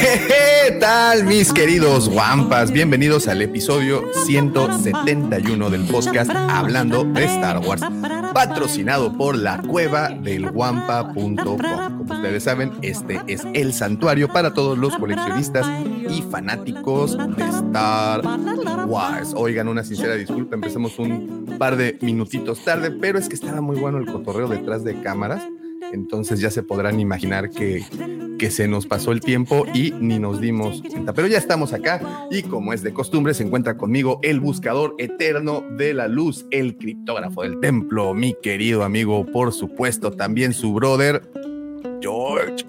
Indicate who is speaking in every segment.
Speaker 1: ¿Qué tal, mis queridos guampas? Bienvenidos al episodio 171 del podcast Hablando de Star Wars, patrocinado por la cueva del guampa.com. Como ustedes saben, este es el santuario para todos los coleccionistas y fanáticos de Star Wars. Oigan, una sincera disculpa, empezamos un par de minutitos tarde, pero es que estaba muy bueno el cotorreo detrás de cámaras. Entonces ya se podrán imaginar que, que se nos pasó el tiempo y ni nos dimos cuenta. Pero ya estamos acá y como es de costumbre se encuentra conmigo el buscador eterno de la luz, el criptógrafo del templo, mi querido amigo, por supuesto, también su brother, George.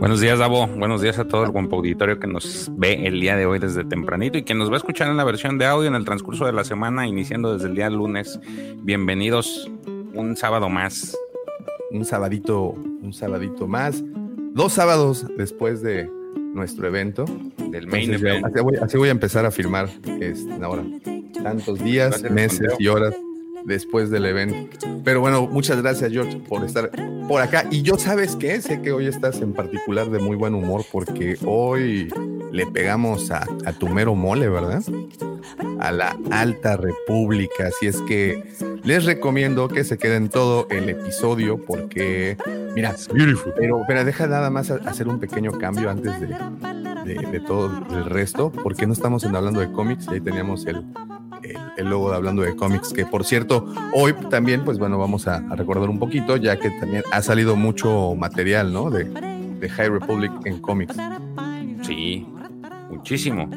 Speaker 2: Buenos días, Davo. Buenos días a todo el guapo auditorio que nos ve el día de hoy desde tempranito y que nos va a escuchar en la versión de audio en el transcurso de la semana, iniciando desde el día lunes. Bienvenidos un sábado más
Speaker 1: un sabadito, un sabadito más, dos sábados después de nuestro evento.
Speaker 2: Del main
Speaker 1: Entonces,
Speaker 2: event.
Speaker 1: Así voy, así voy a empezar a firmar este, ahora. Tantos días, meses y horas después del evento. Pero bueno, muchas gracias, George, por estar por acá. Y yo, ¿sabes qué? Sé que hoy estás en particular de muy buen humor porque hoy le pegamos a, a tu mero mole, ¿verdad? A la Alta República. Así es que les recomiendo que se queden todo el episodio porque, mira, pero, pero deja nada más hacer un pequeño cambio antes de, de- de todo el resto, porque no estamos hablando de cómics, y ahí teníamos el, el, el logo de hablando de cómics, que por cierto, hoy también, pues bueno, vamos a, a recordar un poquito, ya que también ha salido mucho material, ¿no? De, de High Republic en cómics.
Speaker 2: Sí, muchísimo.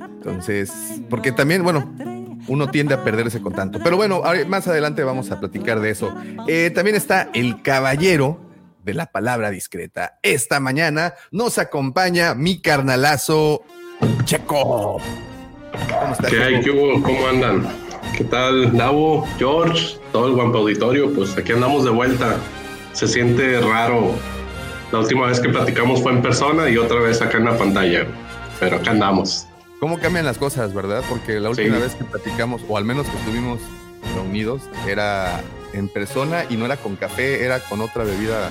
Speaker 1: Entonces, porque también, bueno, uno tiende a perderse con tanto. Pero bueno, más adelante vamos a platicar de eso. Eh, también está el caballero de la palabra discreta. Esta mañana nos acompaña mi carnalazo Checo. ¿Cómo estás?
Speaker 3: ¿Qué hay? ¿Qué hubo? ¿Cómo andan? ¿Qué tal, Davo, George, todo el guampa auditorio? Pues aquí andamos de vuelta. Se siente raro. La última vez que platicamos fue en persona y otra vez acá en la pantalla. Pero acá andamos.
Speaker 1: ¿Cómo cambian las cosas, verdad? Porque la última
Speaker 3: Sí.
Speaker 1: vez que platicamos, o al menos que estuvimos reunidos, era en persona y no era con café, era con otra bebida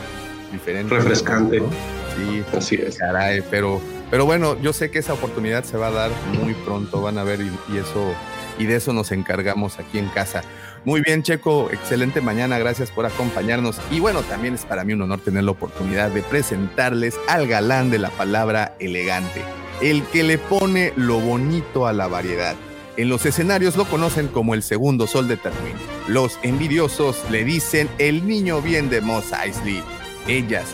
Speaker 1: diferente.
Speaker 3: Refrescante.
Speaker 1: ¿no? Sí,
Speaker 3: Así es.
Speaker 1: Caray, pero, pero bueno, yo sé que esa oportunidad se va a dar muy pronto, van a ver, y, eso, y de eso nos encargamos aquí en casa. Muy bien, Checo, excelente mañana, gracias por acompañarnos. Y bueno, también es para mí un honor tener la oportunidad de presentarles al galán de la palabra elegante, el que le pone lo bonito a la variedad. En los escenarios lo conocen como el segundo sol de Tatooine. Los envidiosos le dicen el niño bien de Mos Eisley. Ellas,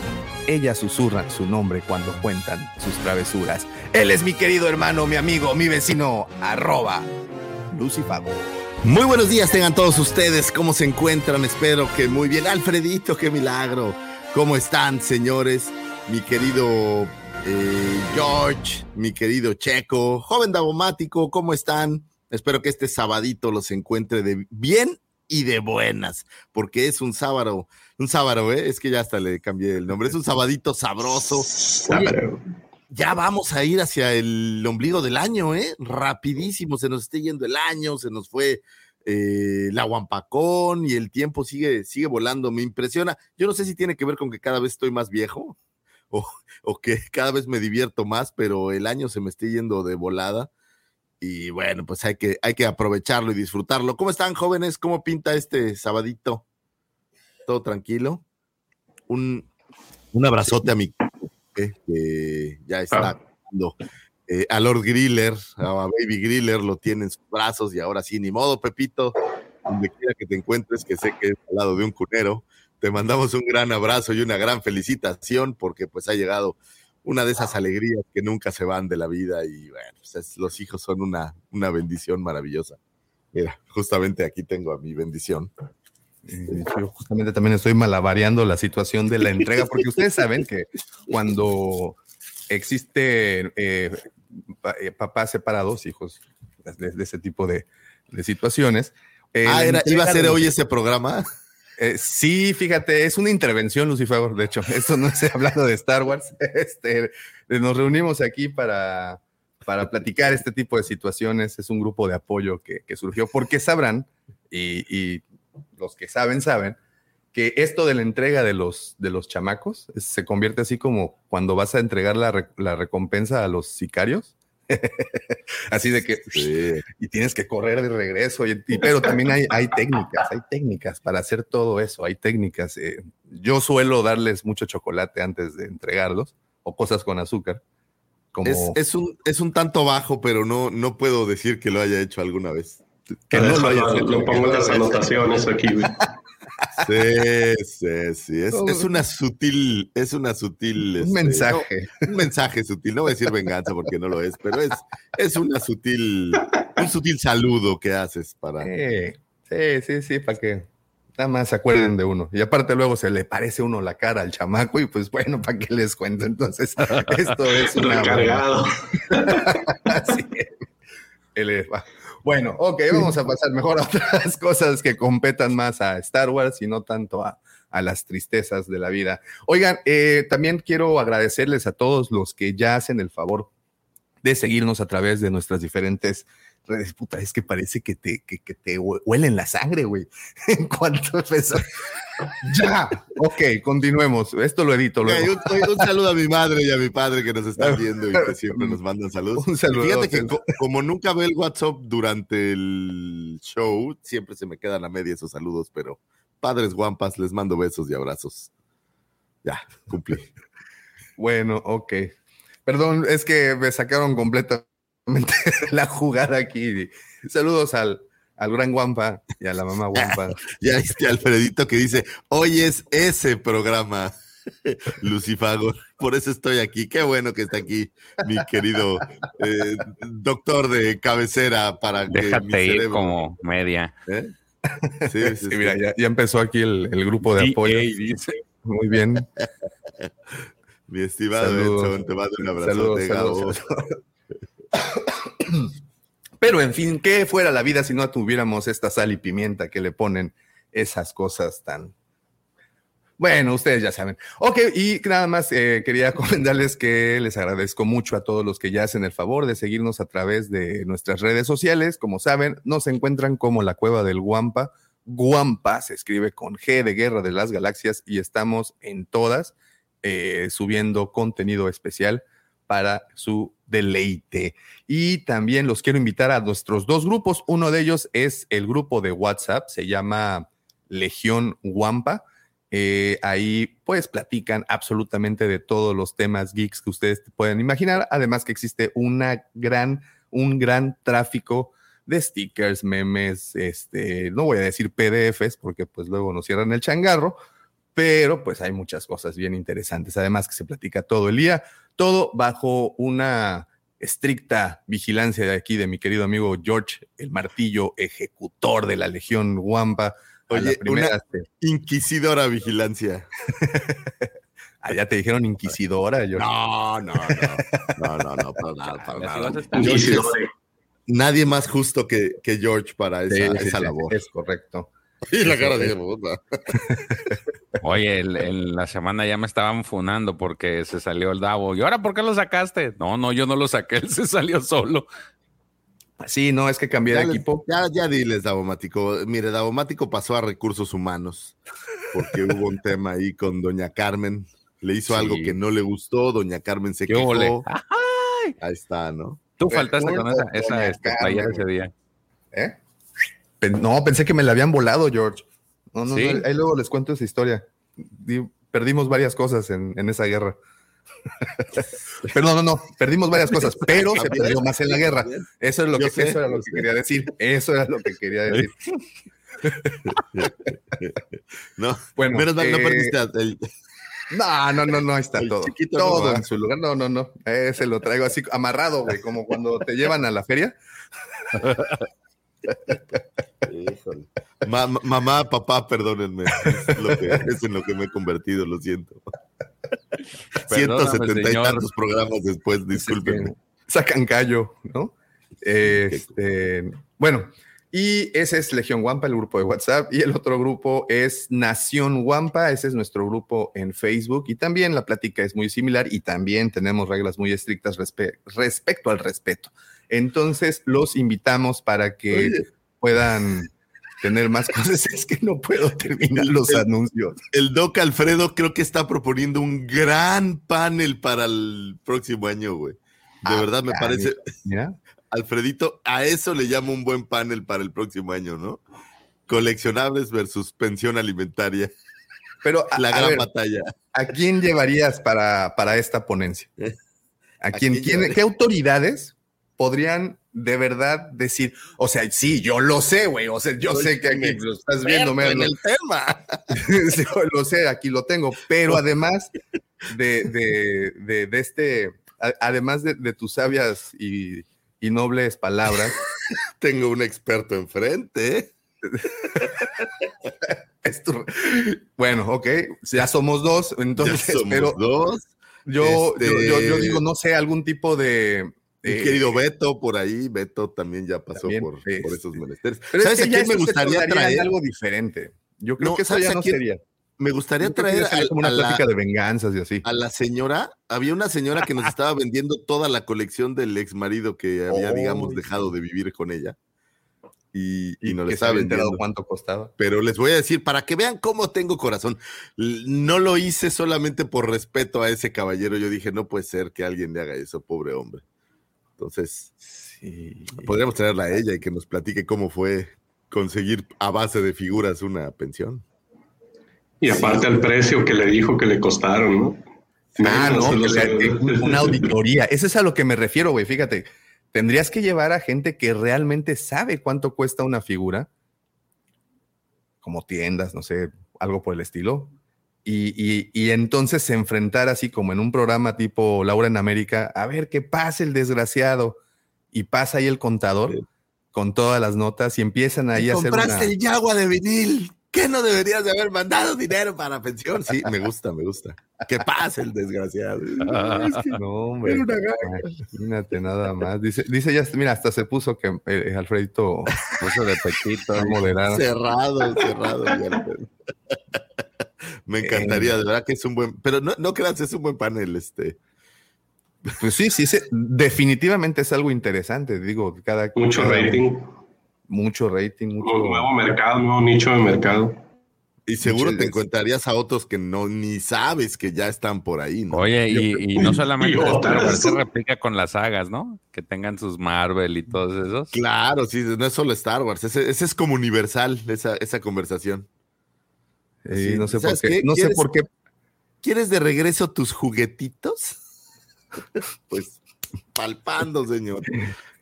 Speaker 1: ellas susurran su nombre cuando cuentan sus travesuras. Él es mi querido hermano, mi amigo, mi vecino, arroba Lucifago.
Speaker 4: Muy buenos días tengan todos ustedes. ¿Cómo se encuentran? Espero que muy bien. Alfredito, qué milagro. ¿Cómo están, señores? Mi querido eh, George, mi querido Checo, joven Davomático, ¿cómo están? Espero que este sabadito los encuentre de bien y de buenas, porque es un sábado, un sábado, ¿eh? Es que ya hasta le cambié el nombre. Es un sabadito sabroso. Oye, ya vamos a ir hacia el ombligo del año, ¿eh? Rapidísimo, se nos está yendo el año, se nos fue eh, la Huampacón y el tiempo sigue, sigue volando, me impresiona. Yo no sé si tiene que ver con que cada vez estoy más viejo o, o que cada vez me divierto más, pero el año se me está yendo de volada. Y bueno, pues hay que, hay que aprovecharlo y disfrutarlo. ¿Cómo están, jóvenes? ¿Cómo pinta este sabadito? ¿Todo tranquilo? Un, un abrazote a mi que, que ya está jugando, eh, a Lord Griller, a Baby Griller, lo tiene en sus brazos y ahora sí, ni modo, Pepito, donde quiera que te encuentres, que sé que es al lado de un cunero, te mandamos un gran abrazo y una gran felicitación porque pues ha llegado una de esas alegrías que nunca se van de la vida y bueno, pues es- los hijos son una, una bendición maravillosa. Mira, justamente aquí tengo a mi bendición.
Speaker 1: Eh, Yo justamente también estoy malabareando la situación de la entrega, porque ustedes saben que cuando existe eh, eh, papás separados, hijos de, de ese tipo de, de situaciones. eh,
Speaker 4: ah, era, iba a ser hoy ese programa.
Speaker 1: Eh, sí, fíjate, es una intervención, Lucifer. De hecho, esto no es hablando de Star Wars. Este, nos reunimos aquí para, para platicar este tipo de situaciones. Es un grupo de apoyo que, que surgió porque sabrán, y, y los que saben, saben, que esto de la entrega de los, de los chamacos es- se convierte así como cuando vas a entregar la, la recompensa a los sicarios. así de que y tienes que correr de regreso. y- y- pero también hay, hay técnicas, hay técnicas para hacer todo eso. Hay técnicas. eh, yo suelo darles mucho chocolate antes de entregarlos o cosas con azúcar. Como
Speaker 4: Es, es un, es un tanto bajo, pero no, no puedo decir que lo haya hecho alguna vez.
Speaker 1: Que no lo hayas
Speaker 3: Déjalo,
Speaker 1: hecho,
Speaker 3: lo
Speaker 1: que
Speaker 3: pongo en las anotaciones aquí, güey.
Speaker 4: Sí, sí, sí. Es, es una sutil, es una sutil.
Speaker 1: Un
Speaker 4: este,
Speaker 1: mensaje.
Speaker 4: no, un mensaje sutil. No voy a decir venganza porque no lo es, pero es, es una sutil, un sutil saludo que haces para.
Speaker 1: Sí, sí, sí, sí, para que nada más se acuerden de uno. Y aparte luego se le parece uno la cara al chamaco y pues bueno, ¿para qué les cuento? Entonces, esto es una...
Speaker 3: Recargado.
Speaker 1: Así es. Él va. Bueno, ok, vamos a pasar mejor a otras cosas que competan más a Star Wars y no tanto a, a las tristezas de la vida. Oigan, eh, también quiero agradecerles a todos los que ya hacen el favor de seguirnos a través de nuestras diferentes. Puta, es que parece que te, que, que te hue- huelen la sangre, güey. En cuanto empezó. ya, ok, continuemos. Esto lo edito luego.
Speaker 4: un, un saludo a mi madre y a mi padre que nos están viendo y que siempre nos mandan saludos.
Speaker 1: Un saludo.
Speaker 4: Fíjate que co- como nunca veo el WhatsApp durante el show, siempre se me quedan a media esos saludos, pero padres guampas, les mando besos y abrazos. Ya, cumplí.
Speaker 1: Bueno, ok. Perdón, es que me sacaron completamente la jugada aquí. Saludos al, al gran Guampa y a la mamá Guampa.
Speaker 4: Ya este Alfredito que dice, hoy es ese programa, Lucifago. Por eso estoy aquí. Qué bueno que está aquí mi querido eh, doctor de cabecera para que mi
Speaker 2: Déjate ir
Speaker 4: cerebro-
Speaker 2: como media.
Speaker 4: ¿Eh? Sí, sí,
Speaker 1: Sí,
Speaker 4: sí.
Speaker 1: mira, ya, ya empezó aquí el, el grupo de apoyo. Muy bien.
Speaker 4: Mi estimado. Edson, te mando un abrazo.
Speaker 1: Saludos, saludos, Pero en fin, ¿qué fuera la vida si no tuviéramos esta sal y pimienta que le ponen esas cosas tan... Bueno, ustedes ya saben. Ok, y nada más eh, quería comentarles que les agradezco mucho a todos los que ya hacen el favor de seguirnos a través de nuestras redes sociales. Como saben, nos encuentran como la Cueva del Guampa. Guampa se escribe con G de Guerra de las Galaxias y estamos en todas eh, subiendo contenido especial para su deleite. Y también los quiero invitar a nuestros dos grupos. Uno de ellos es el grupo de WhatsApp, se llama Legión Guampa. Eh, ahí pues platican absolutamente de todos los temas geeks que ustedes pueden imaginar. Además que existe una gran, un gran tráfico de stickers, memes, este, no voy a decir PDFs porque pues luego nos cierran el changarro, pero pues hay muchas cosas bien interesantes. Además que se platica todo el día, todo bajo una estricta vigilancia de aquí de mi querido amigo George, el martillo ejecutor de la Legión Wampa.
Speaker 4: Oye,
Speaker 1: primera,
Speaker 4: una
Speaker 1: este,
Speaker 4: inquisidora vigilancia.
Speaker 1: ah, ya te dijeron inquisidora, George.
Speaker 4: No, no, no. No, no, no, para nada, para nada. George nadie más justo que, que George para esa,
Speaker 1: Sí, sí,
Speaker 4: esa
Speaker 1: sí,
Speaker 4: labor.
Speaker 1: Es correcto.
Speaker 4: Y la cara de puta.
Speaker 2: Oye, el- el- la semana ya me estaban funando porque se salió el Davo. ¿Y ahora por qué lo sacaste? No, no, yo no lo saqué, él se salió solo.
Speaker 1: Sí, no, es que cambié de
Speaker 4: les-
Speaker 1: equipo.
Speaker 4: ya, ya diles, Davomático. Mire, Davomático pasó a recursos humanos porque hubo un tema ahí con Doña Carmen. Le hizo
Speaker 2: Sí.
Speaker 4: algo que no le gustó, Doña Carmen se
Speaker 2: ¿Qué
Speaker 4: quejó.
Speaker 2: ole?
Speaker 4: Ahí está, ¿no?
Speaker 2: Tú faltaste con esa, esa este, ese día.
Speaker 1: ¿Eh? No, pensé que me la habían volado, George. No, no,
Speaker 2: Sí.
Speaker 1: no, ahí luego les cuento esa historia. Di- Perdimos varias cosas en, en esa guerra. pero no, no, no, perdimos varias cosas, pero se perdió más en la guerra. Eso es lo que,
Speaker 4: sé.
Speaker 1: eso era lo que quería decir. Eso era lo que quería decir.
Speaker 4: No,
Speaker 1: Bueno,
Speaker 4: menos mal no
Speaker 1: eh,
Speaker 4: perdiste el-
Speaker 1: No, no, no, no, ahí está
Speaker 4: El
Speaker 1: todo. todo en su lugar. No, no, no. Ese lo traigo así amarrado, güey, como cuando te llevan a la feria.
Speaker 4: Híjole. Ma- ma- mamá, papá, perdónenme. Es, lo que- es en lo que me he convertido, lo siento.
Speaker 2: Perdóname,
Speaker 4: 170 y tantos programas después, discúlpenme.
Speaker 1: Sacan callo, ¿no? Este, bueno, y ese es Legión Wampa, el grupo de WhatsApp, y el otro grupo es Nación Wampa, ese es nuestro grupo en Facebook, y también la plática es muy similar y también tenemos reglas muy estrictas respe- respecto al respeto. Entonces, los invitamos para que
Speaker 4: Oye.
Speaker 1: puedan tener más cosas. Es que no puedo terminar los
Speaker 4: El-
Speaker 1: anuncios.
Speaker 4: El Doc Alfredo creo que está proponiendo un gran panel para el próximo año, güey. De
Speaker 1: Ah,
Speaker 4: verdad me parece,
Speaker 1: Mira,
Speaker 4: Alfredito, a eso le llamo un buen panel para el próximo año, ¿no? Coleccionables versus pensión alimentaria.
Speaker 1: pero a-
Speaker 4: La
Speaker 1: a
Speaker 4: gran
Speaker 1: ver,
Speaker 4: batalla.
Speaker 1: ¿A quién llevarías para, para esta ponencia? ¿A
Speaker 4: ¿A
Speaker 1: quién,
Speaker 4: quién
Speaker 1: quién-
Speaker 4: llevaría?
Speaker 1: ¿Qué autoridades podrían de verdad decir? O sea, sí, yo lo sé, güey. O sea, yo
Speaker 4: Soy
Speaker 1: sé que aquí lo estás viendo,
Speaker 4: en el tema.
Speaker 1: Lo sé, aquí lo tengo. Pero además de, de, de, de este, además de, tus sabias y, y nobles palabras,
Speaker 4: Tengo un experto enfrente.
Speaker 1: tu- bueno, ok, ya somos dos, entonces,
Speaker 4: Ya somos
Speaker 1: pero
Speaker 4: dos.
Speaker 1: yo,
Speaker 4: Este-
Speaker 1: yo, yo- yo digo, no sé, algún tipo de...
Speaker 4: Mi
Speaker 1: eh,
Speaker 4: querido Beto por ahí, Beto también ya pasó
Speaker 1: También,
Speaker 4: por,
Speaker 1: este,
Speaker 4: por esos menesteres.
Speaker 1: Pero
Speaker 4: ¿Sabes
Speaker 1: es que
Speaker 4: a quién me gustaría traer?
Speaker 1: algo diferente. Yo creo
Speaker 4: No,
Speaker 1: que eso
Speaker 4: ¿sabes
Speaker 1: ya
Speaker 4: a
Speaker 1: no sería.
Speaker 4: Me gustaría
Speaker 1: Yo
Speaker 4: traer a,
Speaker 1: como una
Speaker 4: a la,
Speaker 1: plática de venganzas y así.
Speaker 4: a la señora. Había una señora que nos estaba vendiendo toda la colección del ex marido que había,
Speaker 1: Oh.
Speaker 4: digamos, dejado de vivir con ella. Y, y
Speaker 1: Y
Speaker 4: nos
Speaker 1: que
Speaker 4: le
Speaker 1: se
Speaker 4: estaba vendiendo.
Speaker 1: cuánto costaba.
Speaker 4: Pero les voy a decir, para que vean cómo tengo corazón, no lo hice solamente por respeto a ese caballero. Yo dije, no puede ser que alguien le haga eso, pobre hombre. Entonces,
Speaker 1: Sí.
Speaker 4: podríamos traerla a ella y que nos platique cómo fue conseguir a base de figuras una pensión.
Speaker 3: Y aparte al precio que le dijo que le costaron, ¿no?
Speaker 1: Ah, no,
Speaker 3: los-
Speaker 1: que le- una auditoría. Eso es a lo que me refiero, güey. Fíjate, tendrías que llevar a gente que realmente sabe cuánto cuesta una figura, como tiendas, no sé, algo por el estilo. Y, y- y entonces se enfrentar así como en un programa tipo Laura en América, a ver qué pasa el desgraciado. Y pasa ahí el contador
Speaker 4: Sí.
Speaker 1: con todas las notas y empiezan ahí a hacer una...
Speaker 4: Compraste el Yagua de vinil. ¿Qué no deberías de haber mandado dinero para pensión? Sí, me gusta, me gusta. Que pase el desgraciado.
Speaker 1: No, hombre.
Speaker 4: Una.
Speaker 1: Imagínate nada más. Dice, dice ya, mira, hasta se puso que eh, Alfredito
Speaker 2: Puso de
Speaker 1: está moderado.
Speaker 4: Cerrado, cerrado. Me encantaría, de verdad que es un buen, pero no, no creas, es un buen panel este.
Speaker 1: Pues sí, sí, se- definitivamente es algo interesante. Digo, cada
Speaker 3: Mucho
Speaker 1: cada-
Speaker 3: rating,
Speaker 1: mucho rating, mucho.
Speaker 3: un nuevo mercado, un nuevo nicho de mercado.
Speaker 4: Y seguro te encontrarías a otros que no ni sabes que ya están por ahí, ¿no?
Speaker 2: Oye, y, y no solamente
Speaker 3: Y.
Speaker 2: Wars, se replica con las sagas, ¿no? Que tengan sus Marvel y todos esos.
Speaker 4: Claro, sí, no es solo Star Wars, ese, ese es como universal, esa, esa conversación.
Speaker 1: Sí,
Speaker 4: Sí.
Speaker 1: no sé por
Speaker 4: ¿Sabes
Speaker 1: qué.
Speaker 4: qué?
Speaker 1: No sé
Speaker 4: ¿Quieres-
Speaker 1: por qué.
Speaker 4: ¿Quieres de regreso tus juguetitos? pues palpando, señor.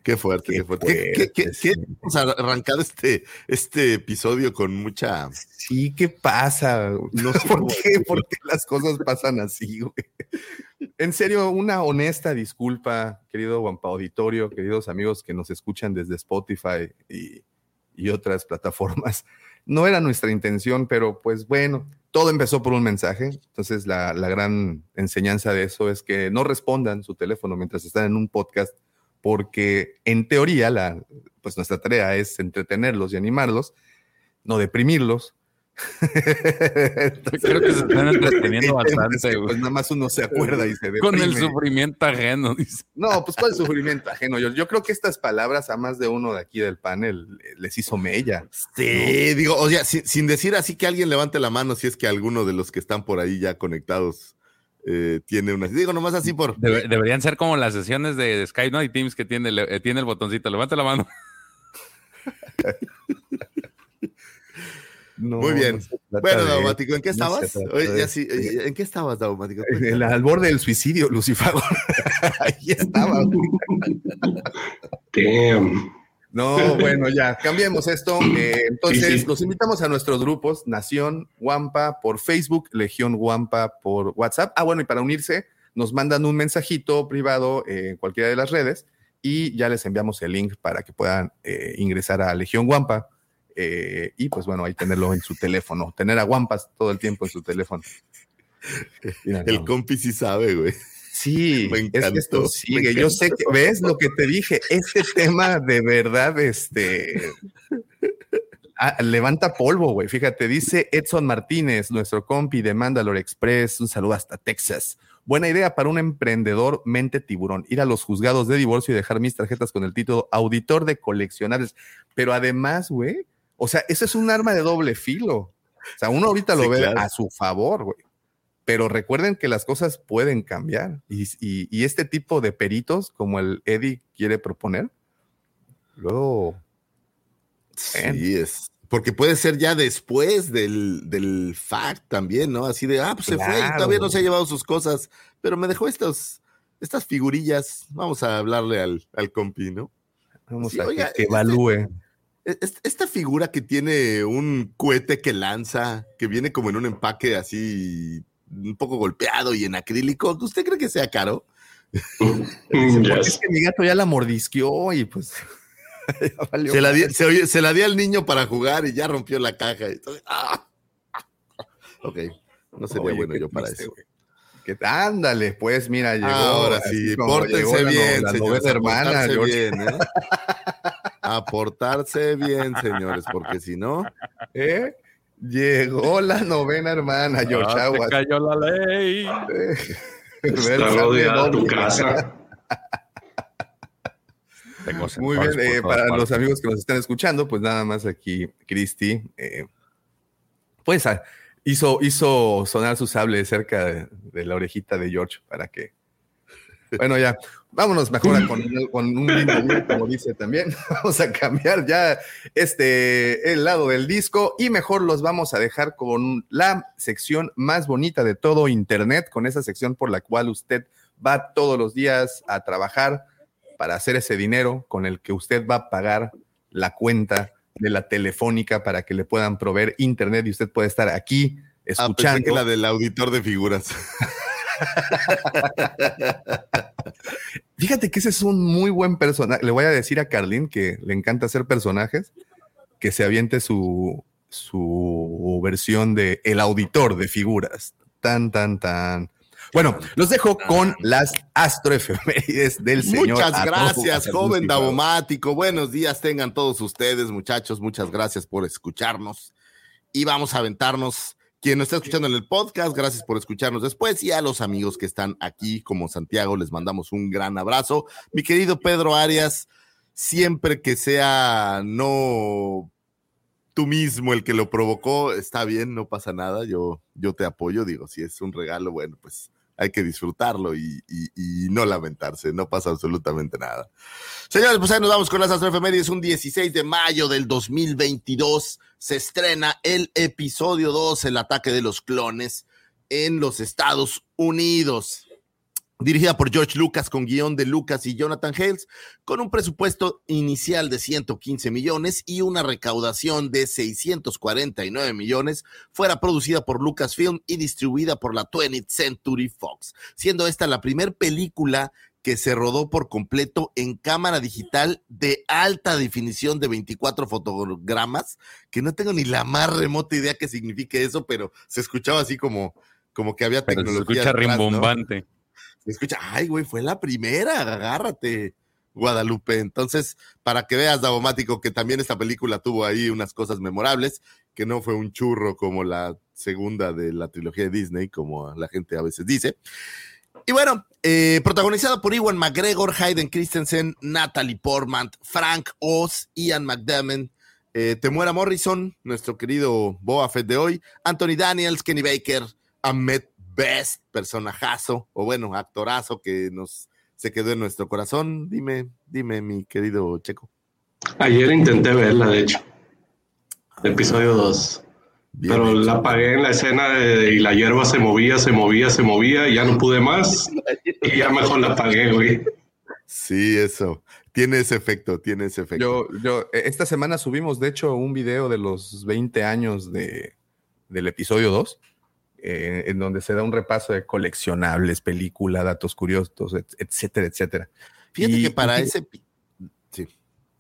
Speaker 4: Qué fuerte, qué,
Speaker 1: Qué
Speaker 4: fuerte. ¿Qué, qué- qué-
Speaker 1: fuerte,
Speaker 4: hemos arrancado este, este episodio con mucha.
Speaker 1: Sí, ¿qué pasa?
Speaker 4: No sé
Speaker 1: ¿Por qué? ¿Por qué las cosas pasan así, güey? En serio, una honesta disculpa, querido Guampa Auditorio, queridos amigos que nos escuchan desde Spotify y, y otras plataformas. No era nuestra intención, pero pues bueno, todo empezó por un mensaje. Entonces, la, la gran enseñanza de eso es que no respondan su teléfono mientras están en un podcast, porque en teoría, la, pues nuestra tarea es entretenerlos y animarlos, no deprimirlos.
Speaker 2: Creo que se están entreteniendo bastante, güey.
Speaker 1: Pues nada más uno se acuerda y se
Speaker 2: Con el
Speaker 1: deprime.
Speaker 2: sufrimiento ajeno, dice.
Speaker 1: No, pues cuál sufrimiento ajeno. Yo, yo creo que estas palabras a más de uno de aquí del panel eh, les hizo mella.
Speaker 4: Sí, digo, o sea, sin, sin decir así que alguien levante la mano si es que alguno de los que están por ahí ya conectados eh, tiene una. Digo, nomás así por.
Speaker 2: Debe- deberían ser como las sesiones de Skype, ¿no? Hay Teams que tiene, le- eh, tiene el botoncito. Levanta la mano.
Speaker 1: No,
Speaker 4: Muy bien.
Speaker 1: no
Speaker 4: Bueno, Daumático, ¿en qué
Speaker 1: no
Speaker 4: estabas? Oye, sí, oye, ¿En qué estabas, Daumático?
Speaker 1: En el- al borde del suicidio, Lucifago. Ahí estaba. güey.
Speaker 3: Damn.
Speaker 1: No, bueno, ya, cambiemos esto. Eh, entonces, los invitamos a nuestros grupos, Nación Wampa por Facebook, Legión Wampa por WhatsApp. Ah, bueno, y para unirse, nos mandan un mensajito privado en cualquiera de las redes y ya les enviamos el link para que puedan eh, ingresar a Legión Wampa. Eh, y pues bueno, ahí tenerlo en su teléfono, tener a Wampas todo el tiempo en su teléfono.
Speaker 4: el compi sí sabe, güey.
Speaker 1: Sí, me es que esto sigue. Yo sé que, ¿ves lo que te dije? Este tema de verdad, este, ah, levanta polvo, güey. Fíjate, dice Edson Martínez, nuestro compi de Mandalore Express. Un saludo hasta Texas. Buena idea para un emprendedor mente tiburón. Ir a los juzgados de divorcio y dejar mis tarjetas con el título auditor de coleccionables. Pero además, güey, o sea, eso es un arma de doble filo. O sea, uno ahorita lo ve a su favor, güey pero recuerden que las cosas pueden cambiar y, este tipo de peritos como el Eddie quiere proponer, luego...
Speaker 4: Sí, es. Porque puede ser ya después del, del fact también, ¿no? Así de, ah, pues se fue y todavía no se ha llevado sus cosas, pero me dejó estas estas figurillas. Vamos a hablarle al, al compi, ¿no?
Speaker 1: Vamos a que, este, evalúe.
Speaker 4: Esta figura que tiene un cohete que lanza, que viene como en un empaque así un poco golpeado y en acrílico, ¿usted cree que sea caro?
Speaker 1: Es que mi gato ya la mordisqueó y pues.
Speaker 4: se, la di, se, la di al niño para jugar y ya rompió la caja. ¡ah! Ok, no sería bueno yo para eso.
Speaker 1: Que, ándale, pues mira, llegó.
Speaker 4: Ahora sí, pórtense bien, la, hermana. Bien, ¿eh? A portarse bien, señores, porque si no.
Speaker 1: ¿Eh? Llegó la novena hermana, George ah, Aguas.
Speaker 2: cayó la ley.
Speaker 3: Está rodeada tu casa.
Speaker 1: Muy bien, eh, para los amigos que nos están escuchando, pues nada más aquí, Cristi, eh, pues ah, hizo, hizo sonar su sable cerca de, la orejita de George para que, bueno, ya, Vámonos mejor con, con un lindo como dice también. Vamos a cambiar ya este el lado del disco y mejor los vamos a dejar con la sección más bonita de todo Internet, con esa sección por la cual usted va todos los días a trabajar para hacer ese dinero con el que usted va a pagar la cuenta de la telefónica para que le puedan proveer Internet y usted puede estar aquí ah, escuchando.
Speaker 4: que la del auditor de figuras.
Speaker 1: Fíjate que ese es un muy buen personaje. Le voy a decir a Carlin que le encanta hacer personajes, que se aviente su, su versión de El auditor de figuras. Tan, tan, tan. Bueno, los dejo con las astroefemérides del señor.
Speaker 4: Muchas gracias, joven Davomático. Buenos días tengan todos ustedes, muchachos. Muchas gracias por escucharnos. Y vamos a aventarnos quien nos está escuchando en el podcast, gracias por escucharnos después. Y a los amigos que están aquí, como Santiago, les mandamos un gran abrazo. Mi querido Pedro Arias, siempre que sea no tú mismo el que lo provocó, está bien, no pasa nada. Yo, yo te apoyo, digo, si es un regalo, bueno, pues hay que disfrutarlo y, no lamentarse, no pasa absolutamente nada. Señores, pues ahí nos vamos con las astroefemérides. Un 16 de mayo del 2022 se estrena el episodio 2, El ataque de los clones, en los Estados Unidos dirigida por George Lucas con guion de Lucas y Jonathan Hales, con un presupuesto inicial de 115 millones y una recaudación de 649 millones, fuera producida por Lucasfilm y distribuida por la 20th Century Fox, siendo esta la primera película que se rodó por completo en cámara digital de alta definición de 24 fotogramas, que no tengo ni la más remota idea qué signifique eso, pero se escuchaba así como, como que había tecnología.
Speaker 2: se escucha rimbombante
Speaker 4: escucha, ay, güey, fue la primera, agárrate, Guadalupe. Entonces, para que veas, Davomático, que también esta película tuvo ahí unas cosas memorables, que no fue un churro como la segunda de la trilogía de Disney, como la gente a veces dice. Y bueno, eh, protagonizada por Iwan McGregor, Hayden Christensen, Natalie Portman, Frank Oz, Ian McDermott, eh, Temuera Morrison, nuestro querido Boa Fett de hoy, Anthony Daniels, Kenny Baker, Ahmed best personajazo, o bueno, actorazo que nos se quedó en nuestro corazón. Dime, dime, mi querido Checo.
Speaker 3: Ayer intenté verla, de hecho. Episodio 2. Pero la apagué en la escena de, y la hierba se movía, se movía, se movía, y ya no pude más. y ya mejor la apagué, güey.
Speaker 4: Sí, eso. Tiene ese efecto, tiene ese efecto.
Speaker 1: Yo, yo, eh, esta semana subimos, de hecho, un video de los 20 años de, del episodio 2, eh, en donde se da un repaso de coleccionables, película, datos curiosos, et- etcétera, etcétera.
Speaker 4: Fíjate
Speaker 1: Y-
Speaker 4: que para
Speaker 1: y-
Speaker 4: ese. Sí.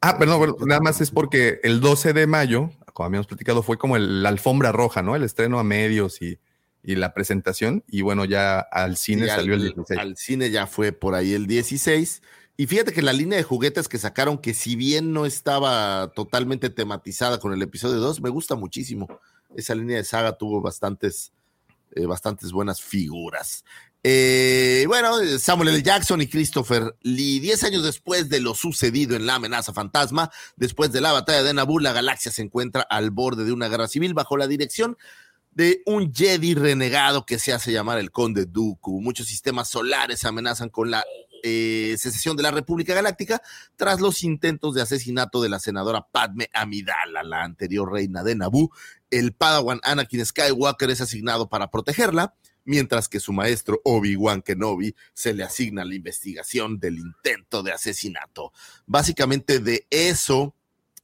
Speaker 1: Ah, perdón, bueno, nada más es porque el 12 de mayo, como habíamos platicado, fue como el- la alfombra roja, ¿no? El estreno a medios y, y la presentación. Y bueno, ya al cine
Speaker 4: Sí,
Speaker 1: salió
Speaker 4: al,
Speaker 1: el 16.
Speaker 4: al cine ya fue por ahí el 16. Y fíjate que la línea de juguetes que sacaron, que si bien no estaba totalmente tematizada con el episodio 2, me gusta muchísimo. Esa línea de saga tuvo bastantes, eh, bastantes buenas figuras. Eh, bueno, Samuel L. Jackson y Christopher Lee, 10 años después de lo sucedido en la amenaza fantasma, después de la batalla de Naboo, la galaxia se encuentra al borde de una guerra civil bajo la dirección de un Jedi renegado que se hace llamar el Conde Dooku. Muchos sistemas solares amenazan con la eh, secesión de la República Galáctica tras los intentos de asesinato de la senadora Padme Amidala, la anterior reina de Naboo. El Padawan Anakin Skywalker es asignado para protegerla, mientras que su maestro Obi-Wan Kenobi se le asigna la investigación del intento de asesinato. Básicamente de eso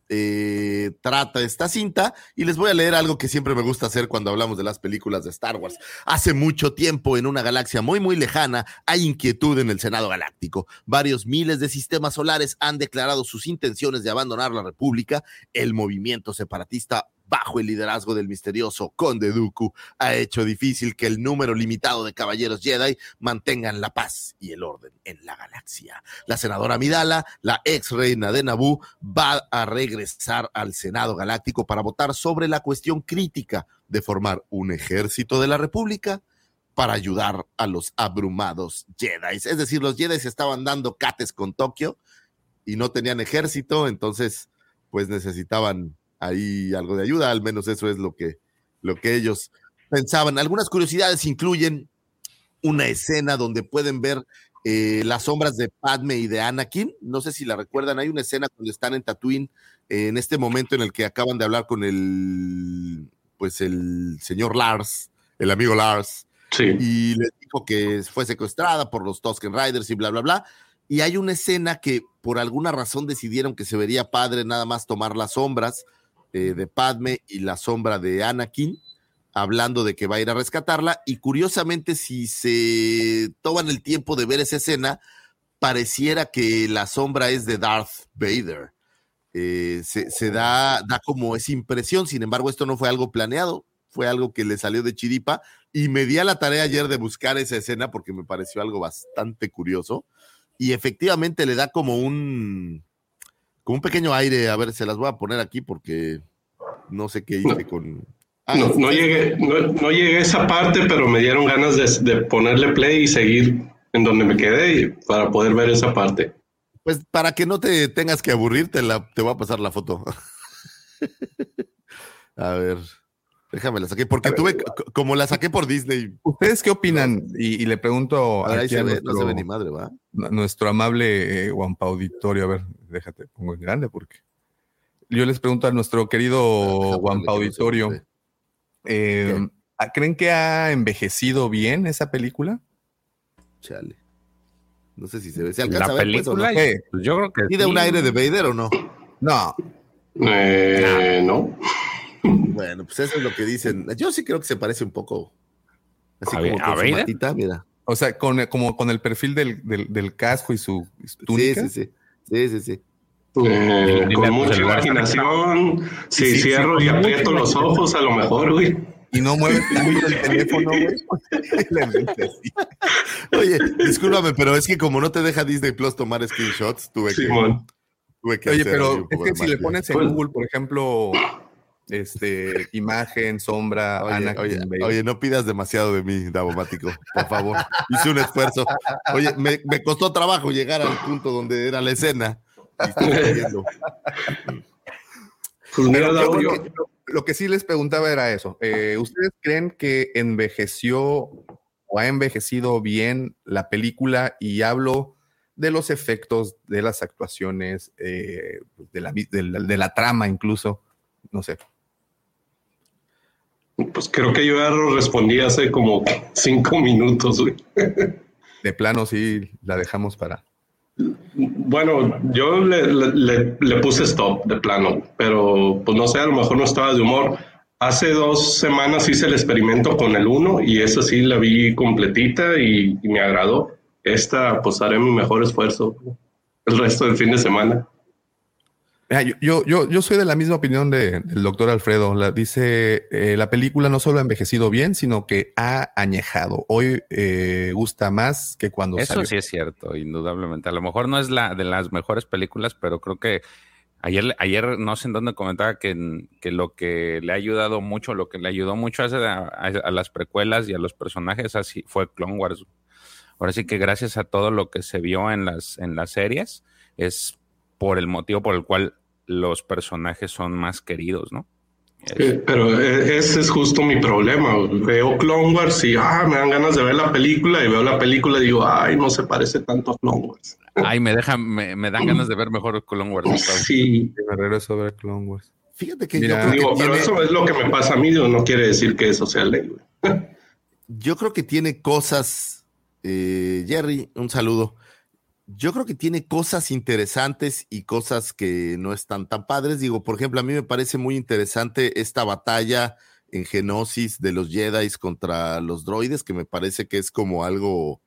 Speaker 4: eh, trata esta cinta y les voy a leer algo que siempre me gusta hacer cuando hablamos de las películas de Star Wars. Hace mucho tiempo, en una galaxia muy, muy lejana, hay inquietud en el Senado Galáctico. Varios miles de sistemas solares han declarado sus intenciones de abandonar la República. El movimiento separatista bajo el liderazgo del misterioso Conde Dooku, ha hecho difícil que el número limitado de caballeros Jedi mantengan la paz y el orden en la galaxia. La senadora Midala, la ex reina de Naboo, va a regresar al Senado Galáctico para votar sobre la cuestión crítica de formar un ejército de la República para ayudar a los abrumados Jedi. Es decir, los Jedi estaban dando cates con Tokio y no tenían ejército, entonces pues necesitaban ahí algo de ayuda, al menos eso es lo que, lo que ellos pensaban. Algunas curiosidades incluyen una escena donde pueden ver eh, las sombras de Padme y de Anakin. No sé si la recuerdan, hay una escena cuando están en Tatooine, eh, en este momento en el que acaban de hablar con el, pues el señor Lars, el amigo Lars,
Speaker 3: Sí.
Speaker 4: y les dijo que fue secuestrada por los Tusken Riders y bla, bla, bla. Y hay una escena que por alguna razón decidieron que se vería padre nada más tomar las sombras eh, de Padme y la sombra de Anakin, hablando de que va a ir a rescatarla. Y curiosamente, si se toman el tiempo de ver esa escena, pareciera que la sombra es de Darth Vader. Eh, se, da, da como esa impresión, sin embargo, esto no fue algo planeado, fue algo que le salió de chiripa y me di a la tarea ayer de buscar esa escena porque me pareció algo bastante curioso y efectivamente le da como un como un pequeño aire, a ver, se las voy a poner aquí porque no sé qué hice con Ah,
Speaker 3: No, llegué, no, no llegué a esa parte, pero me dieron ganas de, de ponerle play y seguir en donde me quedé para poder ver esa parte.
Speaker 4: Pues para que no te tengas que aburrir, te, la, te voy a pasar la foto. a ver, déjame la saqué, porque tuve, c- como la saqué por Disney,
Speaker 1: ¿Ustedes qué opinan? Y, y le pregunto
Speaker 4: a ver, ahí
Speaker 1: aquí
Speaker 4: se
Speaker 1: a
Speaker 4: ve,
Speaker 1: nuestro,
Speaker 4: no se ve ni madre, ¿va?
Speaker 1: nuestro amable eh, Wampa Auditorio. A ver, déjate, pongo en grande porque yo les pregunto a nuestro querido
Speaker 4: Déjame
Speaker 1: Wampa
Speaker 4: que no se
Speaker 1: Auditorio. eh, ¿Creen que ha envejecido bien esa película?
Speaker 4: Chale. No sé si se ve. ¿Se
Speaker 2: La
Speaker 4: alcanza a ver? pues, no?
Speaker 2: película,
Speaker 1: Eh,
Speaker 2: pues yo creo que
Speaker 4: ¿Tiene
Speaker 2: sí.
Speaker 4: un aire de Vader o no?
Speaker 1: No,
Speaker 3: Eh, no.
Speaker 4: Bueno, pues eso es lo que dicen. Yo sí creo que se parece un poco. Así
Speaker 2: A
Speaker 4: como con
Speaker 2: a
Speaker 4: su
Speaker 2: ver.
Speaker 4: matita, mira.
Speaker 1: o sea, con, como con el perfil del, del- del casco y su su
Speaker 4: Sí,
Speaker 1: túnica.
Speaker 4: sí, sí. Sí, sí, sí.
Speaker 3: Eh,
Speaker 2: Dile
Speaker 3: con mucha imaginación, si
Speaker 1: Sí, sí,
Speaker 3: cierro
Speaker 1: sí,
Speaker 3: y
Speaker 1: con
Speaker 3: aprieto los ojos, a lo mejor, güey.
Speaker 1: Y no mueve tanto el teléfono, güey.
Speaker 4: Oye, discúlpame, pero es que como no te deja Disney Plus tomar screenshots, tuve que,
Speaker 3: Simón.
Speaker 4: tuve que
Speaker 1: Oye, pero es que si le pones en
Speaker 3: Pues-
Speaker 1: Google, por ejemplo, este, imagen, sombra,
Speaker 4: Oye,
Speaker 1: Anakin,
Speaker 4: oye, no pidas demasiado de mí, Davomático, por favor. Hice un esfuerzo. Oye, me, me costó trabajo llegar al punto donde era la escena.
Speaker 3: Pues mira,
Speaker 1: yo lo,
Speaker 3: yo-
Speaker 1: que, lo que sí les preguntaba era eso. Eh, ¿Ustedes creen que envejeció o ha envejecido bien la película? Y hablo de los efectos, de las actuaciones, eh, de, la, vi- de la- de la trama incluso. No sé.
Speaker 3: Pues creo que yo ya lo respondí hace como cinco minutos, güey.
Speaker 1: De plano sí la dejamos para...
Speaker 3: Bueno, yo le, le, le, puse stop de plano, pero pues no sé, a lo mejor no estaba de humor. Hace dos semanas hice el experimento con el 1 y esa sí la vi completita y, y me agradó. Esta pues haré mi mejor esfuerzo el resto del fin de semana.
Speaker 1: Yo, yo, yo soy de la misma opinión de, del doctor Alfredo. La, dice, eh, la película no solo ha envejecido bien, sino que ha añejado. Hoy eh, gusta más que cuando
Speaker 2: Eso sí es cierto, indudablemente. A lo mejor no es la de las mejores películas, pero creo que ayer, ayer no sé en dónde comentaba que, que lo que le ha ayudado mucho, lo que le ayudó mucho a, a, a las precuelas y a los personajes así fue Clone Wars. Ahora sí que gracias a todo lo que se vio en las, en las series, es por el motivo por el cual los personajes son más queridos, ¿no?
Speaker 3: pero e, ese es justo mi problema. Veo Clone Wars y ah, me dan ganas de ver la película y veo la película y digo, ay, no se parece tanto a Clone Wars.
Speaker 2: Ay, me deja, me, me dan ganas de ver mejor Clone Wars.
Speaker 3: Sí.
Speaker 1: Me regreso a ver Clone Wars.
Speaker 4: Fíjate que
Speaker 3: Mira, yo digo, que pero tiene... eso es lo que me pasa a mí, no quiere decir que eso sea ley.
Speaker 4: yo creo que tiene cosas, eh, Jerry, un saludo yo creo que tiene cosas interesantes y cosas que no están tan padres. Digo, por ejemplo, a mí me parece muy interesante esta batalla en Genosis de los Jedi contra los droides, que me parece que es como algo,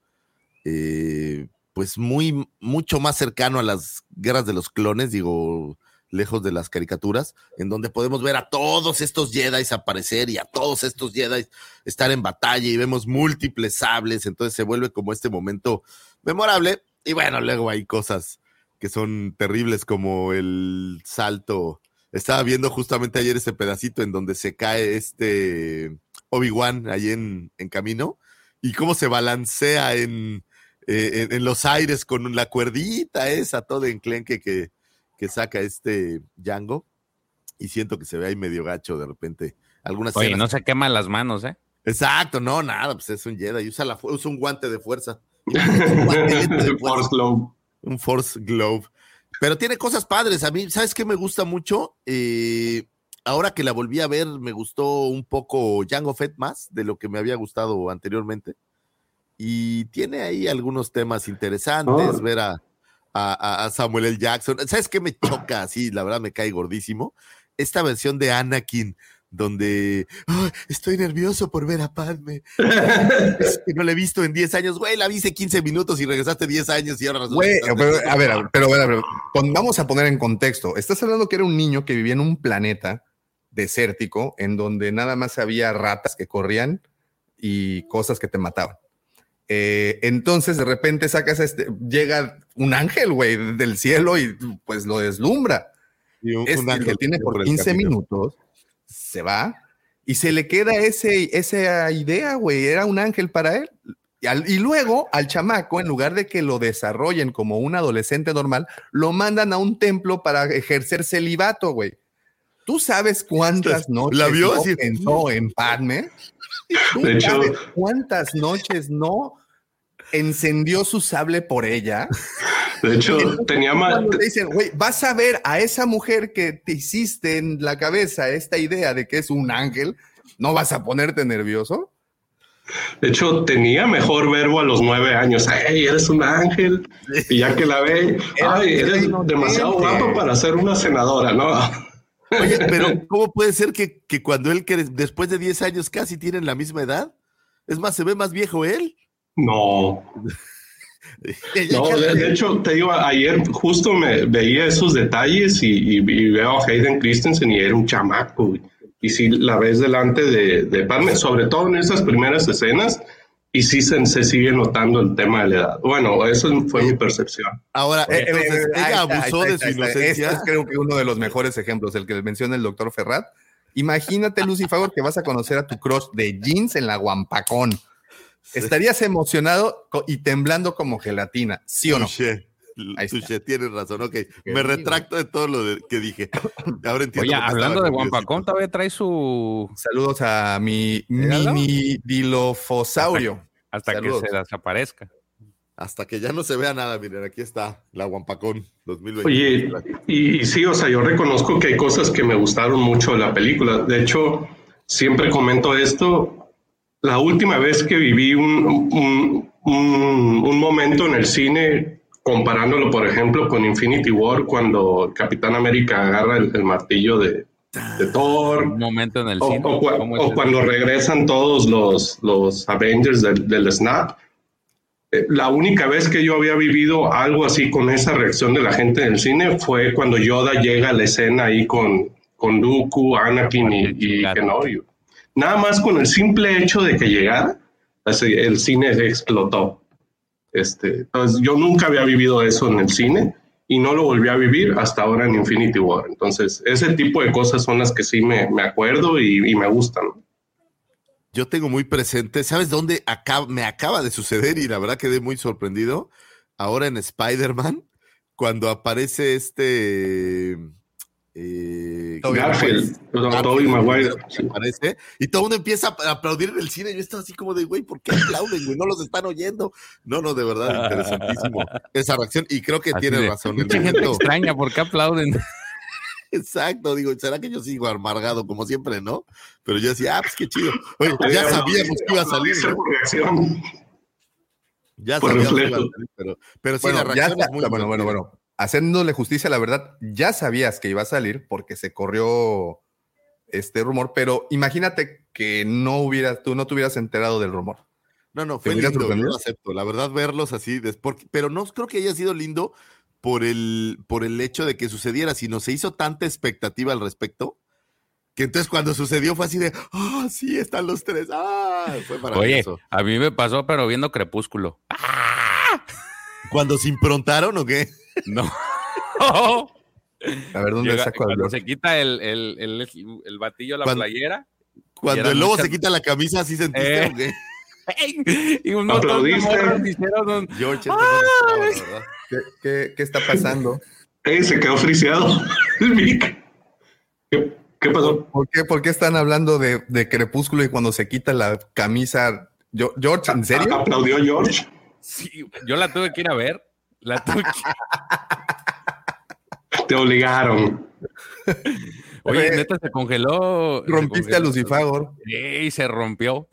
Speaker 4: eh, pues muy, mucho más cercano a las guerras de los clones, digo, lejos de las caricaturas, en donde podemos ver a todos estos Jedi aparecer y a todos estos Jedi estar en batalla y vemos múltiples sables, entonces se vuelve como este momento memorable y bueno, luego hay cosas que son terribles como el salto. Estaba viendo justamente ayer ese pedacito en donde se cae este Obi-Wan ahí en, en, camino y cómo se balancea en, eh, en, en, los aires con la cuerdita esa, todo enclenque que, que saca este Django. Y siento que se ve ahí medio gacho de repente. Algunas
Speaker 2: Oye, no se queman las manos, ¿eh?
Speaker 4: Exacto, no, nada, pues es un Jedi. Usa, la, usa un guante de fuerza.
Speaker 3: Un Force Globe.
Speaker 4: Un Force Globe. Pero tiene cosas padres. A mí, ¿sabes qué me gusta mucho? Eh, ahora que la volví a ver, me gustó un poco Jango Fett más de lo que me había gustado anteriormente. Y tiene ahí algunos temas interesantes, oh. ver a, a, a, Samuel L. Jackson. ¿Sabes qué me choca? así la verdad me cae gordísimo. Esta versión de Anakin donde oh, estoy nervioso por ver a Padme. es que no la he visto en 10 años, güey, la vi hace 15 minutos y regresaste 10 años y ahora
Speaker 1: Güey, pero, a ver, a ver, pero, a ver, vamos a poner en contexto. Estás hablando que era un niño que vivía en un planeta desértico en donde nada más había ratas que corrían y cosas que te mataban. Eh, entonces de repente sacas este, llega un ángel, güey, del cielo y pues lo deslumbra.
Speaker 4: Y un,
Speaker 1: es,
Speaker 4: un ángel
Speaker 1: lo tiene por 15 minutos se va y se le queda ese, esa idea, güey, era un ángel para él. Y, al, y, luego al chamaco, en lugar de que lo desarrollen como un adolescente normal, lo mandan a un templo para ejercer celibato, güey. ¿Tú sabes cuántas noches
Speaker 4: ¿La vio
Speaker 1: no pensó en Padme? ¿Tú
Speaker 3: De hecho-
Speaker 1: sabes cuántas noches no encendió su sable por ella?
Speaker 3: De hecho, tenía más.
Speaker 1: Te dicen, güey, vas a ver a esa mujer que te hiciste en la cabeza esta idea de que es un ángel, ¿no vas a ponerte nervioso?
Speaker 3: De hecho, tenía mejor verbo a los nueve años. ¡Ey, eres un ángel! Y ya que la ve, ¡ay, eres demasiado guapo para ser una senadora! ¿no?
Speaker 4: Oye, pero ¿cómo puede ser que, que cuando él, que después de 10 años casi tienen la misma edad? Es más, se ve más viejo él.
Speaker 3: No. No, de, de, hecho, te digo, ayer justo me veía esos detalles y, y, y veo a Hayden Christensen y era un chamaco. Y si la ves delante de, de Padme, sobre todo en esas primeras escenas, y sí se, se, sigue notando el tema de la edad. Bueno, eso fue mi percepción.
Speaker 4: Ahora, entonces,
Speaker 1: Eh,
Speaker 4: ella
Speaker 1: está,
Speaker 4: abusó de su
Speaker 1: está.
Speaker 4: inocencia.
Speaker 1: Este es creo que uno de los mejores ejemplos, el que menciona el doctor Ferrat. Imagínate, Lucy Favor, que vas a conocer a tu crush de jeans en la Guampacón. Estarías emocionado y temblando como gelatina, ¿sí o no?
Speaker 4: Touché. Touché, tienes razón. Ok, me
Speaker 1: digo.
Speaker 4: retracto de todo lo de- que dije. Ahora entiendo.
Speaker 2: Oye,
Speaker 4: qué
Speaker 2: hablando de. Guampacón, todavía trae su.
Speaker 1: Saludos a mi mini dilofosaurio.
Speaker 2: Hasta que se desaparezca.
Speaker 4: Hasta que ya no se vea nada, miren, aquí está la Guampacón 2020.
Speaker 3: Oye, y, y sí, o sea, yo reconozco que hay cosas que me gustaron mucho de la película. De hecho, siempre comento esto. La última vez que viví un, un, un, un momento en el cine comparándolo, por ejemplo, con Infinity War, cuando Capitán América agarra el, el martillo de, de Thor.
Speaker 2: Un momento en el
Speaker 3: O,
Speaker 2: cine.
Speaker 3: o cuando regresan todos los, los Avengers del, del Snap. Eh, La única vez que yo había vivido algo así con esa reacción de la gente en el cine fue cuando Yoda llega a la escena ahí con, con Dooku, Anakin y, y Kenobi. Nada más con el simple hecho de que llegara, el cine explotó. Este, entonces, yo nunca había vivido eso en el cine y no lo volví a vivir hasta ahora en Infinity War. Entonces, ese tipo de cosas son las que sí me, me acuerdo y, me gustan.
Speaker 4: Yo tengo muy presente, ¿sabes dónde me acaba de suceder? Y la verdad quedé muy sorprendido. Ahora en Spider-Man, cuando aparece este. Eh,
Speaker 3: Garfield, Maguire.
Speaker 4: aparece, y todo el mundo empieza a aplaudir en el cine. Yo estaba así como de, güey, ¿por qué aplauden, güey? No los están oyendo. No, no, de verdad, interesantísimo esa reacción. Y creo que
Speaker 2: Así
Speaker 4: tiene
Speaker 2: de,
Speaker 4: razón.
Speaker 2: "Mucha gente extraña, ¿por qué aplauden?
Speaker 4: Exacto, digo, ¿será que yo sigo amargado como siempre, no? Pero yo decía, ah, pues qué chido. Oye, ya sabíamos que iba a salir, ¿no? Ya
Speaker 3: por
Speaker 4: sabíamos que iba a salir, pero, pero sí,
Speaker 1: Bueno,
Speaker 4: la
Speaker 1: ya
Speaker 4: reacción
Speaker 1: está-
Speaker 4: es muy
Speaker 1: bueno, bueno, bueno. Haciéndole justicia, la verdad, ya sabías que iba a salir porque se corrió este rumor, pero imagínate que no hubieras, tú no te hubieras enterado del rumor.
Speaker 4: No, no,
Speaker 1: ¿Te
Speaker 4: fue lindo, yo lo acepto. La verdad, verlos así, porque- pero no creo que haya sido lindo por el, por el hecho de que sucediera, sino se hizo tanta expectativa al respecto, que entonces cuando sucedió fue así de, ah, sí, están los tres, ah, fue
Speaker 2: Oye,
Speaker 4: maravilloso.
Speaker 2: a mí me pasó, pero viendo Crepúsculo.
Speaker 4: ¿Cuando se improntaron o qué?
Speaker 2: No.
Speaker 1: A ver, ¿dónde
Speaker 2: Llega-
Speaker 1: saco el
Speaker 2: cuando se quita el, el, el, el batillo a la
Speaker 4: Cuando-
Speaker 2: playera.
Speaker 4: Cuando el lobo
Speaker 2: muchas-
Speaker 4: se quita la camisa, ¿sí sentiste
Speaker 2: Eh.
Speaker 4: o qué?
Speaker 2: y un montón de
Speaker 3: ¿Aplaudiste?
Speaker 2: morras hicieron un-
Speaker 4: George, verdad.
Speaker 1: ¿Qué, qué- qué está pasando?
Speaker 3: Ey, se quedó friseado el mic. ¿Qué, qué pasó?
Speaker 1: ¿Por qué, por qué están hablando de, de Crepúsculo y cuando se quita la camisa? Yo- George, ¿en serio?
Speaker 3: ¿Aplaudió George?
Speaker 2: Sí, yo la tuve que ir a ver. La tuve que-
Speaker 3: Te obligaron.
Speaker 2: Oye, neta se congeló. se
Speaker 1: Rompiste a
Speaker 2: congeló.
Speaker 1: Lucifagor.
Speaker 2: Sí, se rompió.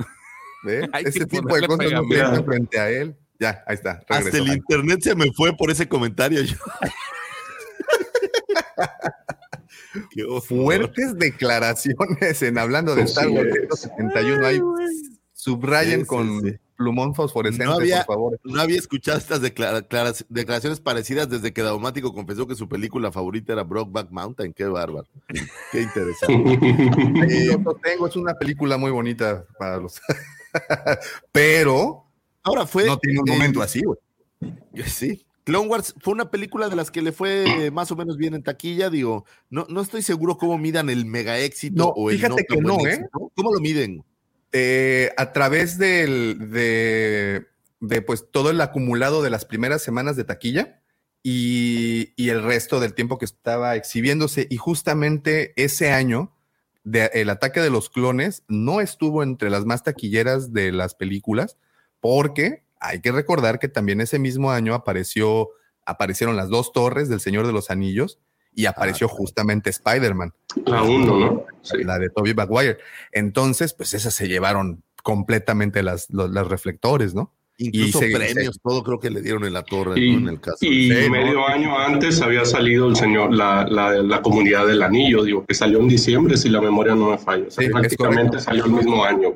Speaker 1: ¿eh? Ese tipo de cosas no tienen frente a él. Ya, ahí está.
Speaker 4: Hasta el internet se me fue por ese comentario. yo.
Speaker 1: Fuertes declaraciones en hablando de
Speaker 3: Pues
Speaker 1: Star Wars
Speaker 3: es.
Speaker 1: 71. Ahí subrayen
Speaker 4: Sí, sí,
Speaker 1: con
Speaker 4: sí.
Speaker 1: Plumón fosforescente,
Speaker 4: No había-
Speaker 1: por favor.
Speaker 4: No había escuchado estas declaraciones parecidas desde que Daumático confesó que su película favorita era Brokeback Mountain. Qué bárbaro. Qué interesante.
Speaker 1: Yo lo tengo, es una película muy bonita para los. Pero
Speaker 4: Ahora fue.
Speaker 1: no tiene un
Speaker 4: eh,
Speaker 1: momento así, güey.
Speaker 4: Sí. Clone Wars fue una película de las que le fue más o menos bien en taquilla. Digo, no, no estoy seguro cómo midan el mega éxito
Speaker 1: No,
Speaker 4: o el
Speaker 1: fíjate que
Speaker 4: buen
Speaker 1: no, ¿eh?
Speaker 4: éxito. ¿Cómo lo miden?
Speaker 1: Eh, a través del, de, de, pues todo el acumulado de las primeras semanas de taquilla y, y el resto del tiempo que estaba exhibiéndose. Y justamente ese año, el ataque de los clones no estuvo entre las más taquilleras de las películas, porque hay que recordar que también ese mismo año apareció, aparecieron las dos torres del Señor de los Anillos y apareció justamente Spider-Man
Speaker 3: La uno, ¿no? Sí.
Speaker 1: la de Toby Maguire. Entonces, pues esas se llevaron completamente las, los, las reflectores, ¿no?
Speaker 4: Incluso
Speaker 1: se-
Speaker 4: premios, todo creo que le dieron en la torre,
Speaker 3: Y,
Speaker 4: ¿no? En el caso.
Speaker 3: y
Speaker 1: Sí, ¿no?
Speaker 3: medio año antes había salido el señor, la, la, la comunidad del anillo, digo, que salió en diciembre, si la memoria no me falla. O sea,
Speaker 1: Sí,
Speaker 3: prácticamente salió el mismo año.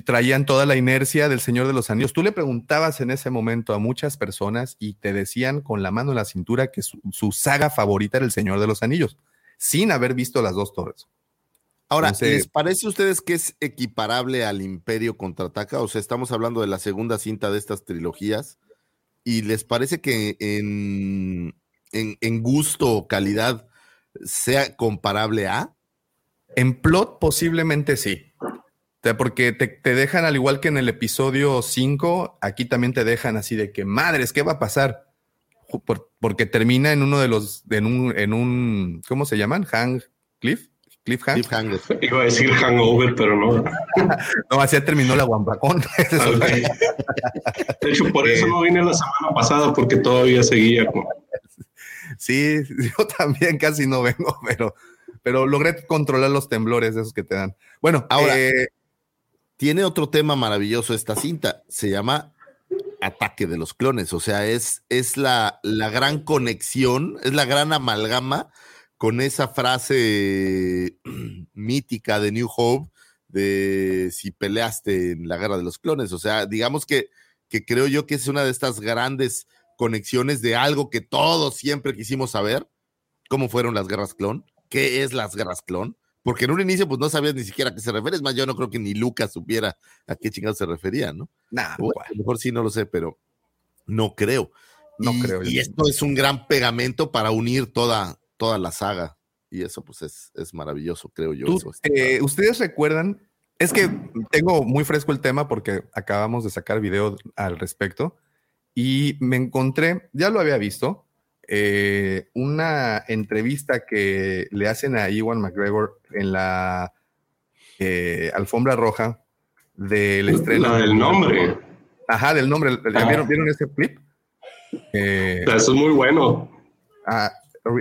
Speaker 1: Traían toda la inercia del Señor de los Anillos. Tú le preguntabas en ese momento a muchas personas y te decían con la mano en la cintura que su, su saga favorita era el Señor de los Anillos, sin haber visto las dos torres.
Speaker 4: Ahora,
Speaker 1: Entonces-
Speaker 4: ¿les parece a ustedes que es equiparable al Imperio contraataca? O sea, estamos hablando de la segunda cinta de estas trilogías. ¿Y les parece que en, en, en gusto o calidad sea comparable a?
Speaker 1: En plot posiblemente sí. O sea, porque te, te dejan, al igual que en el episodio 5, aquí también te dejan así de que, madres, ¿qué va a pasar? Por- porque termina en uno de los, en un, en un, ¿cómo se llaman? Hang, Cliff, Cliff Hang.
Speaker 4: Cliffhanger.
Speaker 3: Iba a decir hangover, pero no.
Speaker 1: No, así terminó la guampacón.
Speaker 3: De hecho, por eso no vine la semana pasada, porque todavía seguía con...
Speaker 1: sí, yo también casi no vengo, pero, pero logré controlar los temblores esos que te dan. Bueno,
Speaker 4: Ahora-
Speaker 1: eh,
Speaker 4: Tiene otro tema maravilloso esta cinta. Se llama ataque de los clones. O sea, es, es la, la gran conexión, es la gran amalgama con esa frase mítica de New Hope de si peleaste en la guerra de los clones. O sea, digamos que, que creo yo que es una de estas grandes conexiones de algo que todos siempre quisimos saber, cómo fueron las guerras clon, qué es las guerras clon, porque en un inicio pues no sabías ni siquiera a qué se refiere, es más, yo no creo que ni Lucas supiera a qué chingados se refería, ¿no?
Speaker 1: Nah,
Speaker 4: a lo mejor sí, no lo sé, pero no creo.
Speaker 1: No
Speaker 4: y,
Speaker 1: creo.
Speaker 4: Y esto es un gran pegamento para unir toda, toda la saga. Y eso pues es, es maravilloso, creo yo. Eso
Speaker 1: eh, ¿Ustedes recuerdan? Es que tengo muy fresco el tema porque acabamos de sacar video al respecto y me encontré, ya lo había visto, eh, una entrevista que le hacen a Iwan McGregor en la eh, alfombra roja del estreno.
Speaker 3: La del nombre.
Speaker 1: Ajá, del nombre.
Speaker 3: Ah.
Speaker 1: ¿Vieron, ¿vieron ese clip? Eh,
Speaker 3: Eso es muy bueno.
Speaker 1: ah,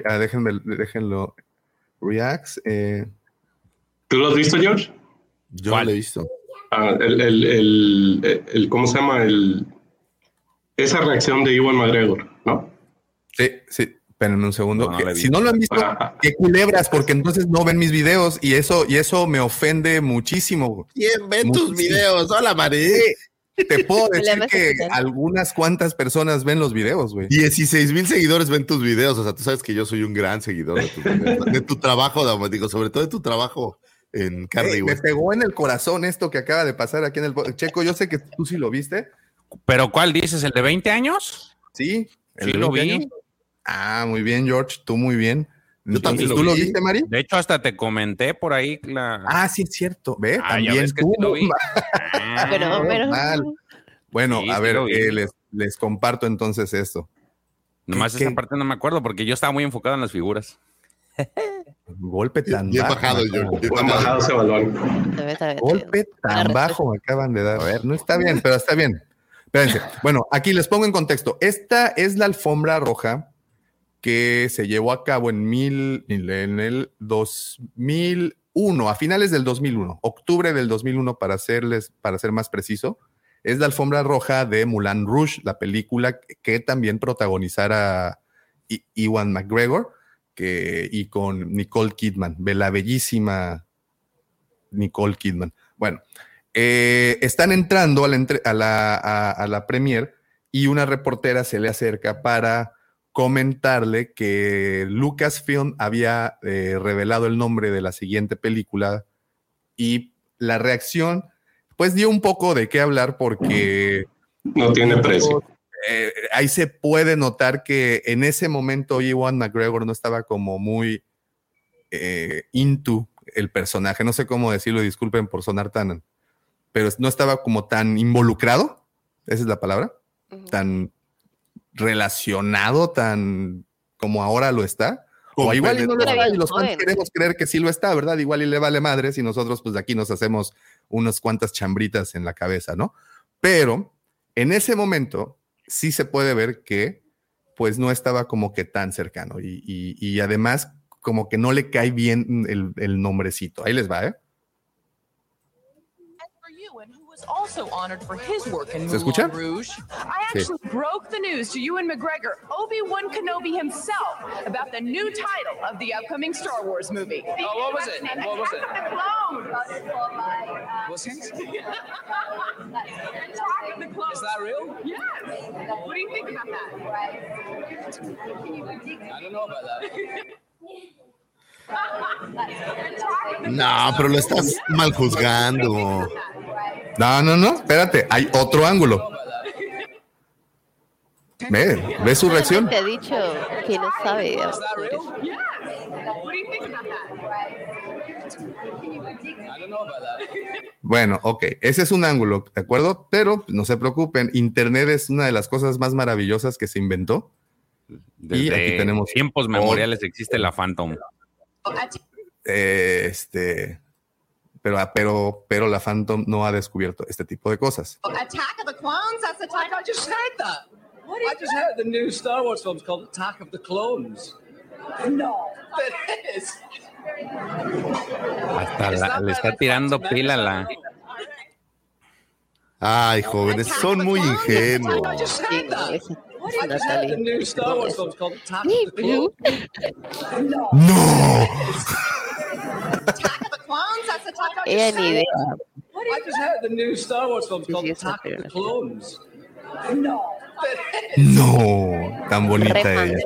Speaker 1: ah, déjenme, déjenlo. Reacts. eh,
Speaker 3: ¿Tú lo has visto, George?
Speaker 4: Yo no lo he visto.
Speaker 3: Ah, el, el, el, el- ¿Cómo se llama? El, esa reacción de Iwan McGregor.
Speaker 1: Sí, sí. Espérenme un segundo.
Speaker 2: No, no
Speaker 1: si no lo han visto, qué culebras, porque entonces no ven mis videos y eso, y eso me ofende muchísimo.
Speaker 4: ¿Quién ve tus videos? Hola, Marí.
Speaker 1: Te puedo decir que algunas cuantas personas ven los videos, güey.
Speaker 4: 16 mil seguidores ven tus videos. O sea, tú sabes que yo soy un gran seguidor de tu, de tu trabajo, digo, sobre todo de tu trabajo en carne y
Speaker 1: Eh, me pegó en el corazón esto que acaba de pasar aquí en el... Checo, yo sé que tú sí lo viste.
Speaker 2: ¿Pero cuál dices? ¿El de 20 años?
Speaker 1: Sí. el
Speaker 2: Sí,
Speaker 1: de
Speaker 2: lo
Speaker 1: 20
Speaker 2: vi.
Speaker 1: años. Ah, muy bien, George. Tú muy bien.
Speaker 4: Yo
Speaker 1: Entonces,
Speaker 4: lo
Speaker 1: ¿Tú lo
Speaker 4: vi.
Speaker 1: viste, Mari?
Speaker 2: De hecho, hasta te comenté por ahí la.
Speaker 1: Ah, sí, es cierto. Ve,
Speaker 2: Ah,
Speaker 1: también
Speaker 2: ves que
Speaker 1: tú.
Speaker 2: sí lo vi.
Speaker 1: Ah,
Speaker 5: Pero, pero.
Speaker 1: mal. Bueno,
Speaker 2: Sí,
Speaker 1: a
Speaker 2: sí
Speaker 1: ver, eh, les, les comparto entonces esto.
Speaker 2: Nomás
Speaker 1: ¿Qué-
Speaker 2: esa parte no me acuerdo porque yo estaba muy enfocado en las figuras.
Speaker 1: Golpe tan bajo.
Speaker 4: bien
Speaker 3: Han bajado ese balón.
Speaker 1: Golpe tan bajo me acaban de dar. A ver, no está bien, pero está bien. Espérense. Bueno, aquí les pongo en contexto. Esta es la alfombra roja que se llevó a cabo en, el 2001, a finales del 2001, octubre del 2001 para, serles, para ser más preciso. Es la alfombra roja de Mulan Rouge, la película que también protagonizara Iwan McGregor y con Nicole Kidman, la bellísima Nicole Kidman. Bueno, eh, están entrando a la, a- a la premier y una reportera se le acerca para comentarle que Lucasfilm había eh, revelado el nombre de la siguiente película y la reacción pues dio un poco de qué hablar porque
Speaker 3: No tiene precio.
Speaker 1: eh, ahí se puede notar que en ese momento Ewan McGregor no estaba como muy eh, into el personaje. No sé cómo decirlo, disculpen por sonar tan, pero no estaba como tan involucrado, esa es la palabra, tan relacionado, tan como ahora lo está. O igual y no lo está, y los fans queremos creer que sí lo está, ¿verdad? Igual y le vale madres y nosotros pues de aquí nos hacemos unas cuantas chambritas en la cabeza, ¿no? Pero en ese momento sí se puede ver que pues no estaba como que tan cercano y, y- y además como que no le cae bien el, el nombrecito. Ahí les va, ¿eh?
Speaker 6: Also honored for his work in
Speaker 1: ¿Se escucha?
Speaker 6: Moulin Rouge.
Speaker 7: I
Speaker 1: Sí.
Speaker 7: actually broke the news to Ewan McGregor, Obi-Wan Kenobi himself, about the new title of the upcoming Star Wars movie.
Speaker 6: Oh, what was it? What was it?
Speaker 7: The clones.
Speaker 6: Was it?
Speaker 7: Attack of the Clones.
Speaker 6: Is that real?
Speaker 7: Yes. What do you think about that?
Speaker 6: I don't know about that.
Speaker 4: No, pero lo estás mal juzgando.
Speaker 1: No, no, no, espérate, hay otro ángulo. Ve, ve su reacción.
Speaker 5: Te ha dicho que no sabe.
Speaker 1: Bueno, ok, ese es un ángulo, ¿de acuerdo? Pero no se preocupen, Internet es una de las cosas más maravillosas que se inventó.
Speaker 2: Desde
Speaker 1: Y aquí tenemos
Speaker 2: tiempos memoriales existe la Phantom.
Speaker 1: Eh, este, pero, pero, pero la Phantom no ha descubierto este tipo de cosas.
Speaker 7: Attack of the Clones? That's the title.
Speaker 6: I just heard that. I just heard the new Star Wars film's called Attack of the Clones.
Speaker 7: No.
Speaker 6: It is.
Speaker 2: Hasta la- le está tirando pila la.
Speaker 4: Ay, jóvenes, son muy ingenuos.
Speaker 5: No,
Speaker 6: that.
Speaker 5: esa-
Speaker 6: I just had the new Star Wars films called Attack of the Clones.
Speaker 4: ¡No!
Speaker 5: Ella ni idea.
Speaker 6: I just had the new Star Wars films
Speaker 5: Sí,
Speaker 6: called
Speaker 5: sí,
Speaker 6: Attack of the
Speaker 5: ¿no?
Speaker 6: Clones.
Speaker 1: No, tan bonita ella.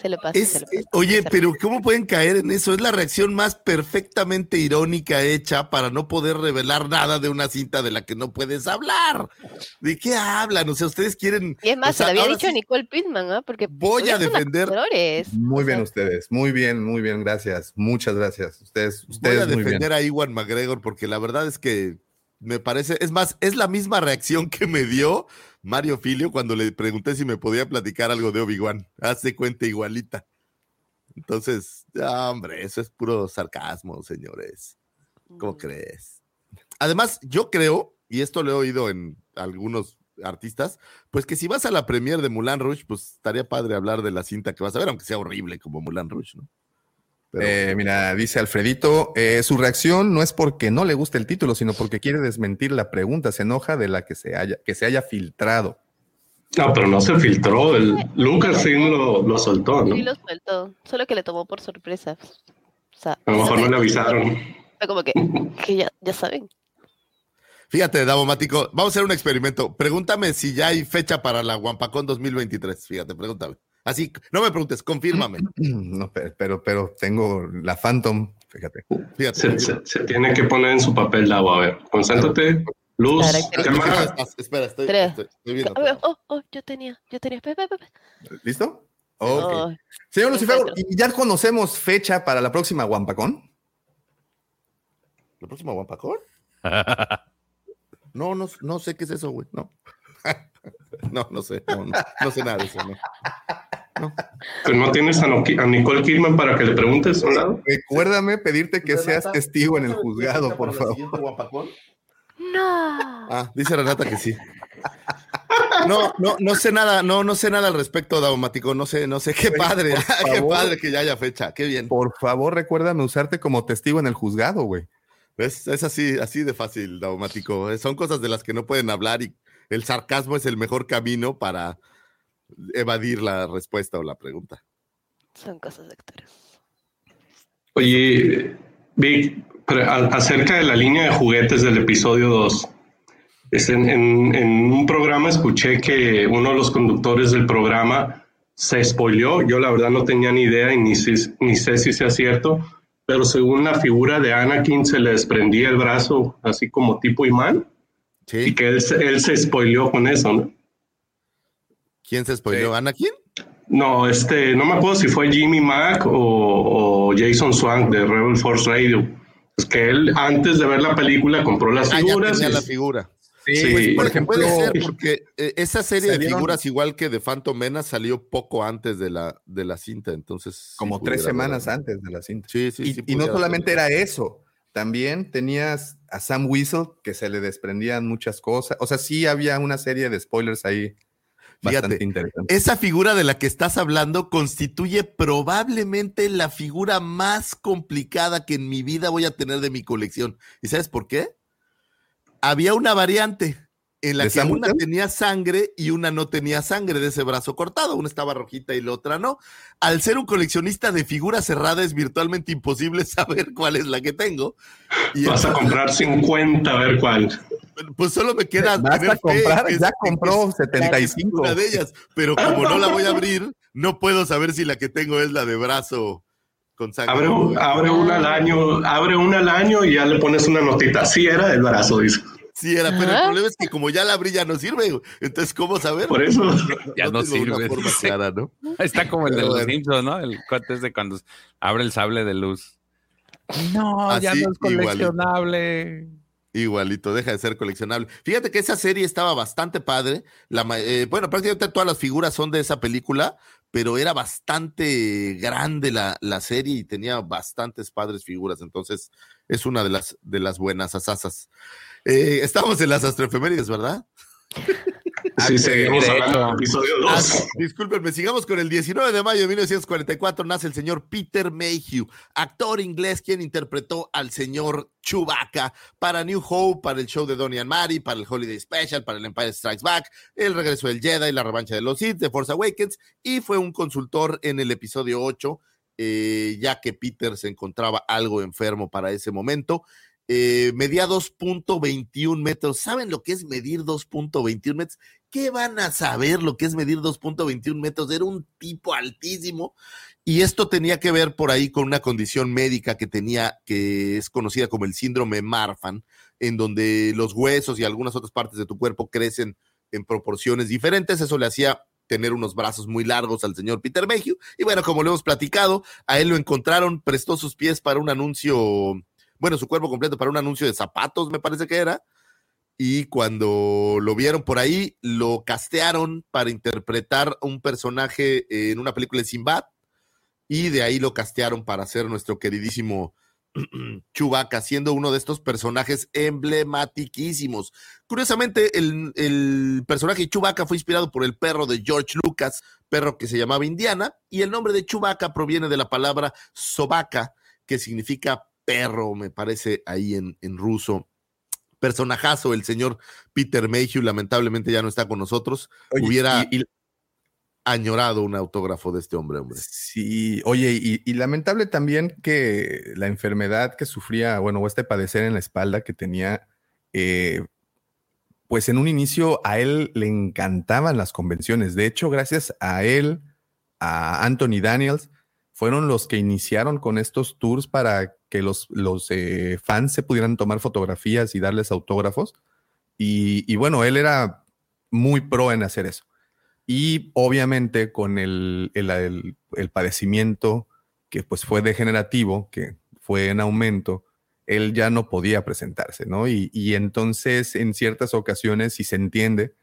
Speaker 5: Se le pasa,
Speaker 4: Es-
Speaker 5: se pasa.
Speaker 4: oye,
Speaker 5: Se-
Speaker 4: pero ¿cómo pueden caer en eso? Es la reacción más perfectamente irónica hecha para no poder revelar nada de una cinta de la que no puedes hablar. ¿De qué hablan? O sea, ustedes quieren.
Speaker 5: Y es más,
Speaker 4: o sea,
Speaker 5: se lo había dicho
Speaker 4: sí,
Speaker 5: Nicole Pitman, ¿ah? Porque
Speaker 4: Voy a defender-.
Speaker 1: Muy
Speaker 5: O
Speaker 1: bien
Speaker 5: sea,
Speaker 1: ustedes, muy bien, muy bien, gracias. Muchas gracias. Ustedes,
Speaker 4: Voy a
Speaker 1: ustedes muy bien.
Speaker 4: defender a Iwan McGregor porque la verdad es que me parece, es más, es la misma reacción que me dio Mario Filio cuando le pregunté si me podía platicar algo de Obi-Wan. Hace cuenta igualita. Entonces, hombre, eso es puro sarcasmo, señores. ¿Cómo crees? Además, yo creo, y esto lo he oído en algunos artistas, pues que si vas a la premier de Mulan Rouge, pues estaría padre hablar de la cinta que vas a ver, aunque sea horrible como Mulan Rouge, ¿no? Pero-
Speaker 1: Eh, mira, dice Alfredito, eh, su reacción no es porque no le guste el título, sino porque quiere desmentir la pregunta, se enoja de la que se haya, que se haya filtrado.
Speaker 3: No, pero no se filtró. El Lucasfilm lo, lo soltó, ¿no?
Speaker 5: Sí lo sueltó, solo que le tomó por sorpresa. O sea,
Speaker 3: A lo mejor no le avisaron.
Speaker 5: fue como que, que ya, ya saben.
Speaker 4: Fíjate, Davomático, vamos a hacer un experimento. Pregúntame si ya hay fecha para la Guampacón 2023. Fíjate, pregúntame. Así, no me preguntes, confírmame.
Speaker 1: No, pero, pero, pero tengo la Phantom, fíjate.
Speaker 4: Fíjate.
Speaker 3: Se, se- se tiene que poner en su papel, Davo. A ver, concéntrate. Luz, cámara.
Speaker 4: Espera, estoy,
Speaker 5: Tres.
Speaker 4: estoy- estoy viendo.
Speaker 5: A ver, oh, oh, yo tenía, yo tenía.
Speaker 1: ¿Listo? Ok.
Speaker 5: Oh,
Speaker 1: Señor Lucifer. ¿y ya conocemos fecha para la próxima Guampacón?
Speaker 4: ¿La próxima Guampacón? No, no, no sé qué es eso, güey. No. No, no sé. No, no, no sé nada de eso. No.
Speaker 3: Pero no tienes a, Nicole Kidman para que le preguntes a un lado.
Speaker 1: Recuérdame pedirte que seas testigo en el juzgado, por favor.
Speaker 5: No.
Speaker 4: Ah, dice Renata que sí. No, no, no sé nada, no, no sé nada al respecto, Daumático. No sé, no sé. Qué padre, qué padre que ya haya fecha. Qué bien.
Speaker 1: Por favor, recuérdame usarte como testigo en el juzgado, güey.
Speaker 4: Es, es así, así de fácil, Daumático. Son cosas de las que no pueden hablar y el sarcasmo es el mejor camino para evadir la respuesta o la pregunta.
Speaker 5: Son cosas de actores.
Speaker 3: Oye, Vic, acerca de la línea de juguetes del episodio 2. este, en, en- en un programa escuché que uno de los conductores del programa se spoileó. Yo la verdad no tenía ni idea y ni, si- ni sé si sea cierto, pero según la figura de Anakin se le desprendía el brazo así como tipo imán y
Speaker 4: Sí.
Speaker 3: que él, se- él se spoileó con eso, ¿no?
Speaker 4: ¿Quién se spoiló?
Speaker 1: Sí.
Speaker 4: ¿Anakin?
Speaker 3: No, este, no me acuerdo si fue Jimmy Mack o, o Jason Swank de Rebel Force Radio. Es que él, antes de ver la película, compró las
Speaker 4: Ah, ya
Speaker 3: figuras.
Speaker 4: tenía
Speaker 3: y-
Speaker 4: la figura.
Speaker 3: Sí,
Speaker 4: Pues,
Speaker 3: por
Speaker 1: ejemplo,
Speaker 4: puede ser porque eh, esa serie
Speaker 1: se
Speaker 4: de figuras, igual que de Phantom Menace, salió poco antes de la, de la cinta, entonces. sí
Speaker 1: Como tres
Speaker 4: pudiera
Speaker 1: semanas
Speaker 4: haber-
Speaker 1: antes de la cinta.
Speaker 4: Sí, sí,
Speaker 1: y,
Speaker 4: sí
Speaker 1: y no solamente
Speaker 4: ser.
Speaker 1: era eso, también tenías a Sam Weasel que se le desprendían muchas cosas. O sea, sí había una serie de spoilers ahí bastante
Speaker 4: Fíjate,
Speaker 1: interesantes.
Speaker 4: Esa figura de la que estás hablando constituye probablemente la figura más complicada que en mi vida voy a tener de mi colección. ¿Y sabes por qué? Había una variante en la
Speaker 1: ¿De
Speaker 4: que una tenía sangre y una no tenía sangre de ese brazo cortado. Una estaba rojita y la otra no. Al ser un coleccionista de figuras cerradas es virtualmente imposible saber cuál es la que tengo. Y
Speaker 3: Vas a comprar 50 a ver cuál.
Speaker 4: pues solo me queda
Speaker 1: Vas
Speaker 4: tener
Speaker 1: a comprar,
Speaker 4: que
Speaker 1: ya compró
Speaker 4: es-
Speaker 1: 75.
Speaker 4: una de ellas, pero como no la voy a abrir, no puedo saber si la que tengo es la de brazo con sangre.
Speaker 3: Abre, un- abre una al año, abre una al año y ya le pones una notita. Sí, era del brazo, dice.
Speaker 4: Sí, era, pero el problema es que como ya la abrí ya no sirve. güey. Entonces, ¿cómo saber?
Speaker 3: Por eso.
Speaker 2: Ya no sirve,
Speaker 4: forma
Speaker 2: dice.
Speaker 4: clara, ¿no?
Speaker 2: Está como el de los
Speaker 4: bueno.
Speaker 2: Simpsons, ¿no? El cuate es de cuando abre el sable de luz. No, ya
Speaker 4: Así,
Speaker 2: no es coleccionable.
Speaker 4: Igualito, deja de ser coleccionable. Fíjate que esa serie estaba bastante padre. La, ma- eh, bueno, prácticamente todas las figuras son de esa película, pero era bastante grande la, la serie y tenía bastantes padres figuras. Entonces, es una de las, de las buenas asasas. Eh, estamos en las astroefemérides, ¿verdad?
Speaker 3: Sí, seguimos hablando del episodio
Speaker 4: Ah,
Speaker 3: 2.
Speaker 4: discúlpenme, sigamos con el 19 de mayo de 1944 nace el señor Peter Mayhew, actor inglés quien interpretó al señor Chewbacca para New Hope, para el show de Donnie and Mary, para el Holiday Special, para el Empire Strikes Back, el regreso del Jedi, la revancha de los Sith, de Force Awakens y fue un consultor en el episodio 8, eh, ya que Peter se encontraba algo enfermo para ese momento. Eh, medía 2.21 metros. ¿Saben lo que es medir 2.21 metros? ¿Qué van a saber lo que es medir 2.21 metros? Era un tipo altísimo. Y esto tenía que ver por ahí con una condición médica que tenía, que es conocida como el síndrome Marfan, en donde los huesos y algunas otras partes de tu cuerpo crecen en proporciones diferentes. Eso le hacía tener unos brazos muy largos al señor Peter Mayhew. Y bueno, como lo hemos platicado, a él lo encontraron, prestó sus pies para un anuncio, bueno, su cuerpo completo para un anuncio de zapatos, me parece que era. Y cuando lo vieron por ahí, lo castearon para interpretar un personaje en una película de Sinbad. Y de ahí lo castearon para ser nuestro queridísimo Chewbacca, siendo uno de estos personajes emblematiquísimos. Curiosamente, el, el personaje Chewbacca fue inspirado por el perro de George Lucas, perro que se llamaba Indiana, y el nombre de Chewbacca proviene de la palabra sobaca, que significa perro, me parece ahí en, en ruso. Personajazo, el señor Peter Mayhew, lamentablemente ya no está con nosotros.
Speaker 1: Oye,
Speaker 4: Hubiera
Speaker 1: y- y-
Speaker 4: añorado un autógrafo de este hombre, hombre.
Speaker 1: Sí, oye, y, y lamentable también que la enfermedad que sufría, bueno, o este padecer en la espalda que tenía, eh, pues en un inicio a él le encantaban las convenciones. De hecho, gracias a él, a Anthony Daniels, fueron los que iniciaron con estos tours para que los, los eh, fans se pudieran tomar fotografías y darles autógrafos. Y, bueno, él era muy pro en hacer eso. Y obviamente con el, el, el- el padecimiento que pues fue degenerativo, que fue en aumento, él ya no podía presentarse, ¿no? Y, y entonces en ciertas ocasiones, si se entiende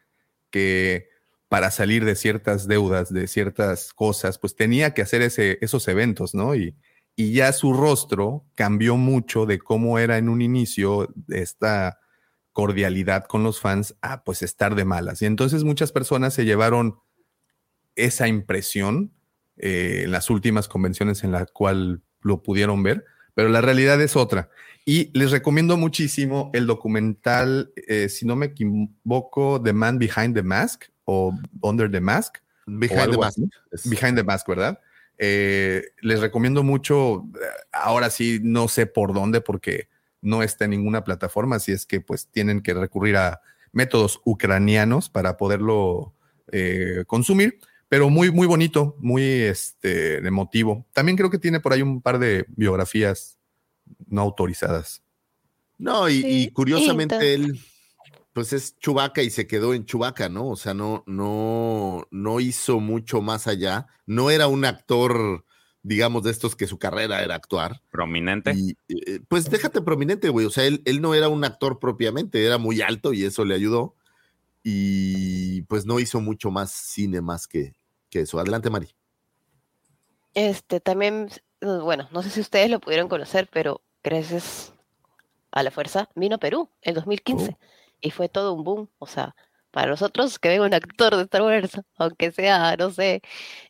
Speaker 1: que para salir de ciertas deudas, de ciertas cosas, pues tenía que hacer ese, esos eventos, ¿no? Y, y ya su rostro cambió mucho de cómo era en un inicio esta cordialidad con los fans a pues estar de malas. Y entonces muchas personas se llevaron esa impresión eh, en las últimas convenciones en la cual lo pudieron ver, pero la realidad es otra. Y les recomiendo muchísimo el documental, eh, si no me equivoco, The Man Behind the Mask o Under the Mask.
Speaker 4: Behind the Mask.
Speaker 1: así. Behind the Mask, ¿verdad? Eh, les recomiendo mucho, eh, ahora sí, no sé por dónde, porque no está en ninguna plataforma, así es que pues tienen que recurrir a métodos ucranianos para poderlo eh, consumir, pero muy, muy bonito, muy este, emotivo. También creo que tiene por ahí un par de biografías no autorizadas.
Speaker 4: No, y,
Speaker 5: Sí,
Speaker 4: y curiosamente él, pues es Chubaca y se quedó en Chubaca, ¿no? O sea, no, no, no hizo mucho más allá. No era un actor, digamos, de estos que su carrera era actuar.
Speaker 2: Prominente.
Speaker 4: Y, eh, pues déjate prominente, güey. O sea, él, él no era un actor propiamente, era muy alto y eso le ayudó. Y pues no hizo mucho más cine más que, que eso. Adelante, Mari.
Speaker 5: Este también, eh, bueno, no sé si ustedes lo pudieron conocer, pero gracias a la fuerza vino a Perú en 2015 y fue todo un boom. O sea, para nosotros que venga un actor de Star Wars, aunque sea, no sé,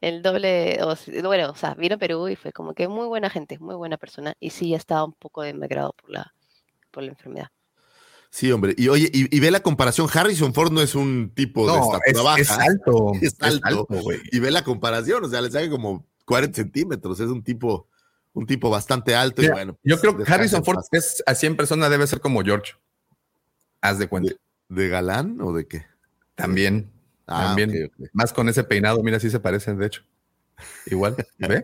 Speaker 5: el doble, o, bueno, o sea, vino a Perú y fue como que muy buena gente, muy buena persona y sí ya estaba un poco demacrado por la, por la enfermedad.
Speaker 4: Sí, hombre. Y oye, y, y ve la comparación. Harrison Ford no es un tipo de
Speaker 1: No,
Speaker 4: estatura
Speaker 1: es,
Speaker 4: baja.
Speaker 1: es alto.
Speaker 4: Es
Speaker 1: es
Speaker 4: alto.
Speaker 1: güey.
Speaker 4: y ve la comparación, o sea, le saca como 40 centímetros, es un tipo, un tipo bastante alto y bueno.
Speaker 1: Yo creo que Harrison Ford es así en persona debe ser como George. Haz de cuenta.
Speaker 4: ¿De galán o de qué?
Speaker 1: También.
Speaker 4: Ah,
Speaker 1: también. Más con ese peinado, mira, sí se parecen, de hecho. Igual, ¿ve?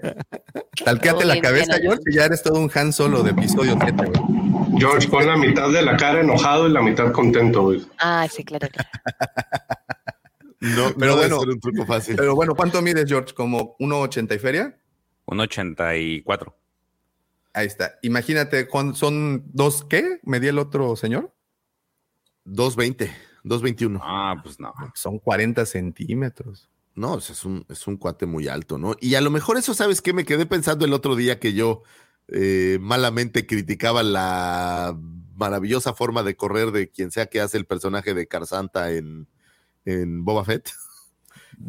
Speaker 1: Talqueate la cabeza, George, y ya eres todo un Han Solo de episodio 7, güey.
Speaker 3: George, pon la mitad de la cara enojado y la mitad contento, güey.
Speaker 5: Ah, sí, claro. claro.
Speaker 4: No,
Speaker 1: Pero
Speaker 4: pero
Speaker 1: bueno,
Speaker 4: un truco fácil.
Speaker 1: Pero bueno, ¿cuánto mides, George? ¿Como 1,80 y feria?
Speaker 2: Un 84.
Speaker 1: Ahí está. Imagínate, ¿cuán- ¿son dos qué? ¿Medía el otro señor?
Speaker 4: 220, 221.
Speaker 2: Ah, pues no.
Speaker 1: Son 40 centímetros.
Speaker 4: No, es un, es un cuate muy alto, ¿no? Y a lo mejor eso, ¿sabes qué? Me quedé pensando el otro día que yo eh, malamente criticaba la maravillosa forma de correr de quien sea que hace el personaje de Carsanta en, en Boba Fett.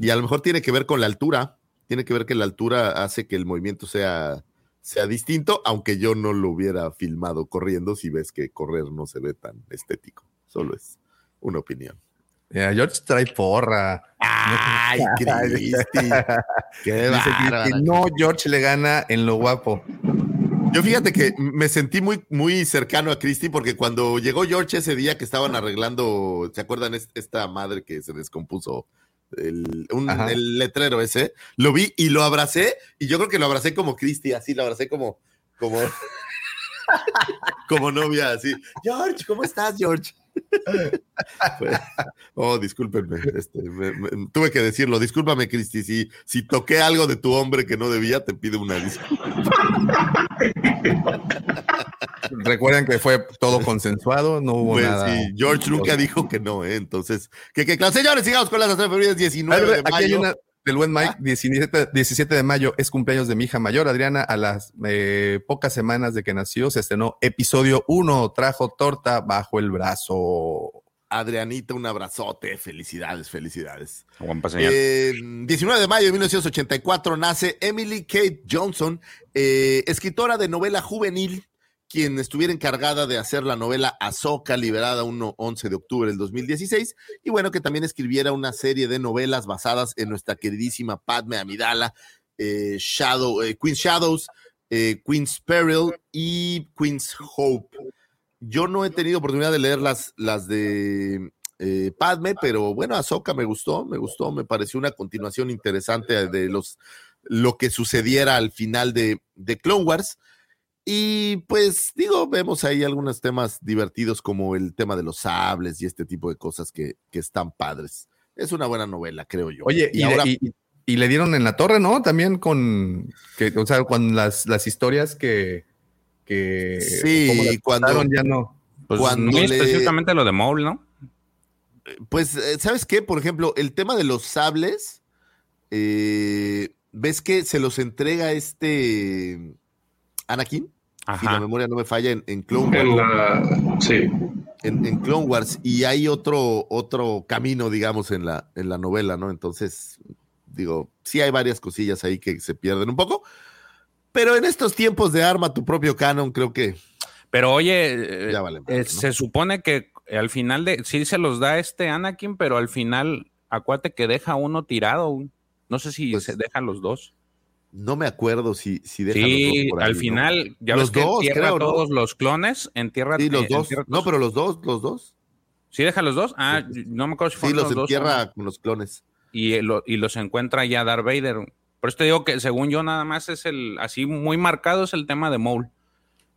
Speaker 4: Y a lo mejor tiene que ver con la altura. Tiene que ver que la altura hace que el movimiento sea, sea distinto, aunque yo no lo hubiera filmado corriendo si ves que correr no se ve tan estético. Solo es una opinión.
Speaker 1: Yeah, George trae porra.
Speaker 4: Ay, Cristi. Qué
Speaker 1: Dice que no, George le gana en lo guapo.
Speaker 4: Yo fíjate que me sentí muy, muy cercano a Cristi porque cuando llegó George ese día que estaban arreglando, ¿se acuerdan es- esta madre que se descompuso? El, un-
Speaker 1: Ajá.
Speaker 4: el letrero ese, lo vi y lo abracé y yo creo que lo abracé como Cristi, así lo abracé como, como, como novia, así. George, ¿cómo estás, George? Fue- oh, discúlpenme, este, me- me- tuve que decirlo, discúlpame, Cristi, si, si toqué algo de tu hombre que no debía, te pido una disculpa.
Speaker 1: Recuerden que fue todo consensuado, no hubo
Speaker 4: Pues
Speaker 1: nada.
Speaker 4: sí, George nunca dijo que no, ¿eh? Entonces, ¿qué, qué clase? Señores, sigamos con las efemérides 19 de
Speaker 1: Aquí hay
Speaker 4: mayo.
Speaker 1: una del buen Mike, 17, 17 de mayo es cumpleaños de mi hija mayor, Adriana. A las eh, pocas semanas de que nació, se estrenó episodio 1, trajo torta bajo el brazo.
Speaker 4: Adrianita, un abrazote, felicidades, felicidades. Eh, 19 de mayo de 1984 nace Emily Kate Johnson, eh, escritora de novela juvenil, quien estuviera encargada de hacer la novela Ahsoka, liberada un 11 de octubre del 2016, y bueno, que también escribiera una serie de novelas basadas en nuestra queridísima Padme Amidala, eh, Shadow, eh, Queen's Shadows, eh, Queen's Peril y Queen's Hope. Yo no he tenido oportunidad de leer las, las de eh, Padme, pero bueno, Ahsoka me gustó, me gustó, me pareció una continuación interesante de los lo que sucediera al final de, de Clone Wars. Y pues digo, vemos ahí algunos temas divertidos como el tema de los sables y este tipo de cosas que, que están padres. Es una buena novela, creo yo.
Speaker 1: Oye, y,
Speaker 4: ahora,
Speaker 1: y- y le dieron en la torre, ¿no? También con, que, o sea, con las, las historias que, que
Speaker 4: Sí,
Speaker 1: como las
Speaker 4: cuando-
Speaker 1: ya no.
Speaker 2: Pues
Speaker 4: cuando
Speaker 2: muy
Speaker 4: le-
Speaker 2: específicamente lo de Maul, ¿no?
Speaker 4: Pues, eh, ¿sabes qué? Por ejemplo, el tema de los sables, eh, ¿ves que se los entrega este Anakin? Si la memoria no me falla en, en Clone Wars.
Speaker 3: En la, sí.
Speaker 4: en, en Clone Wars y hay otro, otro camino, digamos, en la, en la novela, ¿no? Entonces, digo, sí hay varias cosillas ahí que se pierden un poco, pero en estos tiempos de arma tu propio canon, creo que
Speaker 2: Pero oye, eh,
Speaker 4: ya vale.
Speaker 2: eh, se supone que al final de sí se los da este Anakin, pero al final acuérdate que deja uno tirado. No sé si
Speaker 4: Pues,
Speaker 2: se dejan los dos.
Speaker 4: No me acuerdo si, si dejan los
Speaker 2: Sí,
Speaker 4: dos por ahí,
Speaker 2: al
Speaker 4: ¿no?
Speaker 2: final ya
Speaker 4: Los
Speaker 2: ves que
Speaker 4: dos,
Speaker 2: entierra
Speaker 4: creo, ¿no?
Speaker 2: todos los clones, entierra
Speaker 4: Sí, los dos. No, pero los dos, los dos.
Speaker 2: ¿Sí deja los dos? Ah, no me acuerdo si
Speaker 4: Sí,
Speaker 2: fueron
Speaker 4: los
Speaker 2: los dos.
Speaker 4: entierra con los clones.
Speaker 2: y, eh, lo- y los encuentra ya Darth Vader. Por eso te digo que según yo nada más es el, así muy marcado es el tema de Maul.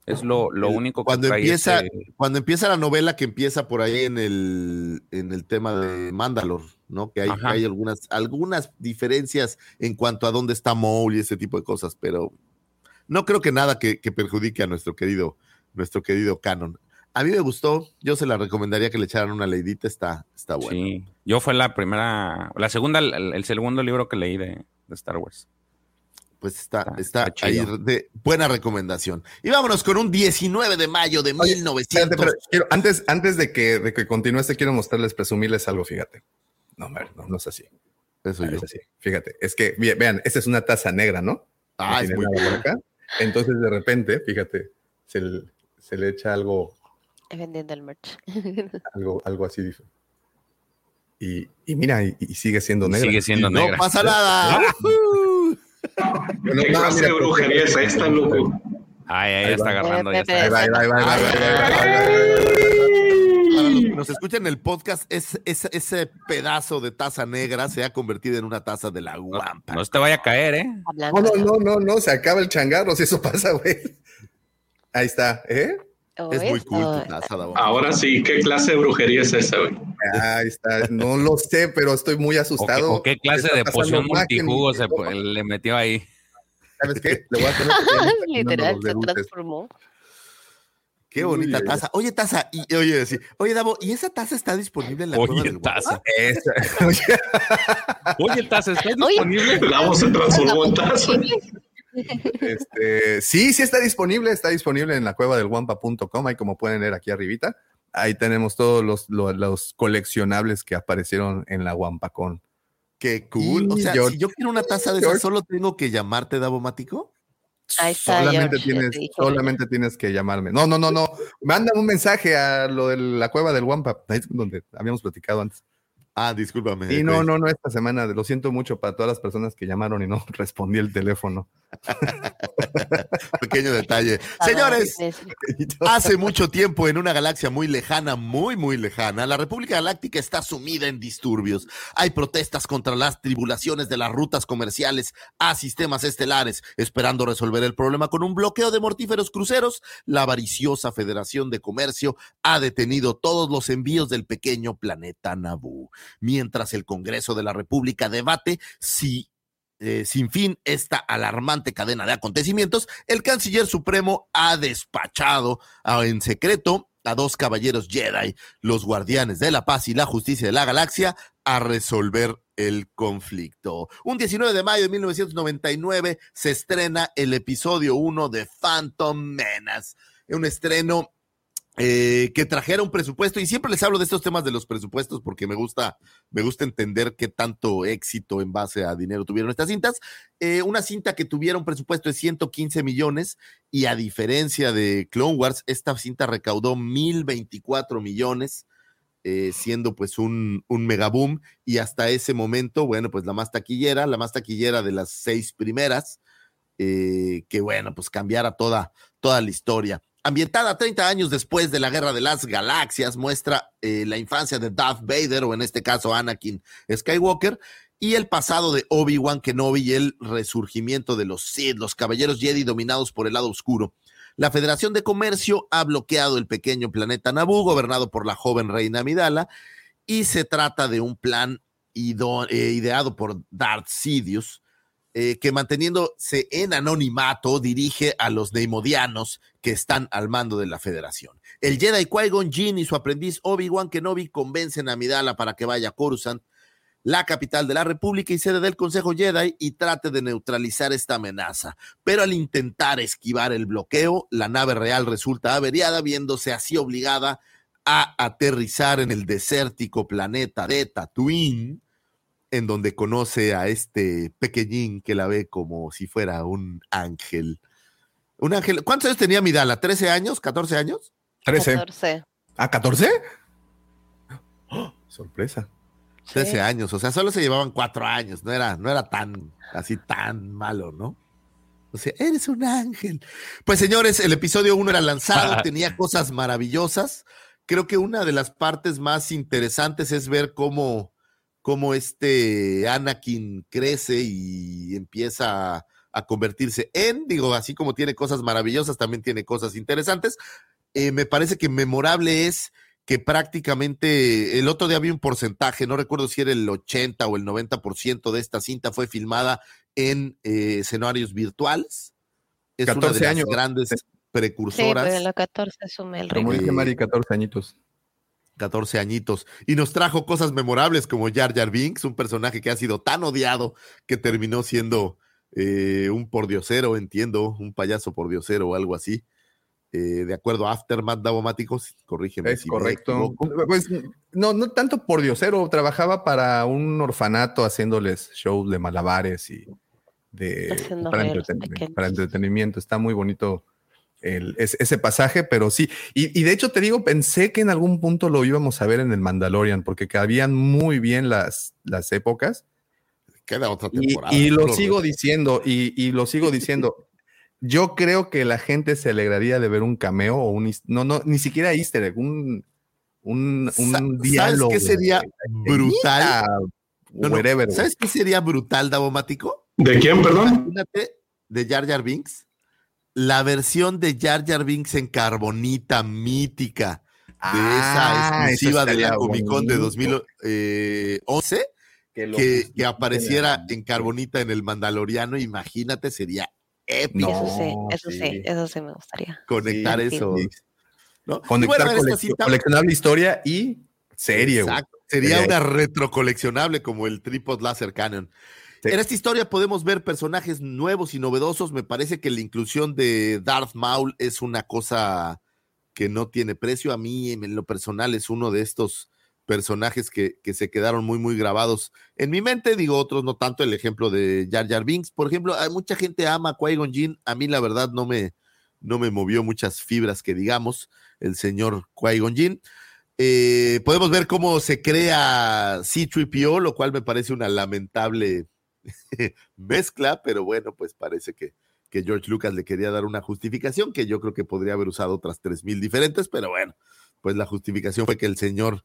Speaker 2: Es lo, lo
Speaker 4: El-
Speaker 2: único que
Speaker 4: cuando
Speaker 2: trae
Speaker 4: empieza,
Speaker 2: este-
Speaker 4: cuando empieza la novela que empieza por ahí en el, en el tema de Mandalor, ¿no? Que hay, algunas, algunas diferencias en cuanto a dónde está Maul y ese tipo de cosas, pero no creo que nada que, que perjudique a nuestro querido, nuestro querido canon. A mí me gustó, yo se la recomendaría que le echaran una leidita, está, está bueno.
Speaker 2: Sí, yo fue la primera, la segunda, el, el segundo libro que leí de, de Star Wars.
Speaker 4: Pues está,
Speaker 2: Está-
Speaker 4: está,
Speaker 2: está
Speaker 4: ahí de buena recomendación. Y vámonos con un 19 de mayo de
Speaker 1: Oye,
Speaker 4: 1900.
Speaker 1: Espérate, pero quiero- antes, antes de que, de que continúe este, quiero mostrarles, presumirles algo, fíjate. No, no, no es así.
Speaker 4: Eso
Speaker 1: es así. Fíjate, es que, ve- vean, esta es una taza negra, ¿no? No
Speaker 4: Ah, es muy
Speaker 1: por acá. Entonces, de repente, fíjate, se, le- se le echa algo,
Speaker 5: Vendiendo el merch.
Speaker 1: algo, algo así. dif- Y, y mira, y, y sigue siendo negra.
Speaker 2: sigue siendo
Speaker 4: Y no
Speaker 2: negra.
Speaker 4: pasa nada. Uh.
Speaker 1: Bueno,
Speaker 3: ¿Qué clase de brujería es esta, loco?
Speaker 2: Ay, ahí
Speaker 1: Ahí
Speaker 2: está agarrando.
Speaker 1: Ahí va, ahí va, ahí va,
Speaker 4: nos escuchan en el podcast, es, es- ese pedazo de taza negra se ha convertido en una taza de la guampa.
Speaker 2: No se te vaya a caer, ¿eh?
Speaker 1: No, no, no, no, no, se acaba el changarro si eso pasa, güey. Ahí está, ¿eh?
Speaker 5: Oh,
Speaker 4: Es muy cool tu taza, Davo.
Speaker 3: Ahora sí, ¿qué clase de brujería es esa, güey?
Speaker 1: Ahí está. No lo sé, pero estoy muy
Speaker 2: ¿O qué,
Speaker 1: asustado.
Speaker 2: o qué clase de poción multijugo se, le metió ahí?
Speaker 1: ¿Sabes qué? Le voy a tener que
Speaker 5: Literal, se transformó.
Speaker 4: Qué bonita
Speaker 1: Uy,
Speaker 4: taza. Oye, taza, y, oye, sí. Oye, Davo, ¿y esa taza está disponible en la cueva
Speaker 2: Oye,
Speaker 4: del guampa?
Speaker 2: taza.
Speaker 1: Esa. Oye,
Speaker 2: Oye, Taz, ¿estás
Speaker 5: Oye.
Speaker 2: disponible?
Speaker 3: La voz se transformó en taza.
Speaker 1: este, sí, sí está disponible, está disponible en la cueva del guampa.com, ahí como pueden ver aquí arribita. ahí tenemos todos los, los, los coleccionables que aparecieron en la Wampacón.
Speaker 4: Qué cool. O sea,
Speaker 1: George-
Speaker 4: si yo quiero una taza de esas, solo tengo que llamarte Davomático.
Speaker 5: Ahí está,
Speaker 1: Solamente
Speaker 5: George,
Speaker 1: tienes, solamente tienes que llamarme. No, no, no, no. Manda un mensaje a lo de la cueva del Wampa, ahí es donde habíamos platicado antes.
Speaker 4: Ah, discúlpame.
Speaker 1: Y no, no, no, esta semana, lo siento mucho para todas las personas que llamaron y no respondí el teléfono.
Speaker 4: Pequeño detalle. Señores,
Speaker 5: es-
Speaker 4: Hace mucho tiempo, en una galaxia muy lejana, muy, muy lejana, la República Galáctica está sumida en disturbios. Hay protestas contra las tribulaciones de las rutas comerciales a sistemas estelares. Esperando resolver el problema con un bloqueo de mortíferos cruceros, la avariciosa Federación de Comercio ha detenido todos los envíos del pequeño planeta Naboo. Mientras el Congreso de la República debate si eh, sin fin esta alarmante cadena de acontecimientos, el canciller supremo ha despachado a- en secreto a dos caballeros Jedi, los guardianes de la paz y la justicia de la galaxia, a resolver el conflicto. Un 19 de mayo de 1999 se estrena el episodio 1 de Phantom Menace, un estreno eh, que trajera un presupuesto, y siempre les hablo de estos temas de los presupuestos porque me gusta, me gusta entender qué tanto éxito en base a dinero tuvieron estas cintas. Eh, una cinta que tuviera un presupuesto de 115 millones, y a diferencia de Clone Wars, esta cinta recaudó 1024 millones. eh, siendo pues un, un megaboom y hasta ese momento, bueno, pues la más taquillera, la más taquillera de las seis primeras, que bueno, pues cambiara toda, toda la historia. Ambientada 30 años después de la Guerra de las Galaxias, muestra eh, la infancia de Darth Vader, o en este caso Anakin Skywalker, y el pasado de Obi-Wan Kenobi y el resurgimiento de los Sith, los caballeros Jedi dominados por el lado oscuro. La Federación de Comercio ha bloqueado el pequeño planeta Naboo, gobernado por la joven reina Amidala, y se trata de un plan eh, ideado por Darth Sidious, eh, que manteniéndose en anonimato dirige a los neimodianos que están al mando de la federación. El Jedi Qui-Gon Jinn y su aprendiz Obi-Wan Kenobi convencen a Amidala para que vaya a Coruscant, la capital de la República y sede del Consejo Jedi, y trate de neutralizar esta amenaza. Pero al intentar esquivar el bloqueo, la nave real resulta averiada, viéndose así obligada a aterrizar en el desértico planeta de Tatooine, en donde conoce a este pequeñín que la ve como si fuera un ángel. Un ángel. ¿Cuántos años tenía Midala? ¿13 años? ¿14 años?
Speaker 1: 13.
Speaker 5: 14.
Speaker 1: ¿Ah, 14? ¡Oh! sorpresa.
Speaker 4: 13
Speaker 5: Sí.
Speaker 4: años, o sea, solo se llevaban cuatro años, no era, no era tan, así tan malo, ¿no? O sea, eres un ángel. Pues señores, el episodio 1 era lanzado, tenía cosas maravillosas. Creo que una de las partes más interesantes es ver cómo, cómo este Anakin crece y empieza a, a convertirse en, digo, así como tiene cosas maravillosas, también tiene cosas interesantes. Eh, me parece que memorable es que prácticamente el otro día había un porcentaje, no recuerdo si era el 80 o el 90% de esta cinta fue filmada en eh, escenarios virtuales. Es una
Speaker 1: 14
Speaker 4: de las
Speaker 1: años.
Speaker 4: grandes
Speaker 5: Sí,
Speaker 4: precursoras.
Speaker 5: la 14 asume el
Speaker 1: Como dice Mari, 14 añitos.
Speaker 4: 14 añitos. Y nos trajo cosas memorables como Jar Jar Binks, un personaje que ha sido tan odiado que terminó siendo eh, un pordiosero, entiendo, un payaso pordiosero o algo así. Eh, de acuerdo a Aftermath Davomáticos, corrígeme.
Speaker 1: Es
Speaker 4: si
Speaker 1: correcto.
Speaker 4: equivoco.
Speaker 1: Pues no, no tanto por diosero, trabajaba para un orfanato haciéndoles shows de malabares y de
Speaker 5: Haciendo
Speaker 1: para,
Speaker 5: reír a los
Speaker 1: entreten-
Speaker 5: pequeños.
Speaker 1: para entretenimiento. Está muy bonito el- es- ese pasaje, pero sí. Y, y de hecho te digo, pensé que en algún punto lo íbamos a ver en el Mandalorian, porque cabían muy bien las, las épocas.
Speaker 4: Queda otra
Speaker 1: Y,
Speaker 4: temporada.
Speaker 1: y lo
Speaker 4: no
Speaker 1: sigo diciendo, y, y lo sigo diciendo. Yo creo que la gente se alegraría de ver un cameo o un, no, no, ni siquiera easter egg, un, un, un
Speaker 4: Sa-
Speaker 1: diálogo.
Speaker 4: ¿Sabes qué sería brutal? No, no. ¿Sabes qué sería brutal, Davomático?
Speaker 3: ¿De quién, perdón?
Speaker 4: Imagínate de Jar Jar Binks. La versión de JarJar Binks en carbonita mítica de
Speaker 1: Ah,
Speaker 4: esa
Speaker 1: eso
Speaker 4: exclusiva de la Comic Con de
Speaker 1: bonito.
Speaker 4: 2011
Speaker 1: Que lo
Speaker 4: que, que apareciera en carbonita en el Mandaloriano. Imagínate, sería épico
Speaker 5: eso sí, eso sí.
Speaker 1: sí.
Speaker 5: eso sí me gustaría.
Speaker 4: conectar
Speaker 1: Sí,
Speaker 4: eso.
Speaker 1: sí.
Speaker 4: ¿no?
Speaker 1: Conectar
Speaker 4: bueno,
Speaker 1: colec-
Speaker 4: cinta-
Speaker 1: coleccionable historia y serie, güey.
Speaker 4: Exacto. Sería
Speaker 1: Sería-
Speaker 4: una retrocoleccionable como el Tripod Laser Cannon.
Speaker 1: Sí.
Speaker 4: En esta historia podemos ver personajes nuevos y novedosos. Me parece que la inclusión de Darth Maul es una cosa que no tiene precio. A mí, en lo personal, es uno de estos personajes que, que, se quedaron muy, muy grabados en mi mente. Digo, otros no tanto. El ejemplo de Jar Jar Binks, por ejemplo, hay mucha gente ama a Qui-Gon. A mí, la verdad, no me, no me movió muchas fibras que digamos el señor Qui-Gon. Eh, podemos ver cómo se crea C-3PO, lo cual me parece una lamentable mezcla, pero bueno, pues parece que, que George Lucas le quería dar una justificación que yo creo que podría haber usado otras 3.000 diferentes, pero bueno, pues la justificación fue que el señor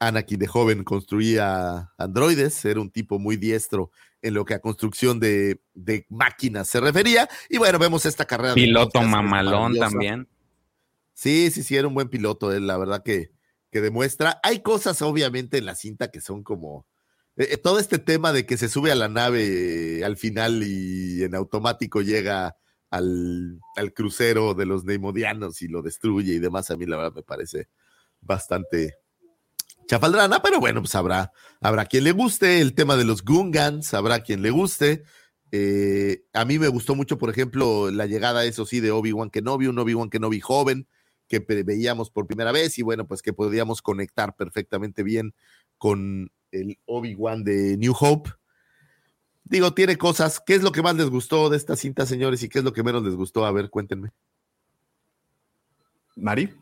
Speaker 4: Anakin de joven construía androides, era un tipo muy diestro en lo que a construcción de, de máquinas se refería, y bueno, vemos esta carrera.
Speaker 2: Piloto mamalón también.
Speaker 4: Sí, sí, sí, era un buen piloto, él, la verdad que, que demuestra. Hay cosas, obviamente, en la cinta que son como. Eh, todo este tema de que se sube a la nave al final y en automático llega al, al, crucero de los Neimodianos y lo destruye y demás, a mí la verdad me parece bastante chafaldrana, pero bueno, pues habrá, habrá quien le guste el tema de los Gungans, habrá quien le guste. Eh, a mí me gustó mucho, por ejemplo, la llegada, eso sí, de Obi-Wan Kenobi, un Obi-Wan Kenobi joven, que veíamos por primera vez y bueno, pues que podíamos conectar perfectamente bien con el Obi-Wan de New Hope. Digo, tiene cosas. ¿Qué es lo que más les gustó de esta cinta, señores? ¿Y qué es lo que menos les gustó? A ver, cuéntenme.
Speaker 1: Mari.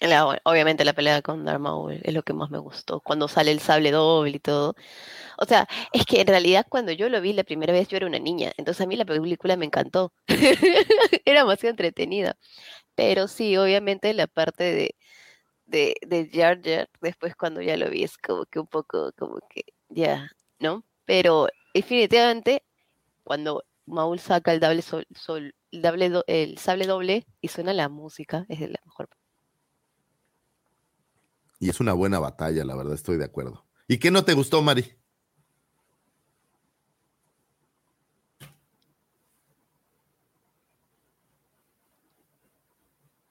Speaker 5: La, obviamente la pelea con Darth Maul es lo que más me gustó. Cuando sale el sable doble y todo. O sea, es que en realidad cuando yo lo vi la primera vez yo era una niña. Entonces a mí la película me encantó. era demasiado entretenida. Pero sí, obviamente la parte de, de, de Jar Jar, después cuando ya lo vi, es como que un poco, como que ya, ¿no? Pero definitivamente, cuando Maul saca el, doble sol, el, doble el sable doble y suena la música, es de la mejor.
Speaker 4: Y es una buena batalla, la verdad, estoy de acuerdo. ¿Y qué no te gustó, Mari?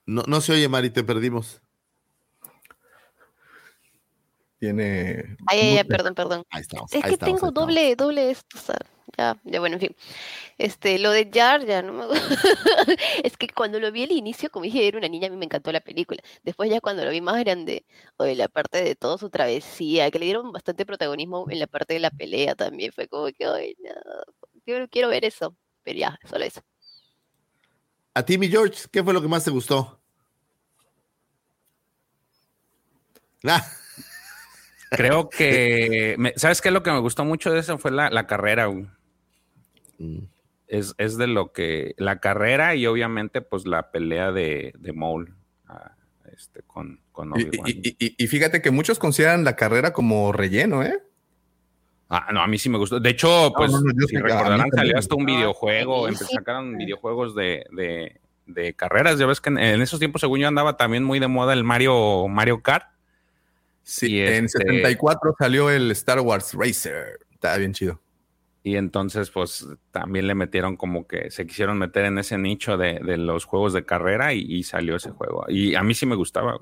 Speaker 4: No, no se oye, Mari, te perdimos.
Speaker 1: Tiene.
Speaker 5: Ay, ay, perdón, perdón.
Speaker 4: Ahí estamos,
Speaker 5: es
Speaker 4: ahí
Speaker 5: que
Speaker 4: estamos,
Speaker 5: tengo doble, doble esto, o sea, ya, ya, bueno, en fin. Este, lo de Jar, ya no me Es que cuando lo vi al inicio, como dije, era una niña, a mí me encantó la película. Después, ya cuando lo vi más grande, o de la parte de toda su travesía, que le dieron bastante protagonismo en la parte de la pelea también, fue como que, ay, no, yo no quiero ver eso. Pero ya, solo eso.
Speaker 4: A ti, mi George, ¿qué fue lo que más te gustó? Ah,
Speaker 2: Creo que, me- ¿sabes qué? Lo que me gustó mucho de eso fue la, la carrera.
Speaker 4: mm,
Speaker 2: Es, es de lo que, la carrera y obviamente pues la pelea de, de Maul ah, este, con, con
Speaker 1: Y,
Speaker 2: Obi-Wan.
Speaker 1: y- y- y fíjate que muchos consideran la carrera como relleno, ¿eh?
Speaker 2: Ah, no, a mí sí me gustó. De hecho, pues,
Speaker 1: no, no,
Speaker 2: si recordarán, salió hasta un
Speaker 5: Ah,
Speaker 2: videojuego, sacaron videojuegos de, de, de carreras. Ya ves que en, en esos tiempos, según yo, andaba también muy de moda el Mario, Mario Kart.
Speaker 1: Sí,
Speaker 2: Y
Speaker 1: en
Speaker 2: este-
Speaker 1: 74 salió el Star Wars Racer. Está bien chido.
Speaker 2: Y entonces, pues, también le metieron como que se quisieron meter en ese nicho de, de los juegos de carrera y, y salió ese juego. Y a mí sí me gustaba.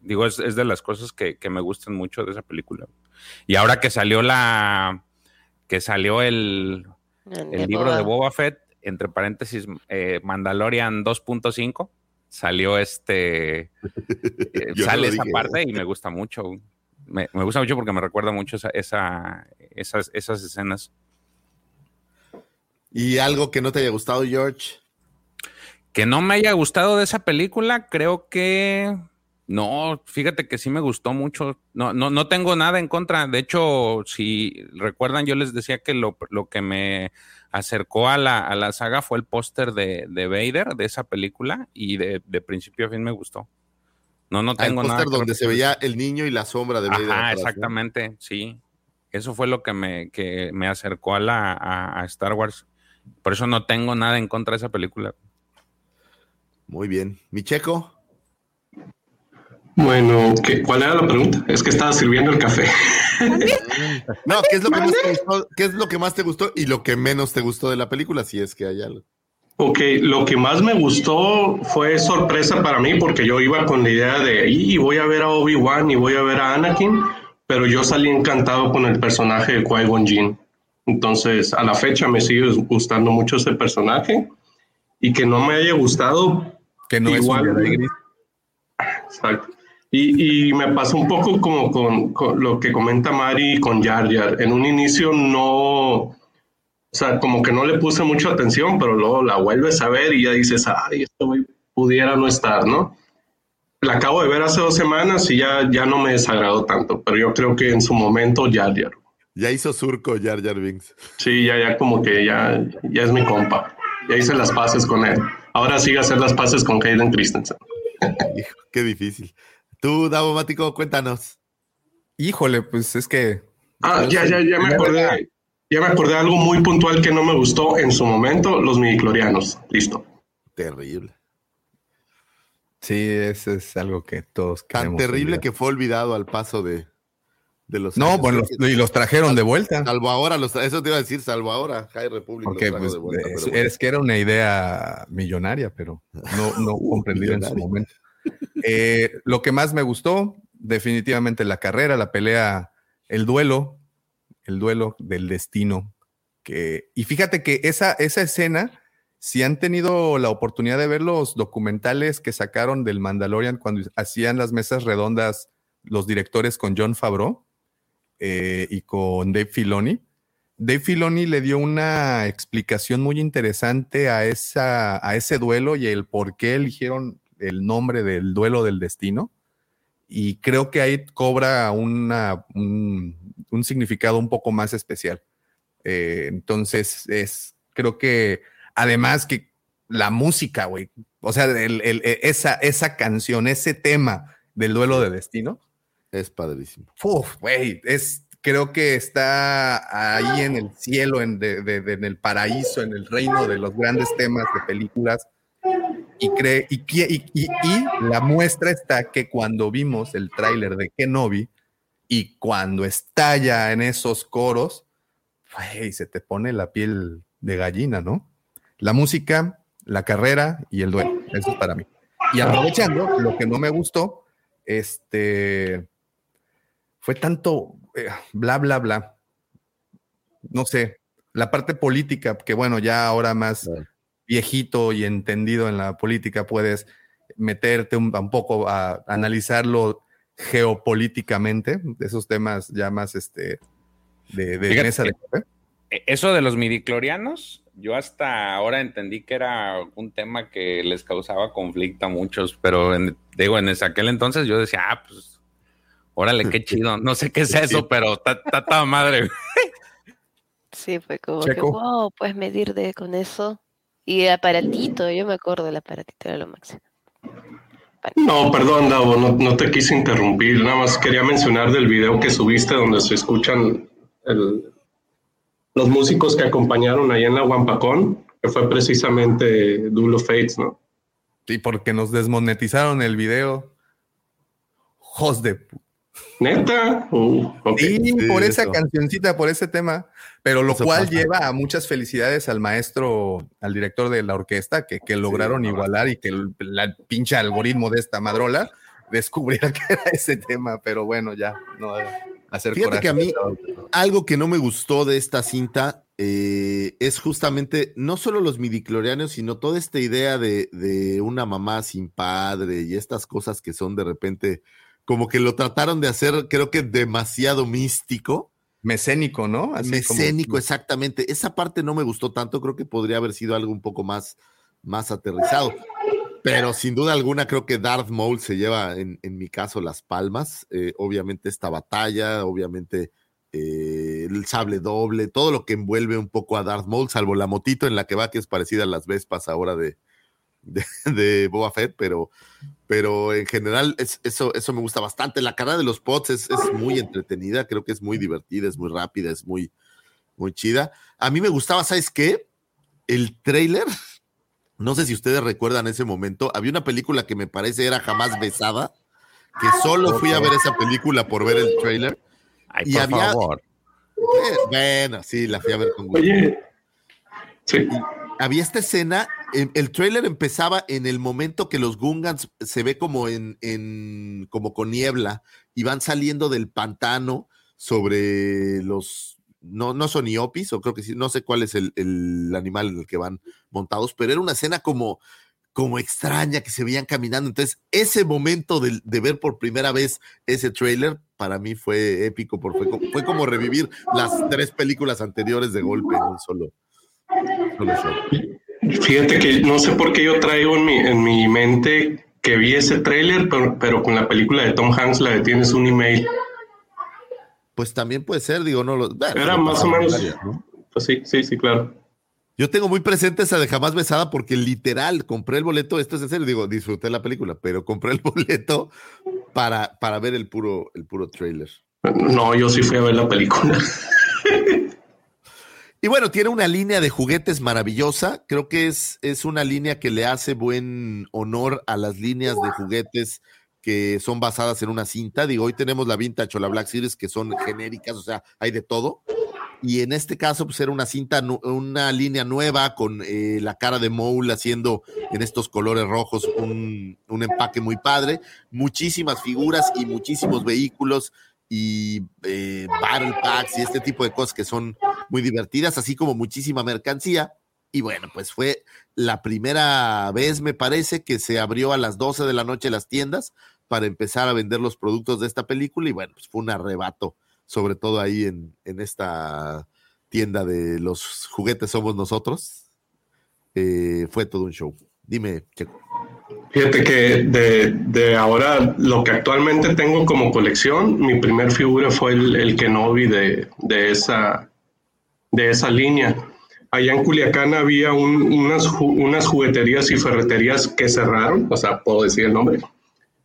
Speaker 2: Digo, es, es de las cosas que, que me gustan mucho de esa película. Y ahora que salió la... que salió el, el libro de Boba Fett, entre paréntesis, eh, Mandalorian 2.5, salió este, eh, sale esa parte y me gusta mucho. Me, me gusta mucho porque me recuerda mucho esa, esa- esas, esas escenas.
Speaker 4: ¿Y algo que no te haya gustado, George?
Speaker 2: Que no me haya gustado de esa película, creo que no, fíjate que sí me gustó mucho. No, no, no tengo nada en contra. De hecho, si recuerdan, yo les decía que lo, lo que me acercó a la, a la saga fue el póster de, de Vader de esa película y de, de principio a fin me gustó. No, no
Speaker 4: Ah, el
Speaker 2: tengo nada.
Speaker 4: póster
Speaker 2: que
Speaker 4: donde se veía el niño y la sombra de Vader. ¿no?
Speaker 2: exactamente, sí. Eso fue lo que me, que me acercó a, la, a, a Star Wars. Por eso no tengo nada en contra de esa película.
Speaker 4: Muy bien. ¿Mi checo?
Speaker 3: Bueno, ¿qué- ¿cuál era la pregunta? Es que estaba sirviendo el café.
Speaker 4: No, ¿qué es, lo que más te gustó, ¿qué es lo que más te gustó y lo que menos te gustó de la película? Si es que hay algo.
Speaker 3: Ok, lo que más me gustó fue sorpresa para mí porque yo iba con la idea de, y voy a ver a Obi-Wan y voy a ver a Anakin, pero yo salí encantado con el personaje de Qui-Gon Jinn. Entonces, a la fecha me sigue gustando mucho ese personaje y que no me haya gustado.
Speaker 1: Que no
Speaker 3: Igual,
Speaker 1: es un Jedi gris.
Speaker 3: exacto. Y, y, me pasó un poco como con, con, lo que comenta Mari con Jar Jar. En un inicio no, o sea, como que no le puse mucha atención, pero luego la vuelves a ver y ya dices, ay, esto pudiera no estar, ¿no? La acabo de ver hace dos semanas y ya, ya no me desagradó tanto, pero yo creo que en su momento Jar Jar.
Speaker 4: Ya hizo surco Jar Jar Binks.
Speaker 3: Sí, ya, ya como que ya, ya es mi compa. Ya hice las paces con él. Ahora sigue a hacer las paces con Hayden Christensen.
Speaker 4: Hijo, qué difícil. Tú, Davo Mático, cuéntanos.
Speaker 1: Híjole, pues es que.
Speaker 3: Ah, ya, ya, ya me acordé. Ya me acordé de algo muy puntual que no me gustó en su momento, los midiclorianos. Listo.
Speaker 4: Terrible.
Speaker 1: Sí, eso es algo que todos
Speaker 4: Tan terrible olvidar. que fue olvidado al paso de, de los.
Speaker 1: No, bueno, los, y los trajeron de vuelta.
Speaker 4: Salvo ahora, los, eso te iba a decir, salvo ahora, High Republic.
Speaker 1: Porque pues, de vuelta, es, bueno. es, que era una idea millonaria, pero no, no comprendida en su momento. Eh, lo que más me gustó, definitivamente la carrera, la pelea, el duelo, el duelo del destino. Que, y fíjate que esa, esa escena, si han tenido la oportunidad de ver los documentales que sacaron del Mandalorian cuando hacían las mesas redondas los directores con John Favreau eh, y con Dave Filoni, Dave Filoni le dio una explicación muy interesante a, esa, a ese duelo y el por qué eligieron el nombre del duelo del destino. Y creo que ahí cobra una, un, un, significado un poco más especial. Eh, entonces, es, creo que además que la música, güey, o sea, el, el, esa, esa canción, ese tema del duelo de destino.
Speaker 4: Es padrísimo.
Speaker 1: Uf, güey, es, creo que está ahí en el cielo, en, de, de, de, en el paraíso, en el reino de los grandes temas de películas y, cree, y, la muestra está que cuando vimos el tráiler de Kenobi y cuando estalla en esos coros, se te pone la piel de gallina, ¿no? La música, la carrera y el duelo, eso es para mí. Y aprovechando, lo que no me gustó, este, fue tanto eh, bla, bla, bla. No sé, la parte política, que bueno, ya ahora más... Viejito y entendido en la política, puedes meterte un, un poco a, analizarlo geopolíticamente, esos temas ya más este, de, de Fíjate, mesa de café.
Speaker 2: Eso de los midiclorianos, yo hasta ahora entendí que era un tema que les causaba conflicto a muchos, pero en, digo, en aquel entonces yo decía, ah, pues, órale, qué chido, no sé qué es eso, sí. pero está toda madre.
Speaker 5: Sí, fue como Checo. que, wow, puedes medir de, con eso. Y el aparatito, yo me acuerdo del aparatito, era lo máximo.
Speaker 3: No, perdón, Davo, no, no, te quise interrumpir. Nada más quería mencionar del video que subiste donde se escuchan el, los músicos que acompañaron ahí en la Wampacón, que fue precisamente Duel of Fates, ¿no?
Speaker 1: Sí, porque nos desmonetizaron el video. Jos de
Speaker 3: Neta. Uh,
Speaker 1: okay. Sí, por esa cancioncita, por ese tema. Pero lo eso cual pasa. lleva a muchas felicidades al maestro, al director de la orquesta, que, que lograron sí, igualar y que el, la pinche algoritmo de esta madrola descubriera que era ese tema. Pero bueno, ya, no hacer
Speaker 4: Fíjate que a mí, algo que no me gustó de esta cinta eh, es justamente no solo los midiclorianos, sino toda esta idea de, de una mamá sin padre y estas cosas que son de repente como que lo trataron de hacer, creo que demasiado místico.
Speaker 1: Mecénico, ¿no?
Speaker 4: Así Mecénico, exactamente. Esa parte no me gustó tanto, creo que podría haber sido algo un poco más, más aterrizado. Pero sin duda alguna creo que Darth Maul se lleva, en, en mi caso, las palmas. Eh, obviamente esta batalla, obviamente eh, el sable doble, todo lo que envuelve un poco a Darth Maul, salvo la motito en la que va, que es parecida a las Vespas ahora de, de, de Boba Fett, pero, pero en general es, eso, eso me gusta bastante. La cara de los pots es, es, muy entretenida, creo que es muy divertida, es muy rápida, es muy, muy chida. A mí me gustaba, ¿sabes qué? El trailer, no sé si ustedes recuerdan ese momento, había una película que me parece era jamás besada, que solo fui a ver esa película por ver el trailer.
Speaker 2: Ay, y por había, favor.
Speaker 4: Eh, bueno, sí, la fui a ver con gusto.
Speaker 3: Oye, sí.
Speaker 4: Había esta escena el, el, trailer empezaba en el momento que los Gungans se ve como en, en, como con niebla y van saliendo del pantano sobre los no, no son iopis, o creo que sí, no sé cuál es el, el, animal en el que van montados, pero era una escena como, como extraña que se veían caminando. Entonces, ese momento de, de ver por primera vez ese trailer, para mí fue épico, porque fue, fue como revivir las tres películas anteriores de golpe en un solo.
Speaker 3: Fíjate que no sé por qué yo traigo en mi, en mi mente que vi ese tráiler, pero, pero con la película de Tom Hanks, la de Tienes un email.
Speaker 4: Pues también puede ser, digo, no lo. bueno,
Speaker 3: Era más o menos.
Speaker 4: ¿no?
Speaker 3: Pues sí, sí, sí, claro.
Speaker 4: Yo tengo muy presente esa de Jamás Besada porque literal compré el boleto, esto es en serio, digo, disfruté la película, pero compré el boleto para, para ver el puro, el puro trailer.
Speaker 3: No, yo sí fui a ver la película.
Speaker 4: Y bueno, tiene una línea de juguetes maravillosa. Creo que es, es una línea que le hace buen honor a las líneas de juguetes que son basadas en una cinta. Digo, hoy tenemos la Vintage o la Black Series que son genéricas, o sea, hay de todo. Y en este caso, pues era una cinta, una línea nueva con eh, la cara de Mole haciendo en estos colores rojos un, un empaque muy padre. Muchísimas figuras y muchísimos vehículos y battle packs y este tipo de cosas que son muy divertidas, así como muchísima mercancía. Y bueno, pues fue la primera vez, me parece, que se abrió a las 12 de la noche las tiendas para empezar a vender los productos de esta película. Y bueno, pues fue un arrebato, sobre todo ahí en, en esta tienda de los juguetes somos nosotros. Eh, fue todo un show. Dime, Checo.
Speaker 3: Fíjate que de, de ahora, lo que actualmente tengo como colección, mi primer figura fue el, el Kenobi de, de, esa, de esa línea. Allá en Culiacán había un- unas, unas jugueterías y ferreterías que cerraron, o sea, puedo decir el nombre.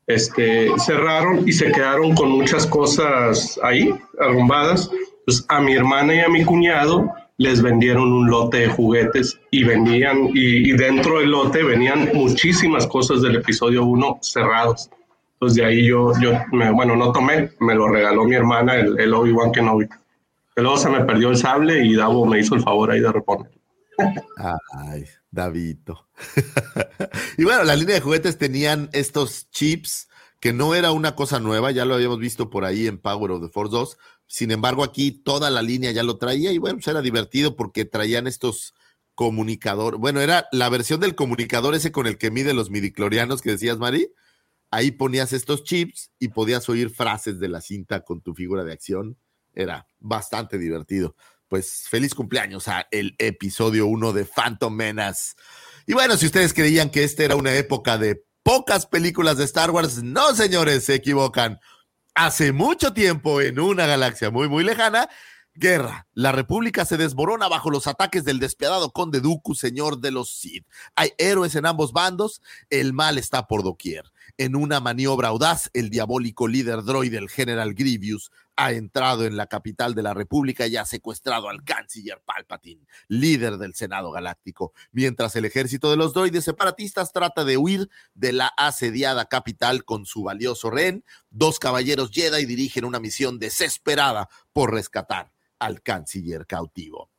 Speaker 3: Este, cerraron y se quedaron con muchas cosas ahí, arrumbadas. Pues a mi hermana y a mi cuñado les vendieron un lote de juguetes y vendían, y, y dentro del lote venían muchísimas cosas del episodio 1 cerrados. Entonces de ahí yo, yo me- bueno, no tomé, me lo regaló mi hermana, el, el Obi-Wan Kenobi. Que luego se me perdió el sable y Davo me hizo el favor ahí de reponer.
Speaker 4: Ay, Davito. y bueno, la línea de juguetes tenían estos chips que no era una cosa nueva, ya lo habíamos visto por ahí en Power of the Force 2. Sin embargo, aquí toda la línea ya lo traía y bueno, pues era divertido porque traían estos comunicadores. Bueno, era la versión del comunicador ese con el que mide los midiclorianos que decías, Mari. Ahí ponías estos chips y podías oír frases de la cinta con tu figura de acción. Era bastante divertido. Pues feliz cumpleaños a el episodio 1 de Phantom Menace. Y bueno, si ustedes creían que esta era una época de pocas películas de Star Wars, no señores, se equivocan. Hace mucho tiempo, en una galaxia muy, muy lejana, guerra. La República se desmorona bajo los ataques del despiadado Conde Dooku, señor de los Sith. Hay héroes en ambos bandos, el mal está por doquier. En una maniobra audaz, el diabólico líder droide, el general Grievous, ha entrado en la capital de la República y ha secuestrado al canciller Palpatine, líder del Senado Galáctico, mientras el ejército de los droides separatistas trata de huir de la asediada capital con su valioso rehén, dos caballeros Jedi dirigen una misión desesperada por rescatar al canciller cautivo.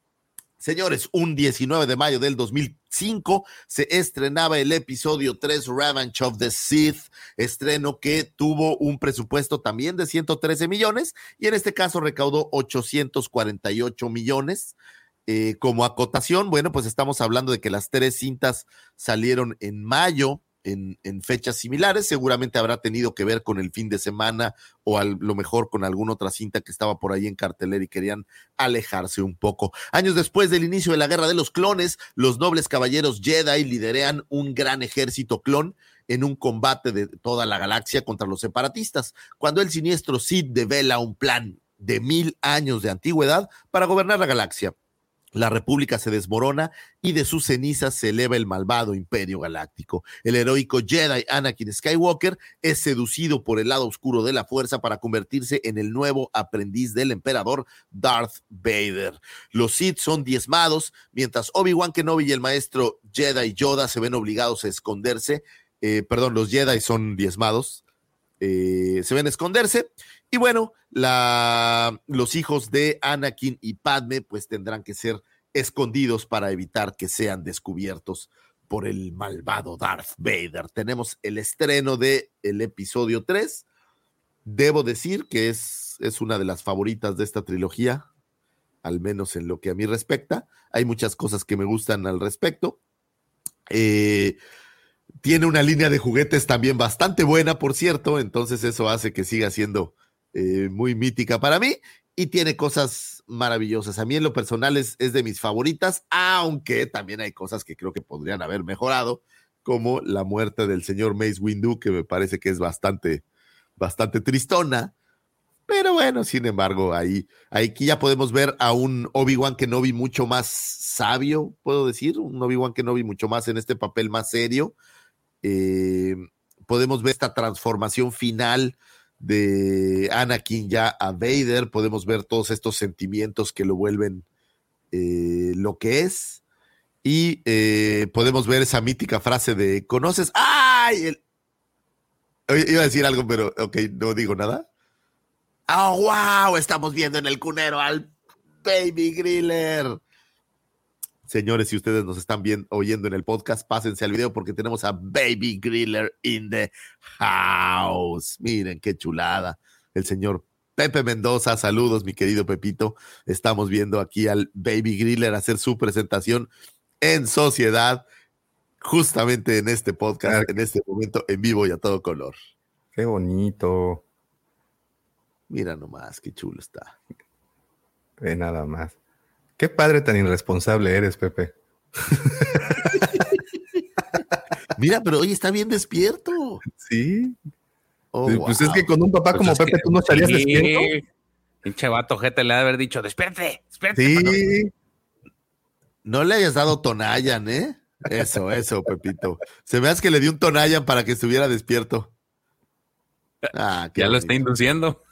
Speaker 4: Señores, un 19 de mayo del 2005 se estrenaba el episodio 3 Revenge of the Sith, estreno que tuvo un presupuesto también de 113 millones y en este caso recaudó 848 millones. Eh, como acotación, bueno, pues estamos hablando de que las tres cintas salieron en mayo en, fechas similares. Seguramente habrá tenido que ver con el fin de semana o a lo mejor con alguna otra cinta que estaba por ahí en cartelera y querían alejarse un poco. Años después del inicio de la Guerra de los Clones, los nobles caballeros Jedi liderean un gran ejército clon en un combate de toda la galaxia contra los separatistas, cuando el siniestro Sith devela un plan de mil años de antigüedad para gobernar la galaxia. La República se desmorona y de sus cenizas se eleva el malvado Imperio Galáctico. El heroico Jedi Anakin Skywalker es seducido por el lado oscuro de la fuerza para convertirse en el nuevo aprendiz del emperador Darth Vader. Los Sith son diezmados, mientras Obi-Wan Kenobi y el maestro Jedi Yoda se ven obligados a esconderse. Eh, perdón, los Jedi son diezmados. Eh, se ven a esconderse. Y bueno, los hijos de Anakin y Padme pues tendrán que ser escondidos para evitar que sean descubiertos por el malvado Darth Vader. Tenemos el estreno de el episodio 3. Debo decir que es, es una de las favoritas de esta trilogía, al menos en lo que a mí respecta. Hay muchas cosas que me gustan al respecto. Eh, tiene una línea de juguetes también bastante buena, por cierto, entonces eso hace que siga siendo eh, muy mítica para mí y tiene cosas maravillosas. A mí en lo personal es, es, de mis favoritas, aunque también hay cosas que creo que podrían haber mejorado, como la muerte del señor Mace Windu, que me parece que es bastante, bastante tristona. Pero bueno, sin embargo, ahí, aquí ya podemos ver a un Obi-Wan Kenobi mucho más sabio, puedo decir, un Obi-Wan Kenobi mucho más en este papel más serio. Eh, podemos ver esta transformación final de Anakin ya a Vader, podemos ver todos estos sentimientos que lo vuelven eh, lo que es. Y eh, podemos ver esa mítica frase de, ¿conoces? ¡Ay! Iba a decir algo, pero ok, no digo nada. ¡Oh, wow! Estamos viendo en el cunero al Baby Griller. Señores, si ustedes nos están viendo, oyendo en el podcast, pásense al video porque tenemos a Baby Griller in the house. Miren qué chulada. El señor Pepe Mendoza, saludos, mi querido Pepito. Estamos viendo aquí al Baby Griller hacer su presentación en sociedad, justamente en este podcast, en este momento, en vivo y a todo color.
Speaker 1: Qué bonito.
Speaker 4: Mira nomás, qué chulo está.
Speaker 1: Ve nada más. Qué padre tan irresponsable eres, Pepe.
Speaker 4: Mira, pero hoy está bien despierto.
Speaker 1: Sí. Oh, pues wow. es que con un papá pues como Pepe que, tú no estarías sí. despierto.
Speaker 2: Pinche vato, gente le ha de haber dicho, despierte, despierte.
Speaker 4: Sí. No le hayas dado Tonayan, ¿eh? Eso, eso, Pepito. Se hace que le dio un Tonayan para que estuviera despierto.
Speaker 2: Ah, ya bonito. lo está induciendo.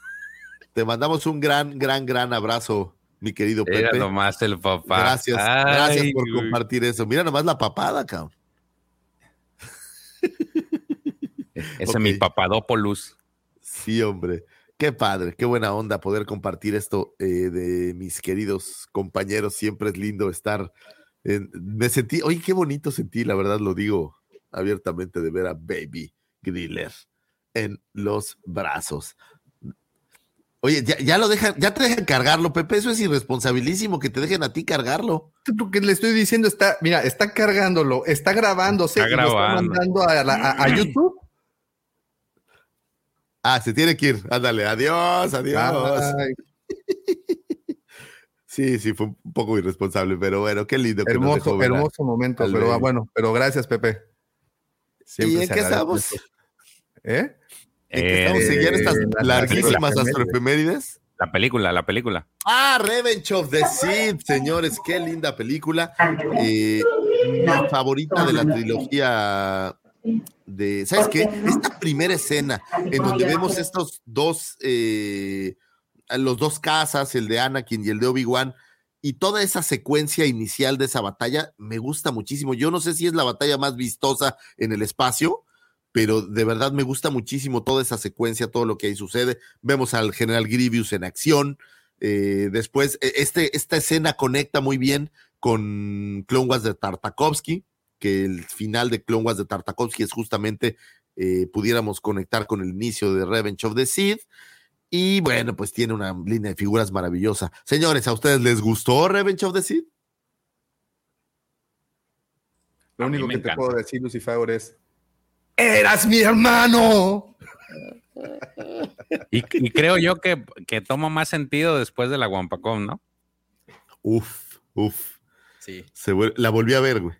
Speaker 4: Te mandamos un gran, gran, gran abrazo, mi querido Pepe.
Speaker 2: Mira nomás el papá.
Speaker 4: Gracias, Ay, gracias por compartir eso. Mira nomás la papada, cabrón.
Speaker 2: Ese okay. es mi papadópolus.
Speaker 4: Sí, hombre. Qué padre, qué buena onda poder compartir esto eh, de mis queridos compañeros. Siempre es lindo estar. En, me sentí, oye, qué bonito sentí, la verdad lo digo abiertamente, de ver a Baby Griller en los brazos. Oye, ya, ya, lo dejan, ya te dejan cargarlo, Pepe. Eso es irresponsabilísimo que te dejen a ti cargarlo.
Speaker 1: Lo que le estoy diciendo está, mira, está cargándolo, está grabándose,
Speaker 2: está, grabando.
Speaker 1: está mandando a, a, a, YouTube.
Speaker 4: Ah, se tiene que ir. Ándale, adiós, adiós. Ay. Sí, sí, fue un poco irresponsable, pero bueno, qué lindo. Que
Speaker 1: hermoso, nos hermoso momento, pero bueno, pero gracias, Pepe.
Speaker 4: Siempre ¿Y en qué estamos?
Speaker 1: ¿Eh?
Speaker 4: ¿En qué estamos eh, siguiendo estas la larguísimas astroefemérides?
Speaker 2: La película, la película.
Speaker 4: Ah, Revenge of the Sith, señores, qué linda película. Eh, mi favorita de la trilogía de, ¿sabes qué? Esta primera escena en donde vemos estos dos, eh, los dos casas, el de Anakin y el de Obi-Wan, y toda esa secuencia inicial de esa batalla me gusta muchísimo. Yo no sé si es la batalla más vistosa en el espacio, pero de verdad me gusta muchísimo toda esa secuencia, todo lo que ahí sucede. Vemos al general Grievous en acción. Eh, después, este, esta escena conecta muy bien con Clone Wars de Tartakovsky, que el final de Clone Wars de Tartakovsky es justamente eh, pudiéramos conectar con el inicio de Revenge of the Sith. Y bueno, pues tiene una línea de figuras maravillosa. Señores, ¿a ustedes les gustó Revenge of the Sith?
Speaker 1: Lo único que encanta. te puedo decir, Lucifer, es ¡Eras mi hermano!
Speaker 2: Y, y creo yo que, que, toma más sentido después de la Wampacom, ¿no?
Speaker 4: Uf, uf.
Speaker 2: Sí.
Speaker 4: Se vuelve, la volví a ver, güey.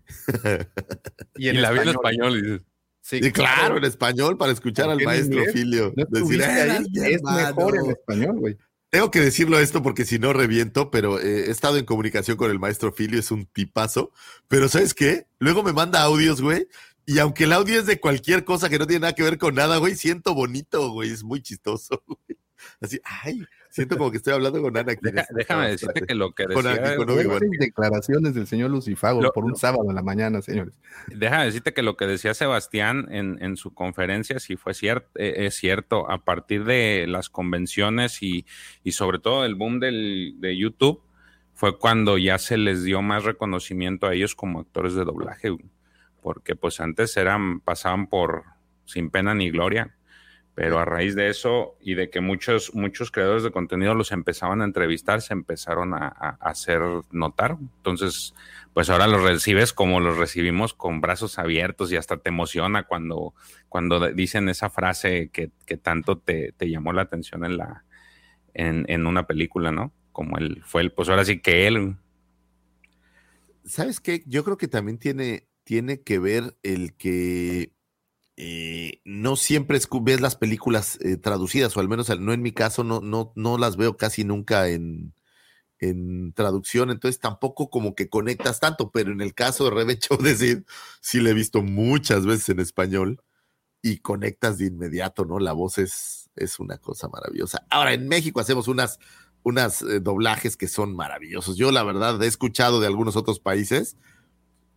Speaker 2: Y, en y la vi en español. Y dices,
Speaker 4: sí, sí, claro, en español, para escuchar al maestro Filio.
Speaker 1: No decir, ahí, es mejor en español, güey.
Speaker 4: Tengo que decirlo esto porque si no reviento, pero eh, he estado en comunicación con el maestro Filio, es un tipazo. Pero ¿sabes qué? Luego me manda audios, güey. Y aunque el audio es de cualquier cosa que no tiene nada que ver con nada, güey, siento bonito, güey. Es muy chistoso, güey. Así, ay, siento como que estoy hablando con Ana.
Speaker 2: Deja, déjame decirte que lo que
Speaker 1: con,
Speaker 2: decía...
Speaker 1: Con, con declaraciones del señor Lucifago lo, por un sábado en la mañana, señores.
Speaker 2: Déjame decirte que lo que decía Sebastián en, en su conferencia sí fue cierto, eh, es cierto. A partir de las convenciones y, y sobre todo el boom del, de YouTube, fue cuando ya se les dio más reconocimiento a ellos como actores de doblaje, porque pues antes eran, pasaban por sin pena ni gloria Pero a raíz de eso y de que muchos, muchos creadores de contenido los empezaban a entrevistar, se empezaron a, hacer notar. Entonces, pues ahora los recibes como los recibimos con brazos abiertos y hasta te emociona cuando, cuando dicen esa frase que, que tanto te, te, llamó la atención en, la, en, en, una película, ¿no? Como él fue el, pues ahora sí que él.
Speaker 4: ¿Sabes qué? Yo creo que también tiene, tiene que ver el que eh, no siempre ves las películas eh, traducidas, o al menos no en mi caso, no, no, no las veo casi nunca en, en traducción, entonces tampoco como que conectas tanto, pero en el caso de Rebecho decir, sí le he visto muchas veces en español y conectas de inmediato, ¿no? La voz es, es una cosa maravillosa. Ahora, en México hacemos unas, unas eh, doblajes que son maravillosos. Yo la verdad he escuchado de algunos otros países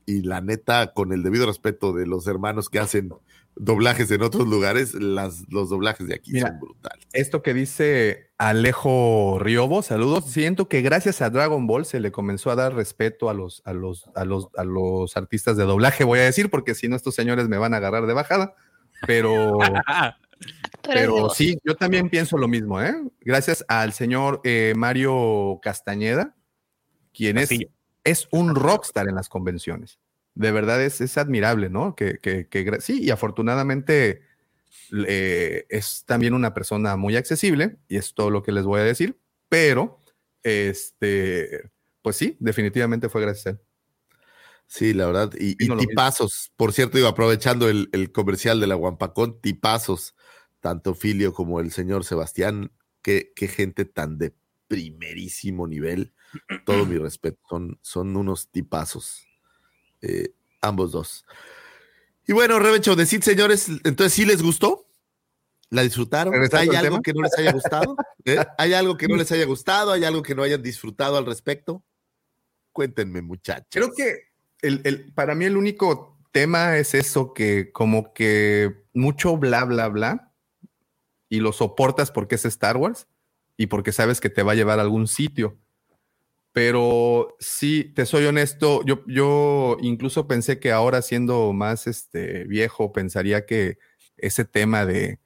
Speaker 4: y la neta, con el debido respeto de los hermanos que hacen doblajes en otros lugares, las, los doblajes de aquí son brutales.
Speaker 1: Esto que dice Alejo Riobo, saludos. Siento que gracias a Dragon Ball se le comenzó a dar respeto a los, a los, a los, a los artistas de doblaje, voy a decir, porque si no, estos señores me van a agarrar de bajada. Pero, pero sí, yo también pienso lo mismo, ¿eh? Gracias al señor eh, Mario Castañeda, quien es, es un rockstar en las convenciones de verdad es, es admirable, ¿no? Que, que, que, sí, y afortunadamente eh, es también una persona muy accesible, y es todo lo que les voy a decir, pero, este, pues sí, definitivamente fue gracias a él.
Speaker 4: Sí, la verdad, y, y tipazos, por cierto, iba aprovechando el, el, comercial de la Guampacón, tipazos, tanto Filio como el señor Sebastián, qué, qué gente tan de primerísimo nivel, todo mi respeto, son, son unos tipazos. Eh, ambos dos. Y bueno, Rebecho, decid, señores, entonces sí les gustó. ¿La disfrutaron? ¿Hay algo que no les haya gustado? ¿Eh? ¿Hay algo que no les haya gustado? ¿Hay algo que no hayan disfrutado al respecto? Cuéntenme, muchachos.
Speaker 1: Creo que el, el, para mí el único tema es eso, que como que mucho bla, bla, bla, y lo soportas porque es Star Wars y porque sabes que te va a llevar a algún sitio. Pero sí, te soy honesto, yo, yo incluso pensé que ahora siendo más este, viejo, pensaría que ese tema de,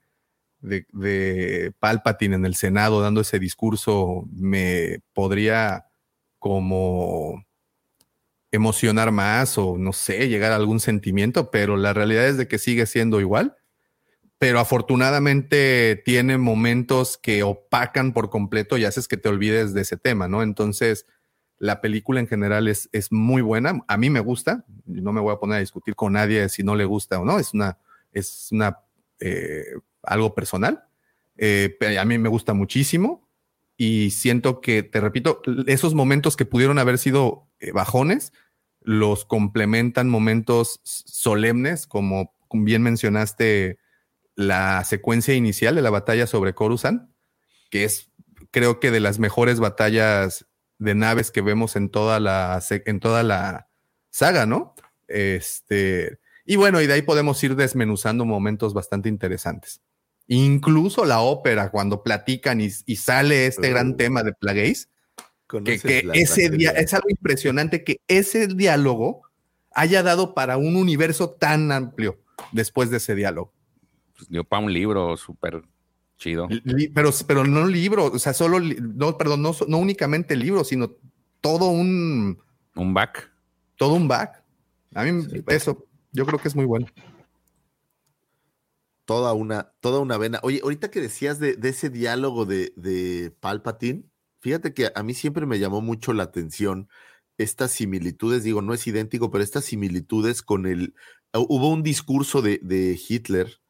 Speaker 1: de, Palpatine en el Senado dando ese discurso me podría como emocionar más o no sé, llegar a algún sentimiento, pero la realidad es de que sigue siendo igual. Pero afortunadamente tiene momentos que opacan por completo y haces que te olvides de ese tema, ¿no? Entonces, la película en general es, es muy buena. A mí me gusta. No me voy a poner a discutir con nadie si no le gusta o no. Es una, es una eh, algo personal. Eh, a mí me gusta muchísimo y siento que, te repito, esos momentos que pudieron haber sido eh, bajones los complementan momentos solemnes, como bien mencionaste la secuencia inicial de la batalla sobre Coruscant, que es creo que de las mejores batallas de naves que vemos en toda la, en toda la saga, ¿no? Este, y bueno, y de ahí podemos ir desmenuzando momentos bastante interesantes. Incluso la ópera, cuando platican y, y sale este gran tema de Plagueis, que, que ese día es algo impresionante que ese diálogo haya dado para un universo tan amplio después de ese diálogo.
Speaker 2: Pues dio para un libro súper Chido.
Speaker 1: pero, pero no libro, o sea, solo, no, perdón, no, no únicamente libro, sino todo un...
Speaker 2: Un back.
Speaker 1: Todo un back. A mí sí, eso, yo creo que es muy bueno.
Speaker 4: Toda una, toda una vena. Oye, ahorita que decías de, de ese diálogo de, de Palpatine, fíjate que a mí siempre me llamó mucho la atención estas similitudes, digo, no es idéntico, pero estas similitudes con el... Hubo un discurso de, de Hitler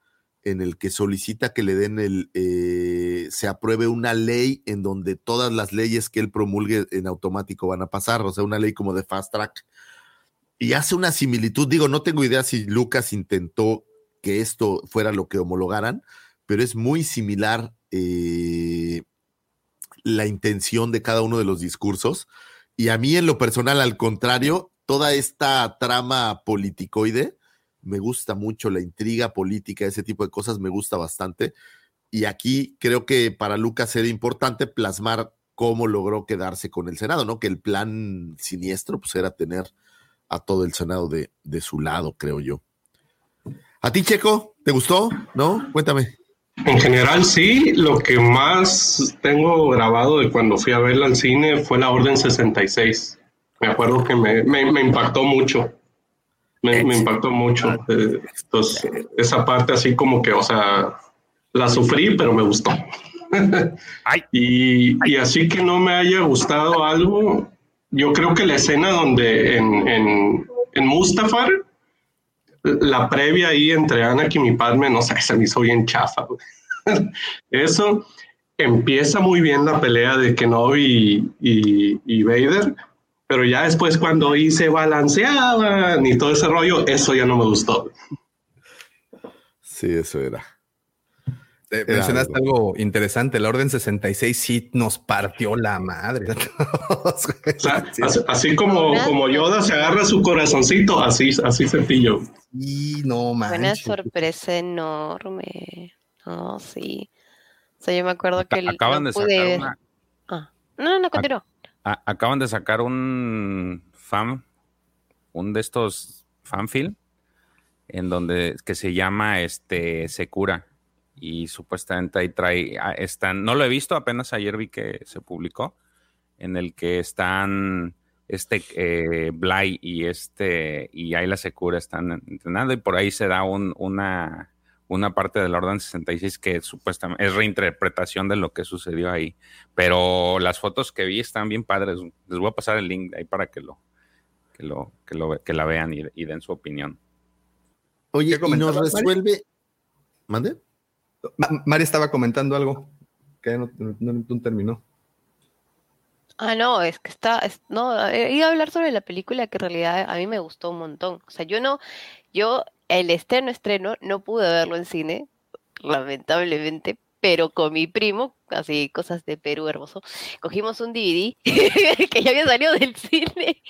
Speaker 4: en el que solicita que le den el, eh, se apruebe una ley en donde todas las leyes que él promulgue en automático van a pasar, o sea, una ley como de fast track. Y hace una similitud, digo, no tengo idea si Lucas intentó que esto fuera lo que homologaran, pero es muy similar eh, la intención de cada uno de los discursos. Y a mí en lo personal, al contrario, toda esta trama politicoide, me gusta mucho la intriga política, ese tipo de cosas me gusta bastante. Y aquí creo que para Lucas era importante plasmar cómo logró quedarse con el Senado, ¿no? Que el plan siniestro pues era tener a todo el Senado de, de su lado, creo yo. ¿A ti, Checo? ¿Te gustó? ¿No? Cuéntame.
Speaker 3: En general sí, lo que más tengo grabado de cuando fui a verla al cine fue la Orden 66. Me acuerdo que me, me, me impactó mucho. Me, me impactó mucho. Eh, Entonces, esa parte así como que, o sea, la sufrí, pero me gustó. y, y así que no me haya gustado algo, yo creo que la escena donde en, en, en Mustafar, la previa ahí entre Anakin y Padme, no sé, se me hizo bien chafa. Eso empieza muy bien la pelea de Kenobi y, y, y Vader, pero ya después cuando ahí se balanceaban y todo ese rollo, eso ya no me gustó.
Speaker 4: Sí, eso era.
Speaker 1: Eh,
Speaker 4: Era
Speaker 1: mencionaste algo. interesante. La Orden 66 sí nos partió la madre.
Speaker 3: O sea, así, así como, como Yoda se agarra su corazoncito, así, así se pilló.
Speaker 1: Y no
Speaker 5: Fue una
Speaker 1: manches.
Speaker 5: sorpresa enorme. No, sí. O sea, yo me acuerdo que el-
Speaker 2: Acaban
Speaker 5: no
Speaker 2: de
Speaker 5: pude
Speaker 2: sacar una,
Speaker 5: Ah, no, no, continúa.
Speaker 2: A- acaban de sacar un fan, un de estos fanfilm, en donde que se llama este Secura y supuestamente ahí trae, ah, están, no lo he visto, apenas ayer vi que se publicó, en el que están este eh, Bly y este y Ayla Secura están entrenando y por ahí se da un, una una parte de la Orden 66 que supuestamente es reinterpretación de lo que sucedió ahí. Pero las fotos que vi están bien padres. Les voy a pasar el link ahí para que lo, que lo, que lo, que la vean y, y den su opinión.
Speaker 4: Oye, y nos resuelve. ¿Mande?
Speaker 1: Ma- Mari estaba comentando algo que no, no- no terminó.
Speaker 5: Ah, no, es que está, es- no, eh, iba a hablar sobre la película que en realidad a mí me gustó un montón. O sea, yo no, yo el estreno estreno no pude verlo en cine, lamentablemente, pero con mi primo, así cosas de Perú hermoso, cogimos un DVD que ya había salido del cine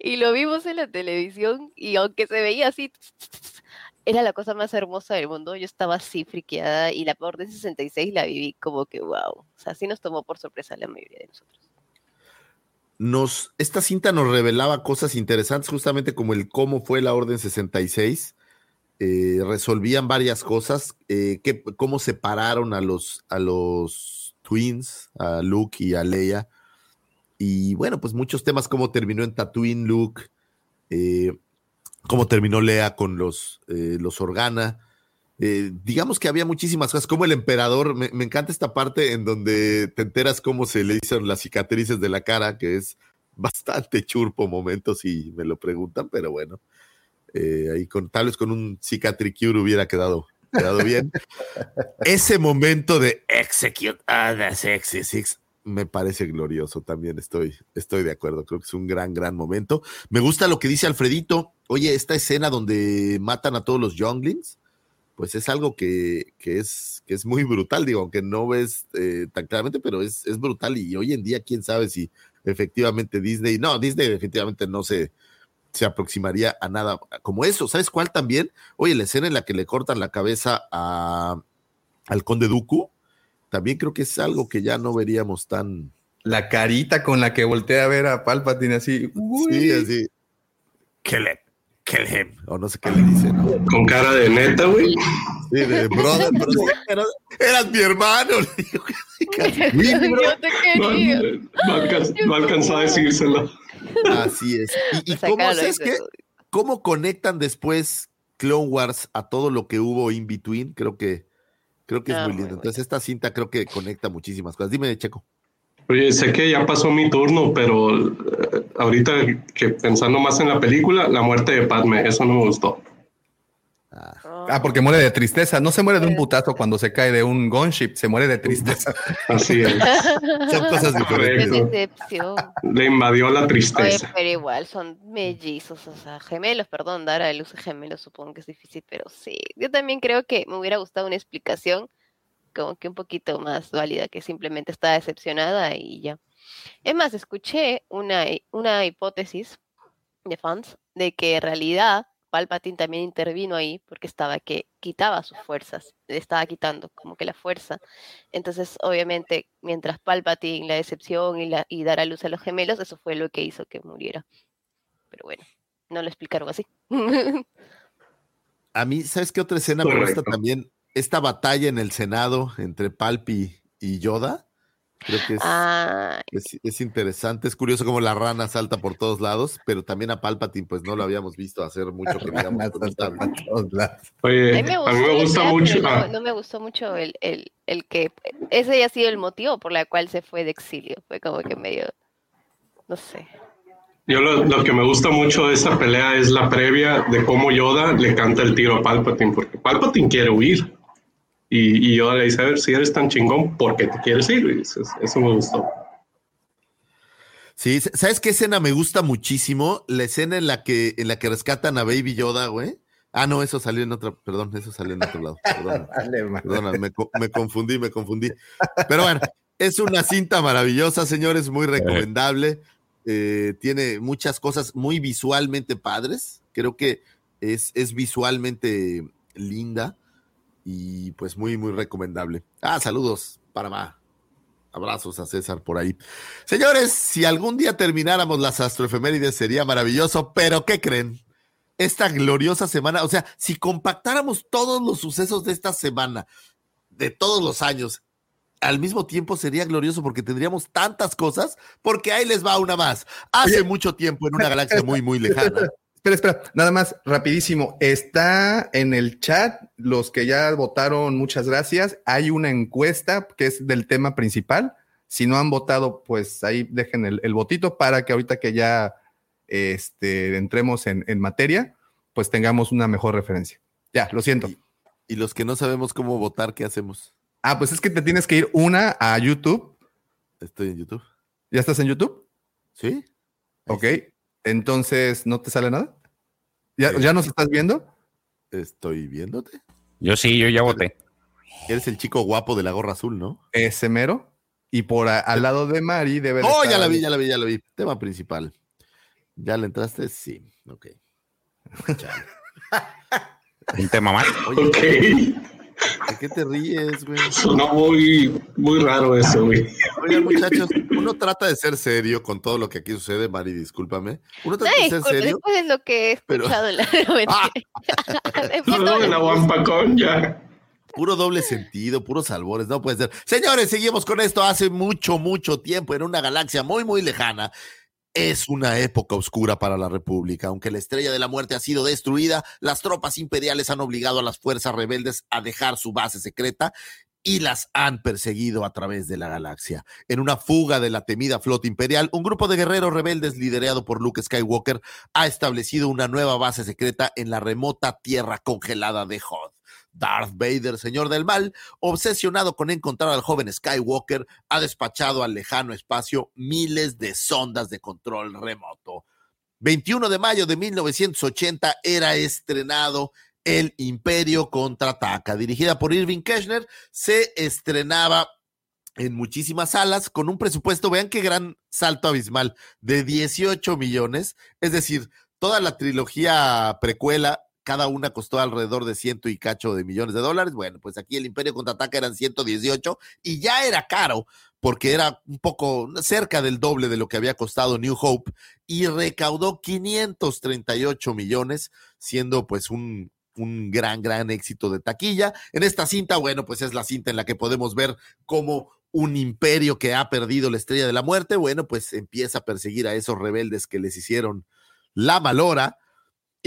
Speaker 5: y lo vimos en la televisión y aunque se veía así, era la cosa más hermosa del mundo. Yo estaba así friqueada y la Orden 66 la viví como que wow. O sea, sí nos tomó por sorpresa la mayoría de nosotros.
Speaker 4: Nos, esta cinta nos revelaba cosas interesantes, justamente como el cómo fue la Orden 66. Eh, resolvían varias cosas, eh, que, cómo separaron a los, a los twins, a Luke y a Leia. Y bueno, pues muchos temas, cómo terminó en Tatooine Luke, eh, cómo terminó Leia con los, eh, los Organa. Eh, digamos que había muchísimas cosas, como el emperador, me, me encanta esta parte en donde te enteras cómo se le hicieron las cicatrices de la cara, que es bastante churpo momentos si me lo preguntan, pero bueno, eh, ahí con tal vez con un cicatricure hubiera quedado, quedado bien. Ese momento de execute ah, the sexy six me parece glorioso, también estoy, estoy de acuerdo, creo que es un gran, gran momento. Me gusta lo que dice Alfredito, oye, esta escena donde matan a todos los younglings, pues es algo que, que es, que es muy brutal, digo, aunque no ves eh, tan claramente, pero es, es brutal y hoy en día quién sabe si efectivamente Disney, no, Disney definitivamente no se, se aproximaría a nada como eso. ¿Sabes cuál también? Oye, la escena en la que le cortan la cabeza a, al conde Dooku, también creo que es algo que ya no veríamos tan...
Speaker 1: La carita con la que voltea a ver a Palpatine así.
Speaker 4: Sí, así. Kill him, kill him. O no sé qué le dice, ¿no?
Speaker 3: Con cara de neta, güey.
Speaker 4: Sí, de brother, pero eras mi hermano. le digo, casi.
Speaker 5: Yo te
Speaker 3: No,
Speaker 5: quería.
Speaker 3: no alcanzó, no alcanzó a decírselo.
Speaker 4: Así es. ¿Y, cómo,
Speaker 5: claro, lo
Speaker 4: ¿sabes
Speaker 5: hizo
Speaker 4: qué?
Speaker 5: todo.
Speaker 4: ¿Cómo conectan después Clone Wars a todo lo que hubo in between? Creo que, creo que es
Speaker 5: Ah,
Speaker 4: muy
Speaker 5: muy
Speaker 4: lindo. Entonces, esta cinta creo que conecta muchísimas cosas. Dime, Checo.
Speaker 3: Oye, sé que ya pasó mi turno, pero eh, ahorita que pensando más en la película, la muerte de Padme, eso no me gustó.
Speaker 1: Ah, porque muere de tristeza. No se muere de un putazo cuando se cae de un gunship, se muere de tristeza.
Speaker 3: Así es.
Speaker 4: Son cosas diferentes.
Speaker 5: Decepción.
Speaker 3: Le invadió la
Speaker 5: Oye,
Speaker 3: tristeza.
Speaker 5: pero igual son mellizos, o sea, gemelos, perdón, dar a luz gemelos supongo que es difícil, pero sí. Yo también creo que me hubiera gustado una explicación como que un poquito más válida, que simplemente está decepcionada y ya. Es más, escuché una, hi- una hipótesis de fans de que en realidad Palpatine también intervino ahí porque estaba que quitaba sus fuerzas, le estaba quitando como que la fuerza. Entonces, obviamente, mientras Palpatine, la decepción y, la, y dar a luz a los gemelos, eso fue lo que hizo que muriera. Pero bueno, no lo explicaron así.
Speaker 4: A mí, ¿sabes qué otra escena me gusta también? Esta batalla en el Senado entre Palpi y Yoda. Creo que es,
Speaker 5: Ah,
Speaker 4: es, es interesante. Es curioso cómo la rana salta por todos lados, pero también a Palpatine, pues no lo habíamos visto hacer mucho que digamos.
Speaker 1: Todos lados.
Speaker 5: a
Speaker 3: Oye,
Speaker 5: mí me
Speaker 3: a
Speaker 5: gustó,
Speaker 3: mí me
Speaker 5: la
Speaker 3: gusta
Speaker 5: idea,
Speaker 3: mucho.
Speaker 5: no,
Speaker 3: ah,
Speaker 5: no me gustó mucho el, el, el que ese haya sido el motivo por el cual se fue de exilio. Fue como que medio, no sé.
Speaker 3: Yo lo, lo que me gusta mucho de esta pelea es la previa de cómo Yoda le canta el tiro a Palpatine, porque Palpatine quiere huir. Y, y Yoda le dice, a ver, si eres tan chingón, ¿por qué te quieres ir? Y eso me gustó.
Speaker 4: Sí, ¿sabes qué escena me gusta muchísimo? La escena en la que, en la que rescatan a Baby Yoda, güey. Ah, no, eso salió en otro, perdón, eso salió en otro lado. Perdón,
Speaker 1: Vale, madre.
Speaker 4: perdona, me, me confundí, me confundí. Pero bueno, es una cinta maravillosa, señores, muy recomendable. Eh, tiene muchas cosas muy visualmente padres. Creo que es, es visualmente linda y pues muy, muy recomendable. Ah, saludos, Panamá. Abrazos a César por ahí. Señores, si algún día termináramos las astroefemérides sería maravilloso, pero ¿qué creen? Esta gloriosa semana, o sea, si compactáramos todos los sucesos de esta semana, de todos los años, al mismo tiempo sería glorioso porque tendríamos tantas cosas, porque ahí les va una más. Hace
Speaker 1: Oye,
Speaker 4: mucho tiempo en una galaxia muy, muy lejana.
Speaker 1: Espera, espera, nada más, rapidísimo. Está en el chat, los que ya votaron, muchas gracias. Hay una encuesta que es del tema principal. Si no han votado, pues ahí dejen el, el votito para que ahorita que ya este, entremos en, en materia, pues tengamos una mejor referencia. Ya, lo siento.
Speaker 4: Y los que no sabemos cómo votar, ¿qué hacemos?
Speaker 1: Ah, pues es que te tienes que ir una a YouTube.
Speaker 4: Estoy en YouTube.
Speaker 1: ¿Ya estás en YouTube?
Speaker 4: ¿Sí?
Speaker 1: Ok. Entonces, ¿no te sale nada? ¿Ya. ¿ya nos estás viendo?
Speaker 4: Estoy viéndote.
Speaker 2: Yo sí, yo ya voté.
Speaker 4: Eres el chico guapo de la gorra azul, ¿no?
Speaker 1: Ese mero. Y por a- al lado de Mari debe de
Speaker 4: Oh, ya la vi, ya la vi, ya la vi. Tema principal. ¿Ya le entraste? Sí. Ok. Chale.
Speaker 2: Un tema mal.
Speaker 4: Oye,
Speaker 3: Ok,
Speaker 4: ¿de qué te ríes, güey?
Speaker 3: sonó muy, muy raro eso, güey.
Speaker 4: Oigan, muchachos, uno trata de ser serio con todo lo que aquí sucede, Mari, discúlpame. Uno trata
Speaker 5: Ay,
Speaker 4: de ser
Speaker 5: disculpe,
Speaker 4: serio.
Speaker 5: después de lo que he
Speaker 4: pero-
Speaker 5: escuchado en la
Speaker 4: Ah.
Speaker 3: No,
Speaker 5: de-
Speaker 3: la Wampacón ya.
Speaker 4: Puro doble sentido, puros albores, no puede ser. Señores, seguimos con esto. Hace mucho, mucho tiempo, en una galaxia muy, muy lejana, es una época oscura para la República. Aunque la estrella de la muerte ha sido destruida, las tropas imperiales han obligado a las fuerzas rebeldes a dejar su base secreta y las han perseguido a través de la galaxia. En una fuga de la temida flota imperial, un grupo de guerreros rebeldes liderado por Luke Skywalker ha establecido una nueva base secreta en la remota tierra congelada de Hoth. Darth Vader, señor del mal, obsesionado con encontrar al joven Skywalker, ha despachado al lejano espacio miles de sondas de control remoto. 21 de mayo de 1980 era estrenado El Imperio contraataca, dirigida por Irving Kirchner, se estrenaba en muchísimas salas con un presupuesto, vean qué gran salto abismal, de 18 millones, es decir, toda la trilogía precuela cada una costó alrededor de ciento y cacho de millones de dólares. Bueno, pues aquí el Imperio contraataca eran 118 y ya era caro porque era un poco cerca del doble de lo que había costado New Hope y recaudó 538 millones, siendo pues un, un gran, gran éxito de taquilla. En esta cinta, bueno, pues es la cinta en la que podemos ver cómo un imperio que ha perdido la estrella de la muerte, bueno, pues empieza a perseguir a esos rebeldes que les hicieron la malora.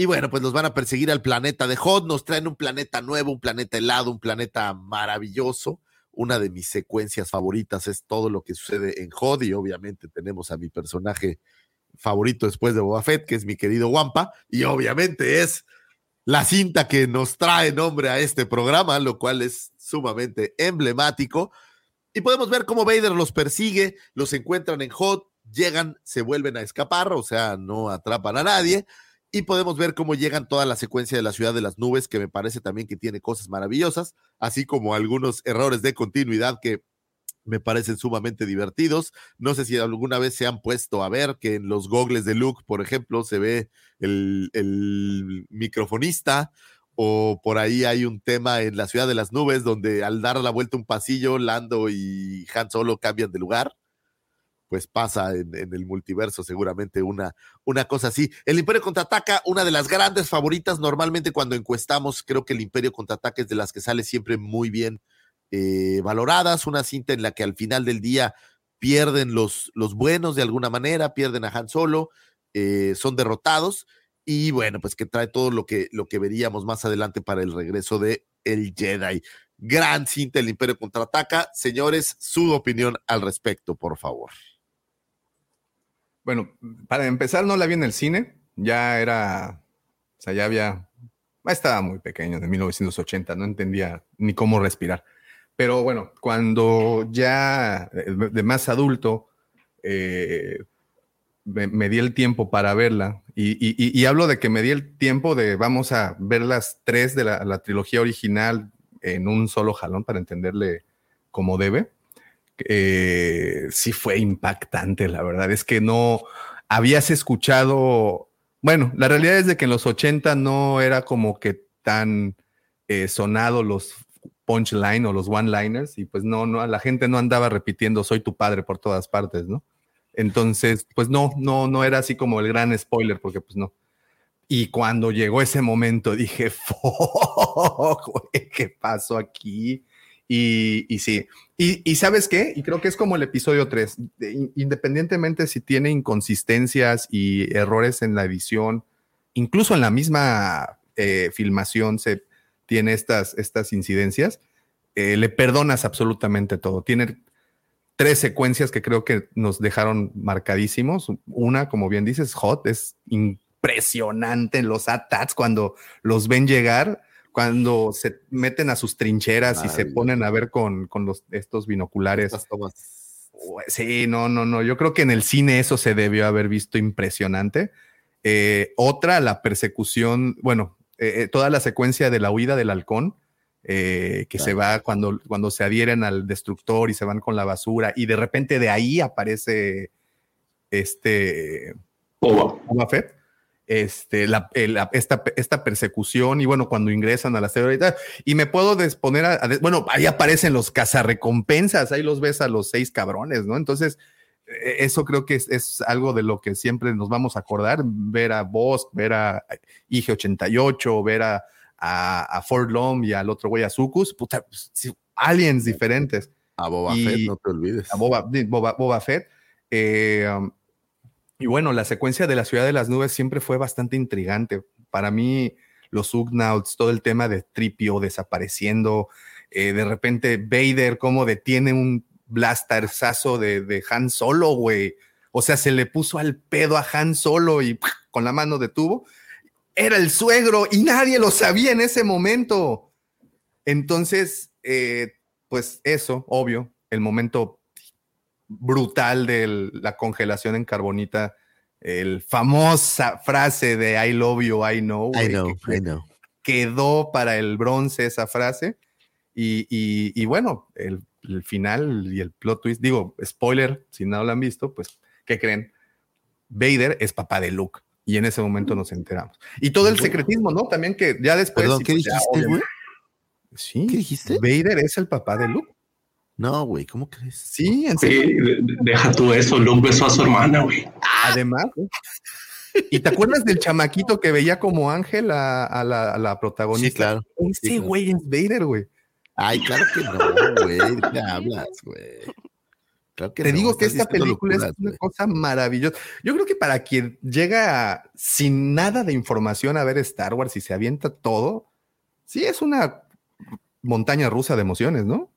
Speaker 4: Y bueno, pues los van a perseguir al planeta de Hot. Nos traen un planeta nuevo, un planeta helado, un planeta maravilloso. Una de mis secuencias favoritas es todo lo que sucede en Hot. Y obviamente tenemos a mi personaje favorito después de Boba Fett, que es mi querido Wampa. Y obviamente es la cinta que nos trae nombre a este programa, lo cual es sumamente emblemático. Y podemos ver cómo Vader los persigue, los encuentran en Hot, llegan, se vuelven a escapar, o sea, no atrapan a nadie y podemos ver cómo llegan toda la secuencia de la ciudad de las nubes, que me parece también que tiene cosas maravillosas, así como algunos errores de continuidad que me parecen sumamente divertidos. No sé si alguna vez se han puesto a ver que en los gogles de Luke, por ejemplo, se ve el, microfonista o por ahí hay un tema en la ciudad de las nubes donde al dar la vuelta un pasillo, Lando y Han Solo cambian de lugar. Pues pasa en, el multiverso seguramente una, una cosa así. El Imperio Contraataca, una de las grandes favoritas, normalmente cuando encuestamos, creo que el Imperio Contraataca es de las que sale siempre muy bien eh, valoradas, una cinta en la que al final del día pierden los, los buenos de alguna manera, pierden a Han Solo, eh, son derrotados y bueno, pues que trae todo lo que, lo que veríamos más adelante para el regreso de el Jedi. Gran cinta El Imperio Contraataca. Señores, su opinión al respecto, por favor.
Speaker 1: Bueno, para empezar, no la vi en el cine. Ya era, o sea, ya había, estaba muy pequeño, de 1980, no entendía ni cómo respirar. Pero bueno, cuando ya eh, de más adulto, eh, me, di el tiempo para verla. Y, hablo de que me di el tiempo de vamos a ver las tres de la, la trilogía original en un solo jalón para entenderle como debe. Eh, sí fue impactante, la verdad. Es que no habías escuchado. Bueno, la realidad es de que en los 80 no era como que tan eh, sonado los punchline o los one-liners y pues no, no, la gente no andaba repitiendo soy tu padre por todas partes, ¿no? Entonces, pues no, no, no era así como el gran spoiler, porque pues no. Y cuando llegó ese momento dije, ¿qué pasó aquí? Y, y sí, y, y, ¿sabes qué? Y creo que es como el episodio 3, independientemente si tiene inconsistencias y errores en la edición, incluso en la misma eh, filmación se tiene estas, estas incidencias, eh, le perdonas absolutamente todo. Tiene tres secuencias que creo que nos dejaron marcadísimos. Una, como bien dices, Hot, es impresionante los atats cuando los ven llegar cuando se meten a sus trincheras y se ponen a ver con, con los, estos binoculares. Sí, no, no, no. Yo creo que en el cine eso se debió haber visto impresionante. Eh, otra, la persecución, bueno, eh, toda la secuencia de la huida del halcón, eh, que se va cuando, cuando se adhieren al destructor y se van con la basura, y de repente de ahí aparece este
Speaker 3: Boba
Speaker 1: Fett este, la, la, esta, esta, persecución y bueno, cuando ingresan a la serie y me puedo disponer a, a, bueno, ahí aparecen los cazarrecompensas, ahí los ves a los seis cabrones, ¿no? Entonces, e, eso creo que es, es algo de lo que siempre nos vamos a acordar, ver a Bosk, ver a IG-88, ver a, a, a Ford Lom y al otro güey, a Sucus, puta, aliens diferentes.
Speaker 4: A Boba y, Fett, no te olvides.
Speaker 1: A Boba, Boba, Boba Fett. Eh, um, y bueno, la secuencia de la ciudad de las nubes siempre fue bastante intrigante. Para mí, los Ugnauts, todo el tema de Tripio desapareciendo, eh, de repente Vader cómo detiene un blasterzazo de, de Han Solo, güey. O sea, se le puso al pedo a Han Solo y con la mano detuvo. Era el suegro y nadie lo sabía en ese momento. Entonces, eh, pues eso, obvio, el momento brutal de la congelación en carbonita, el famosa frase de I love you, I know.
Speaker 4: I know, que, I know.
Speaker 1: Quedó para el bronce esa frase. Y, y, y bueno, el, el, final y el plot twist, digo, spoiler, si no lo han visto, pues, ¿qué creen? Vader es papá de Luke. Y en ese momento nos enteramos. Y todo el secretismo, ¿no? También que ya después.
Speaker 4: Perdón, ¿qué
Speaker 1: pues,
Speaker 4: dijiste, güey?
Speaker 1: Sí.
Speaker 4: ¿Qué dijiste?
Speaker 1: Vader es el papá de Luke.
Speaker 4: No, güey, ¿cómo crees?
Speaker 1: Sí, en
Speaker 3: serio. Sí, deja tú eso, Luke besó a su hermana, güey.
Speaker 1: Además. ¿Y te acuerdas del chamaquito que veía como ángel a, a, la, a la, protagonista?
Speaker 4: Sí, claro.
Speaker 1: Ese güey claro. es Vader, güey.
Speaker 4: Ay, claro que no, güey. ¿De qué hablas, güey?
Speaker 1: Claro que Te no, digo que esta película locuras, es una wey. cosa maravillosa. Yo creo que para quien llega sin nada de información a ver Star Wars y se avienta todo, sí es una montaña rusa de emociones, ¿no?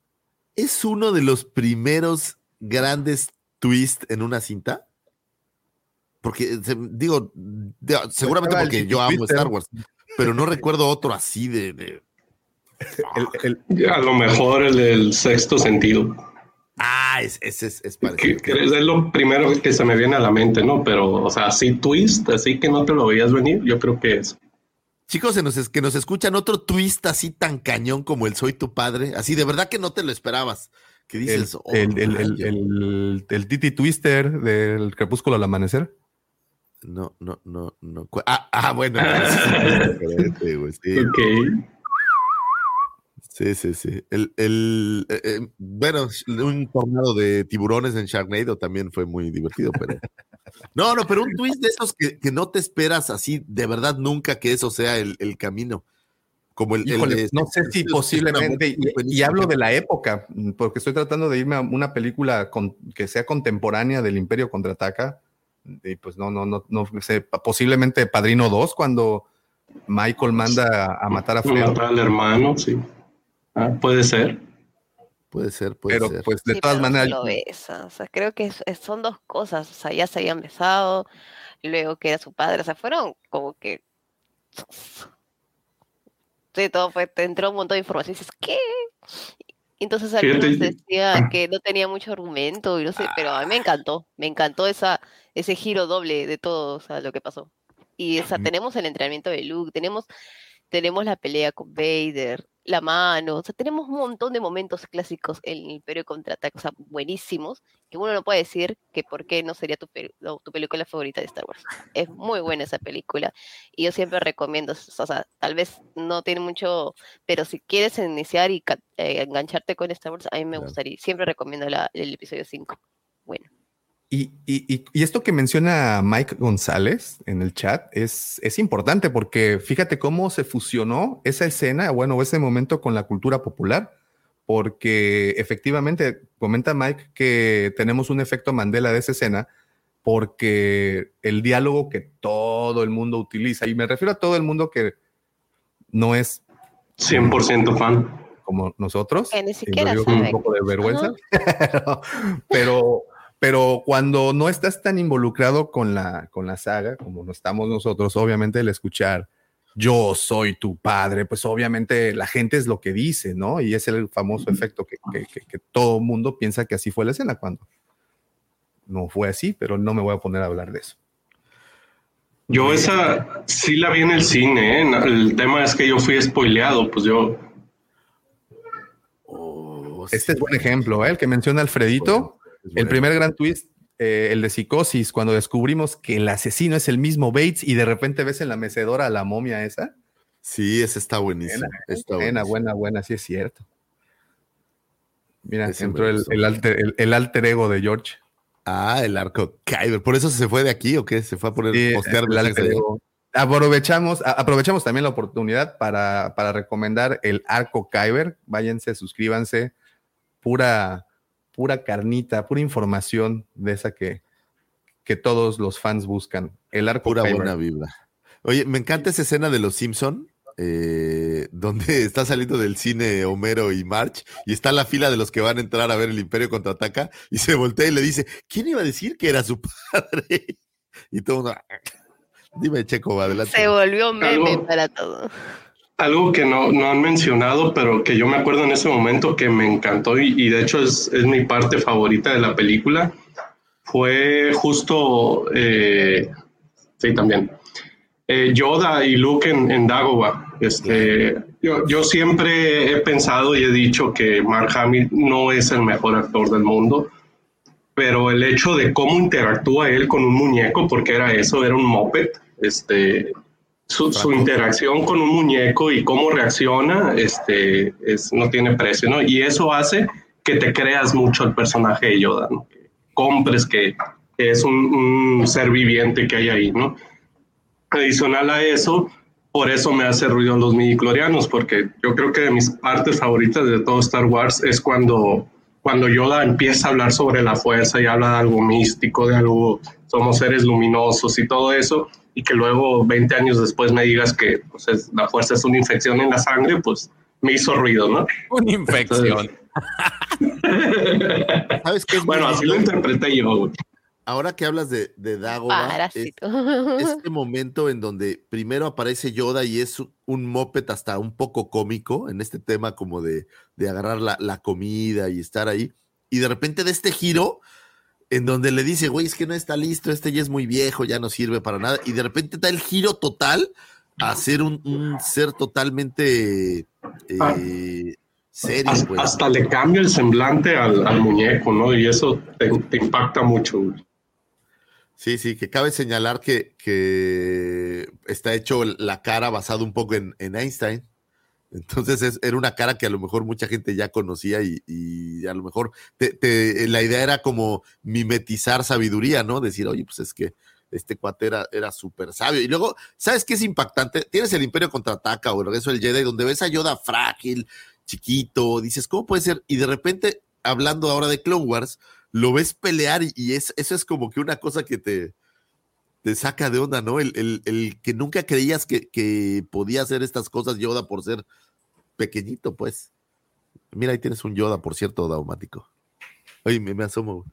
Speaker 4: Es uno de los primeros grandes twists en una cinta. Porque, digo, seguramente porque yo amo Star Wars, pero no recuerdo otro así de. de...
Speaker 3: El, el, a lo mejor el del sexto sentido.
Speaker 4: Ah, ese es, es, es parecido.
Speaker 3: Que, que es lo primero que se me viene a la mente, ¿no? Pero, o sea, así twist, así que no te lo veías venir, yo creo que es.
Speaker 4: Chicos, nos, que nos escuchan otro twist así tan cañón como el Soy tu padre, así de verdad que no te lo esperabas. ¿Qué dices?
Speaker 1: El, oh, el, el, el, el, el, Titi Twister del Crepúsculo al Amanecer.
Speaker 4: No, no, no, no. Ah, ah bueno. sí.
Speaker 3: Ok.
Speaker 4: Sí, sí, sí. El, el, eh, eh, bueno, un tornado de tiburones en Sharknado también fue muy divertido, pero. No, no, pero un twist de esos que, que no te esperas así, de verdad, nunca que eso sea el, el camino. Como el, el
Speaker 1: Híjole,
Speaker 4: de-
Speaker 1: no sé si posiblemente, y, hablo de la época, mm, porque estoy tratando de irme a una película con- que sea contemporánea del Imperio Contraataca, y pues no, no, no, no sé, posiblemente Padrino 2, cuando Michael manda a, a matar a Fredo.
Speaker 3: Matar al hermano, sí. Ah, puede ser.
Speaker 4: Puede ser, puede
Speaker 1: Pero
Speaker 4: ser.
Speaker 1: pues de
Speaker 5: Sí,
Speaker 1: todas
Speaker 5: pero no
Speaker 1: maneras,
Speaker 5: lo besa, O sea, creo que es- son dos cosas. O sea, ya se habían besado, luego que era su padre. O sea, fueron como que. Sí, todo fue. Te entró un montón de información y dices, ¿qué? Entonces algunos
Speaker 3: yo-
Speaker 5: decían que no tenía mucho argumento y no sé, pero a mí me encantó. Me encantó esa, ese giro doble de todo, o sea, lo que pasó. Y o sea, tenemos el entrenamiento de Luke, tenemos, tenemos la pelea con Vader, la mano, o sea, tenemos un montón de momentos clásicos en el Imperio Contraataca, o sea, buenísimos, que uno no puede decir que por qué no sería tu, no, tu película favorita de Star Wars. Es muy buena esa película y yo siempre recomiendo, o sea, tal vez no tiene mucho, pero si quieres iniciar y eh, engancharte con Star Wars, a mí me gustaría, siempre recomiendo la- el episodio 5. Bueno,
Speaker 1: Y, y- y- y esto que menciona Mike González en el chat es, es importante porque fíjate cómo se fusionó esa escena, bueno, ese momento con la cultura popular, porque efectivamente comenta Mike que tenemos un efecto Mandela de esa escena porque el diálogo que todo el mundo utiliza, y me refiero a todo el mundo que no es
Speaker 3: 100% fan.
Speaker 1: como nosotros,
Speaker 5: Que ni
Speaker 1: y lo
Speaker 5: siquiera
Speaker 1: digo con un poco de vergüenza, pero, pero, pero cuando no estás tan involucrado con la, con la saga, como no estamos nosotros, obviamente el escuchar yo soy tu padre, pues obviamente la gente es lo que dice, ¿no? Y es el famoso efecto que, que, que- que todo mundo piensa que así fue la escena cuando no fue así, pero no me voy a poner a hablar de eso.
Speaker 3: Yo esa sí la vi en el cine, ¿eh? El tema es que yo fui spoileado, pues yo...
Speaker 4: Oh,
Speaker 1: Este es buen ejemplo, ¿eh? el que menciona Alfredito. El primer gran twist, eh, el de psicosis, cuando descubrimos que el asesino es el mismo Bates y de repente ves en la mecedora a la momia esa.
Speaker 4: Sí, ese está buenísimo. está
Speaker 1: buena,
Speaker 4: buenísimo.
Speaker 1: buena, buena, sí es cierto. Mira,
Speaker 4: Ese
Speaker 1: entró el, alter, el- el alter ego de George.
Speaker 4: Ah, el arco Kyber. ¿Por eso se fue de aquí o qué? ¿Se fue a poner
Speaker 1: Sí,
Speaker 4: postear
Speaker 1: el alter ego. Aprovechamos, a- aprovechamos también la oportunidad para, para recomendar el arco Kyber. Váyanse, suscríbanse. Pura, pura carnita, pura información de esa que, que todos los fans buscan. El arco
Speaker 4: Pura buena vibra. Oye, me encanta esa escena de los Simpson, eh, donde está saliendo del cine Homero y March y está la fila de los que van a entrar a ver el Imperio contraataca y se voltea y le dice, ¿quién iba a decir que era su padre? Y todo mundo, dime Checo, adelante.
Speaker 5: se volvió meme
Speaker 3: Algo-
Speaker 5: para todo.
Speaker 3: Algo que no, no han mencionado, pero que yo me acuerdo en ese momento que me encantó y, de hecho es, es mi parte favorita de la película, fue justo, eh, sí, también, eh, Yoda y Luke en, en Dagobah. Este, yo, yo siempre he pensado y he dicho que Mark Hamill no es el mejor actor del mundo, pero el hecho de cómo interactúa él con un muñeco, porque era eso, era un moped, este, su, su interacción con un muñeco y cómo reacciona, este, es, no tiene precio, ¿no? Y eso hace que te creas mucho el personaje de Yoda, ¿no? Que compres que, es un, un ser viviente que hay ahí, ¿no? Adicional a eso, por eso me hace ruido los midichlorianos, porque yo creo que de mis partes favoritas de todo Star Wars es cuando, cuando Yoda empieza a hablar sobre la fuerza y habla de algo místico, de algo, somos seres luminosos y todo eso, y que luego 20 años después me digas que pues, es- la fuerza es una infección en la sangre, pues me hizo ruido, ¿no?
Speaker 2: Una infección.
Speaker 4: ¿Sabes qué
Speaker 3: Bueno, así lo interpreté yo. güey.
Speaker 4: Ahora que hablas de, de Dagobah, es este momento en donde primero aparece Yoda y es un moped hasta un poco cómico en este tema como de, de agarrar la, la comida y estar ahí. Y de repente de este giro en donde le dice, güey, es que no está listo, este ya es muy viejo, ya no sirve para nada. Y de repente da el giro total a ser un, un ser totalmente eh, serio.
Speaker 3: Hasta,
Speaker 4: pues.
Speaker 3: hasta le cambia el semblante al, al muñeco, ¿no? Y eso te, te impacta mucho. güey.
Speaker 4: Sí, sí, que cabe señalar que, que está hecho la cara basado un poco en, en Einstein. Entonces es- era una cara que a lo mejor mucha gente ya conocía y, a lo mejor te- te- la idea era como mimetizar sabiduría, ¿no? Decir, oye, pues es que este cuate era, era súper sabio. Y luego, ¿sabes qué es impactante? Tienes el Imperio contraataca o el regreso del Jedi, donde ves a Yoda frágil, chiquito, dices, ¿cómo puede ser? Y de repente, hablando ahora de Clone Wars, lo ves pelear y, y es, eso es como que una cosa que te, te saca de onda, ¿no? El, el- el que nunca creías que, que podía hacer estas cosas Yoda por ser pequeñito, pues. Mira, ahí tienes un Yoda, por cierto, daumático. Oye, me, me asomo.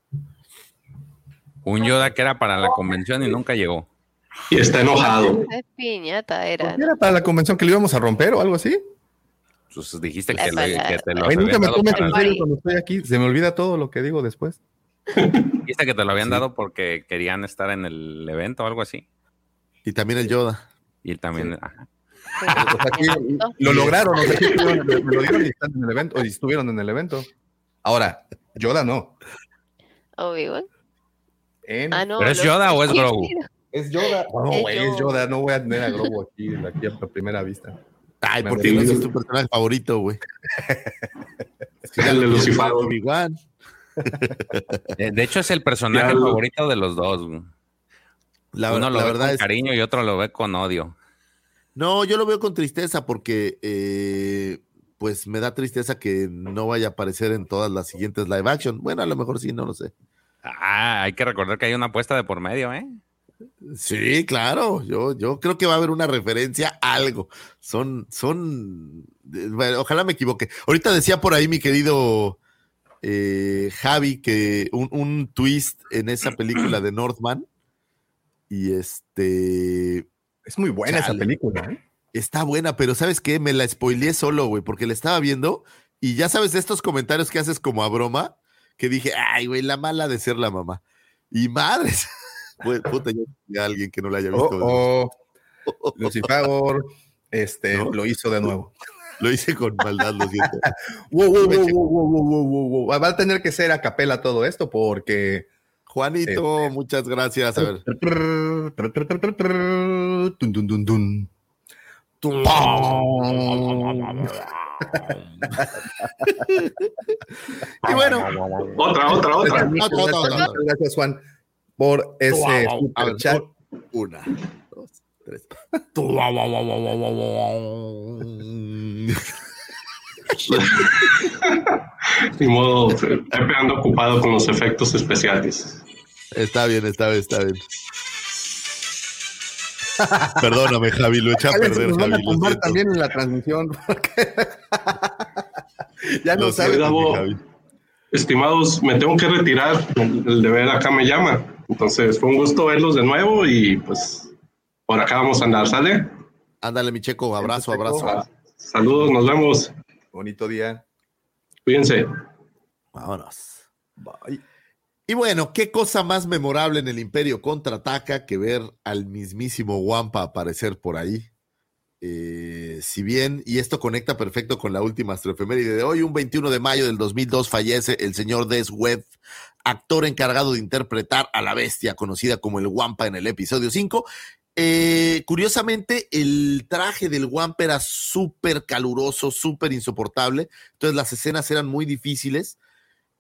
Speaker 2: Un Yoda que era para la convención y nunca llegó.
Speaker 3: Y está enojado.
Speaker 5: Es piñata era.
Speaker 1: ¿Por qué era para la convención que le íbamos a romper o algo así?
Speaker 2: Pues dijiste que, lo- que te lo
Speaker 1: Ay, nunca me
Speaker 2: dado
Speaker 1: tomes
Speaker 2: para-
Speaker 1: en serio cuando estoy aquí. Se me olvida todo lo que digo después.
Speaker 2: Dijiste que te lo habían dado porque querían estar en el evento o algo así.
Speaker 4: Y también el Yoda.
Speaker 2: Y también, ajá.
Speaker 1: O sea, aquí lo lograron, o sea, aquí estuvieron- lo dieron y están en el evento, o estuvieron en el evento. Ahora, Yoda no. En-
Speaker 5: Ah, no,
Speaker 2: ¿Pero es Yoda o es Grogu?
Speaker 1: Es Yoda. No,
Speaker 5: Es
Speaker 1: güey, es
Speaker 5: Yoda.
Speaker 1: No voy a tener a Grogu aquí, aquí a primera vista.
Speaker 4: Ay,
Speaker 1: Me
Speaker 4: ¿por qué
Speaker 1: han
Speaker 4: no es tu personaje favorito, güey? Es que ya
Speaker 3: El de
Speaker 4: lo
Speaker 3: Lucifer.
Speaker 4: Obi-Wan.
Speaker 2: De, de hecho, es el personaje favorito de los dos.
Speaker 4: La,
Speaker 2: Uno lo
Speaker 4: la
Speaker 2: ve
Speaker 4: verdad
Speaker 2: con
Speaker 4: es.
Speaker 2: cariño y otro lo ve con odio.
Speaker 4: No, yo lo veo con tristeza porque, eh, pues me da tristeza que no vaya a aparecer en todas las siguientes live action. Bueno, a lo mejor sí, no lo sé.
Speaker 2: Ah, hay que recordar que hay una apuesta de por medio, ¿eh?
Speaker 4: Sí, claro. Yo, yo creo que va a haber una referencia a algo. Son, son. eh, bueno, ojalá me equivoque. Ahorita decía por ahí mi querido eh, Javi que un, un twist en esa película de Northman. Y este.
Speaker 1: Es muy buena esa película, ¿eh?
Speaker 4: Está buena, pero ¿sabes qué? Me la spoileé solo, güey, porque la estaba viendo y ya sabes de estos comentarios que haces como a broma, que dije, ay, güey, la mala de ser la mamá. Y madres, puta, yo vi a alguien que no la haya visto.
Speaker 1: Oh, oh. Lucifer este,
Speaker 4: ¿No?
Speaker 1: lo hizo de nuevo.
Speaker 4: Lo hice con maldad, lo siento.
Speaker 1: Wow, wow, wow, wow, wow, wow, wow, wow, wow. Va a tener que ser a capela todo esto porque.
Speaker 4: Juanito, muchas gracias. A ver. Y bueno,
Speaker 3: Otra, otra, otra.
Speaker 1: Muchas
Speaker 4: Otra, otra,
Speaker 1: gracias, Juan, por ese chat.
Speaker 4: una, tres.
Speaker 3: Ni modo, Pepe anda ocupado con los efectos especiales.
Speaker 4: Está bien, está bien, está bien. Perdóname, Javi, lo eché a perder,
Speaker 1: nos van a
Speaker 4: lo
Speaker 1: también en la transmisión. porque- ya no
Speaker 4: Lo
Speaker 1: sabes.
Speaker 4: Javi.
Speaker 3: Estimados, me tengo que retirar. El el deber acá me llama. Entonces, fue un gusto verlos de nuevo y pues por acá vamos a andar, ¿sale?
Speaker 4: Ándale, mi checo, abrazo, abrazo.
Speaker 3: Ah, Saludos, nos vemos.
Speaker 1: Bonito día.
Speaker 3: Cuídense.
Speaker 4: Vámonos. Y bueno, qué cosa más memorable en el Imperio contraataca que ver al mismísimo Wampa aparecer por ahí. Eh, si bien, y esto conecta perfecto con la última astroefeméride de hoy, un 21 de mayo del 2002 fallece el señor Des Webb, actor encargado de interpretar a la bestia conocida como el Wampa en el episodio 5. Eh, curiosamente, el traje del Wampa era súper caluroso, súper insoportable, entonces las escenas eran muy difíciles.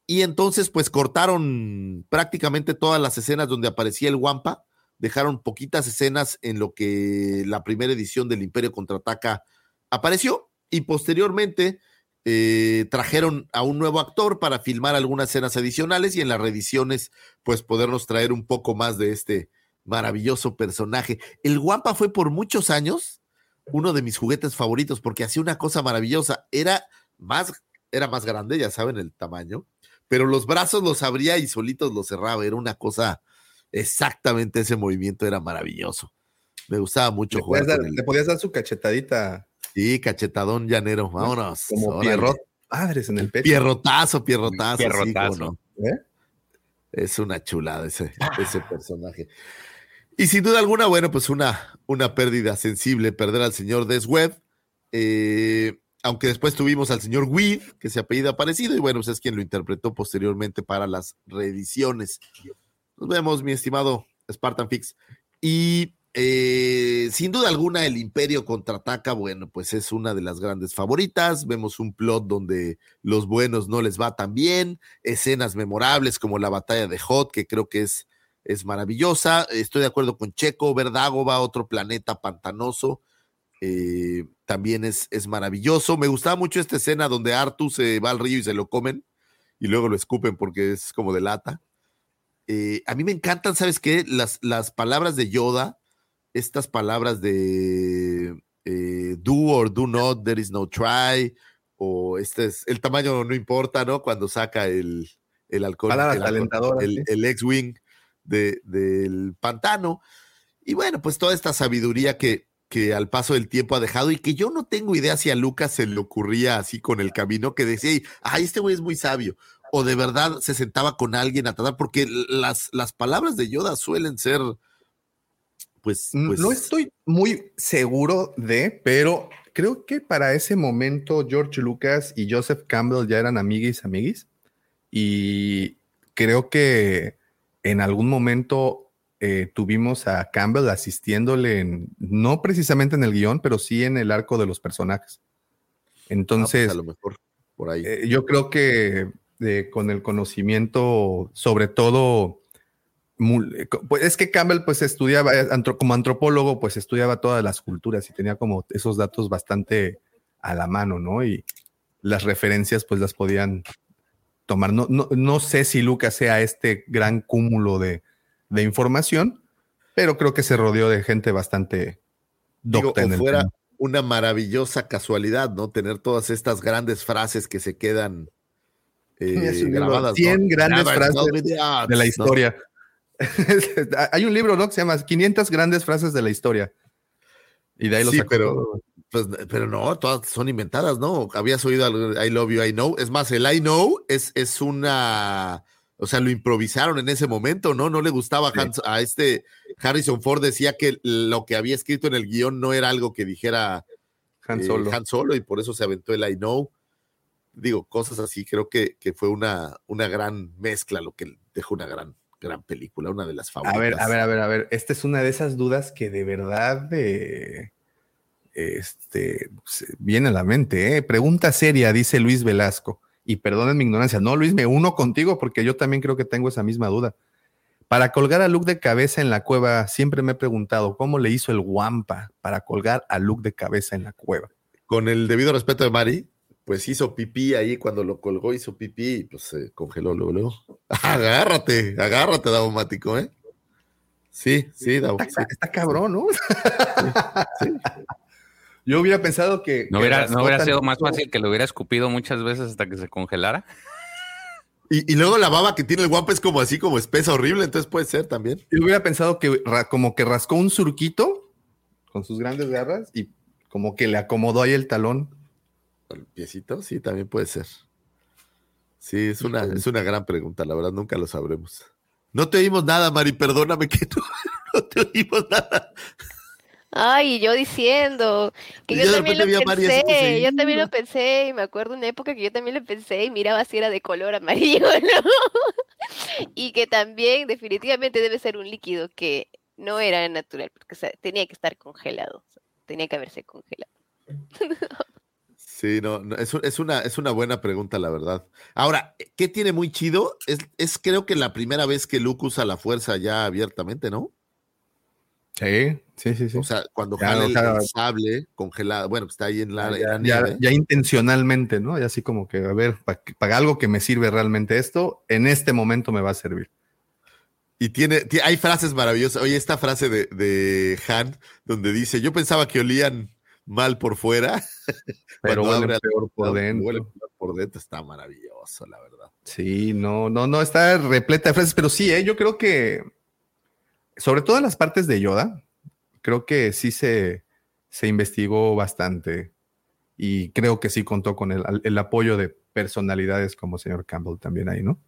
Speaker 4: Y entonces, pues cortaron prácticamente todas las escenas donde aparecía el Wampa, dejaron poquitas escenas en lo que la primera edición del Imperio contraataca apareció, y posteriormente eh, trajeron a un nuevo actor para filmar algunas escenas adicionales y en las reediciones, pues podernos traer un poco más de este maravilloso personaje. El Wampa fue por muchos años uno de mis juguetes favoritos porque hacía una cosa maravillosa. Era más, era más grande, ya saben el tamaño, pero los brazos los abría y solitos los cerraba. Era una cosa, exactamente ese movimiento era maravilloso. Me gustaba mucho
Speaker 1: Le
Speaker 4: jugar
Speaker 1: podías, dar,
Speaker 4: con él.
Speaker 1: le podías dar su cachetadita
Speaker 4: Sí, cachetadón llanero, vámonos.
Speaker 1: como
Speaker 4: órale.
Speaker 1: pierrot. Madres en el pecho.
Speaker 4: Pierrotazo, pierrotazo.
Speaker 1: ¿Eh?
Speaker 4: Es una chulada ese, ese personaje. Y sin duda alguna, bueno, pues una, una pérdida sensible, perder al señor Des Webb. eh, aunque después tuvimos al señor Weed, que se apellida parecido, y bueno, pues es quien lo interpretó posteriormente para las reediciones. Nos vemos, mi estimado Spartan Fix. Y eh, sin duda alguna, el Imperio contraataca, bueno, pues es una de las grandes favoritas. Vemos un plot donde los buenos no les va tan bien, escenas memorables como la batalla de Hot, que creo que es, es maravillosa. Estoy de acuerdo con Checo, Verdago va a otro planeta pantanoso. eh, también es, es maravilloso. Me gustaba mucho esta escena donde Artu se va al río y se lo comen y luego lo escupen porque es como de lata. Eh, a mí me encantan, ¿sabes qué? Las, las palabras de Yoda, estas palabras de eh, do or do not, there is no try, o este es, el tamaño no importa, ¿no? Cuando saca el, el alcohol,
Speaker 1: Palabras
Speaker 4: el,
Speaker 1: alentadoras,
Speaker 4: el,
Speaker 1: sí.
Speaker 4: el X-Wing de- del pantano. Y bueno, pues toda esta sabiduría que, que al paso del tiempo ha dejado y que yo no tengo idea si a Lucas se le ocurría así con el camino que decía, ay, este güey es muy sabio. O de verdad se sentaba con alguien a tratar, porque las, las palabras de Yoda suelen ser, pues, pues
Speaker 1: no estoy muy seguro de, pero creo que para ese momento George Lucas y Joseph Campbell ya eran amiguis, amiguis. Y creo que en algún momento eh, tuvimos a Campbell asistiéndole, en, no precisamente en el guion, pero sí en el arco de los personajes. Entonces,
Speaker 4: a lo mejor por ahí.
Speaker 1: eh, yo creo que eh, con el conocimiento, sobre todo, pues es que Campbell pues estudiaba, como antropólogo, pues estudiaba todas las culturas y tenía como esos datos bastante a la mano, ¿no? Y las referencias pues las podían tomar. No, no, no sé si Lucas sea este gran cúmulo de, de información, pero creo que se rodeó de gente bastante
Speaker 4: Digo,
Speaker 1: docta en
Speaker 4: o fuera una maravillosa casualidad, ¿no? Tener todas estas grandes frases que se quedan eh, grabadas.
Speaker 1: 100
Speaker 4: ¿no?
Speaker 1: grandes
Speaker 4: Never
Speaker 1: frases de la historia. Hay un libro, ¿no? Que se llama 500 grandes frases de la historia. Y de ahí lo
Speaker 4: Sí,
Speaker 1: sacó
Speaker 4: pero. Pues, pero no, todas son inventadas, ¿no? Habías oído algo, I love you, I know. Es más, el I know es, es una, o sea, lo improvisaron en ese momento, ¿no? No le gustaba a este Harrison Ford, decía que lo que había escrito en el guion no era algo que dijera
Speaker 1: Han
Speaker 4: eh,
Speaker 1: Solo.
Speaker 4: Han Solo y por eso se aventó el I know. Digo, cosas así, creo que, que fue una, una gran mezcla, lo que dejó una gran, gran película, una de las favoritas.
Speaker 1: A ver, a ver, a ver, a ver. Esta es una de esas dudas que de verdad eh, este, viene a la mente. ¿eh? Pregunta seria, dice Luis Velasco. Y perdonen mi ignorancia. No, Luis, me uno contigo porque yo también creo que tengo esa misma duda. Para colgar a Luke de cabeza en la cueva, siempre me he preguntado cómo le hizo el Wampa para colgar a Luke de cabeza en la cueva.
Speaker 4: Con el debido respeto de Mari, pues hizo pipí ahí cuando lo colgó, hizo pipí y pues se congeló luego, luego. Agárrate, agárrate, Daumático, ¿eh? Sí, sí, Davo.
Speaker 1: Está, está cabrón, ¿no? Yo hubiera pensado que.
Speaker 2: ¿No
Speaker 1: que
Speaker 2: hubiera, ¿no hubiera sido más fácil que lo hubiera escupido muchas veces hasta que se congelara?
Speaker 4: Y, y luego la baba que tiene el guampa es como así, como espesa, horrible, entonces puede ser también.
Speaker 1: Yo hubiera pensado que como que rascó un surquito con sus grandes garras y como que le acomodó ahí el talón.
Speaker 4: El piecito, sí, también puede ser. Sí, es una, es una gran pregunta, la verdad, nunca lo sabremos. No te oímos nada, Mari, perdóname que no, no te oímos nada.
Speaker 5: Ay, y yo diciendo que yo
Speaker 4: yo
Speaker 5: también lo
Speaker 4: así
Speaker 5: pensé, yo también lo pensé y me acuerdo una época que yo también lo pensé y miraba si era de color amarillo, ¿no? Y que también definitivamente debe ser un líquido que no era natural, porque o sea, tenía que estar congelado, o sea, tenía que haberse congelado.
Speaker 4: Sí, no, no, es, es una, es una buena pregunta, la verdad. Ahora, ¿qué tiene muy chido? Es, es creo que la primera vez que Luke usa la fuerza ya abiertamente, ¿no?
Speaker 1: Sí, sí, sí, sí.
Speaker 4: O sea, cuando
Speaker 1: Ya,
Speaker 4: jala el, sable congelado, bueno, está ahí en la, en la
Speaker 1: ya, ya- intencionalmente, ¿no? Y así como que, a ver, para algo que me sirve realmente esto, en este momento me va a servir.
Speaker 4: Y tiene, ti- hay frases maravillosas. Oye, esta frase de, de Han, donde dice, yo pensaba que olían mal por fuera,
Speaker 1: Pero huele
Speaker 4: abre
Speaker 1: peor por dentro.
Speaker 4: huele peor por dentro, está maravilloso, la verdad.
Speaker 1: Sí, no, no, no, está repleta de frases, pero sí, ¿eh? yo creo que, sobre todo en las partes de Yoda, creo que sí se, se investigó bastante y creo que sí contó con el, el apoyo de personalidades como señor Campbell también ahí, ¿no?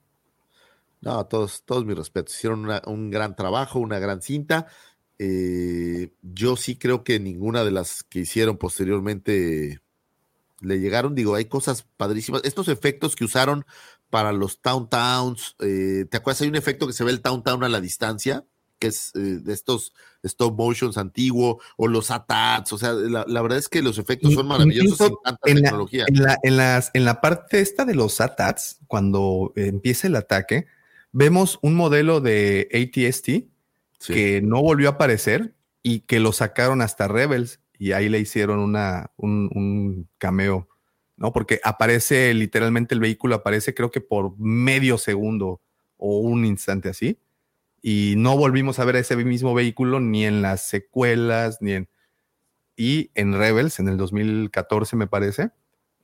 Speaker 4: No, todos, todos mis respetos. Hicieron una- un gran trabajo, una gran cinta. Eh, yo sí creo que ninguna de las que hicieron posteriormente le llegaron. Digo, hay cosas padrísimas. Estos efectos que usaron para los Town Towns, eh, ¿te acuerdas? Hay un efecto que se ve el Town Town a la distancia, que es eh, de estos stop motions antiguo, o los ATATs, o sea, la, la verdad es que los efectos son maravillosos sin tanta
Speaker 1: en la,
Speaker 4: tecnología.
Speaker 1: en, la, en las- en la parte esta de los ATATs, cuando empieza el ataque, vemos un modelo de ATST que no volvió a aparecer y que lo sacaron hasta Rebels y ahí le hicieron una, un, un cameo, ¿no? Porque aparece literalmente el vehículo, aparece creo que por medio segundo o un instante así. Y no volvimos a ver ese mismo vehículo ni en las secuelas, ni en... Y en Rebels, en el 2014 me parece,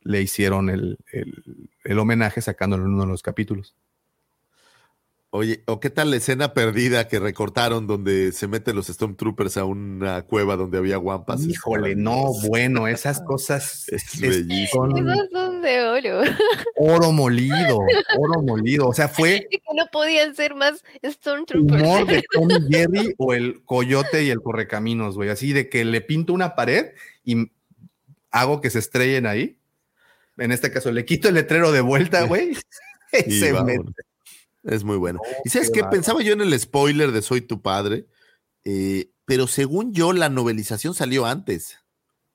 Speaker 1: le hicieron el, el- el homenaje sacándolo en uno de los capítulos.
Speaker 4: Oye, ¿o qué tal la escena perdida que recortaron donde se meten los Stormtroopers a una cueva donde había guampas?
Speaker 1: Híjole, no, bueno, esas cosas
Speaker 4: Es
Speaker 1: son
Speaker 5: de oro.
Speaker 1: oro molido, oro molido. O sea, fue
Speaker 5: que no podían ser más Stormtroopers.
Speaker 1: humor de Tom Jerry o el coyote y el correcaminos, güey. Así de que le pinto una pared y hago que se estrellen ahí. En este caso, le quito el letrero de vuelta, güey. y
Speaker 4: Y
Speaker 1: se
Speaker 4: vámonos.
Speaker 1: mete.
Speaker 4: Es muy bueno. ¿Y sabes
Speaker 1: qué
Speaker 4: qué? Pensaba yo en el spoiler de Soy tu padre, eh, pero según yo, la novelización salió antes.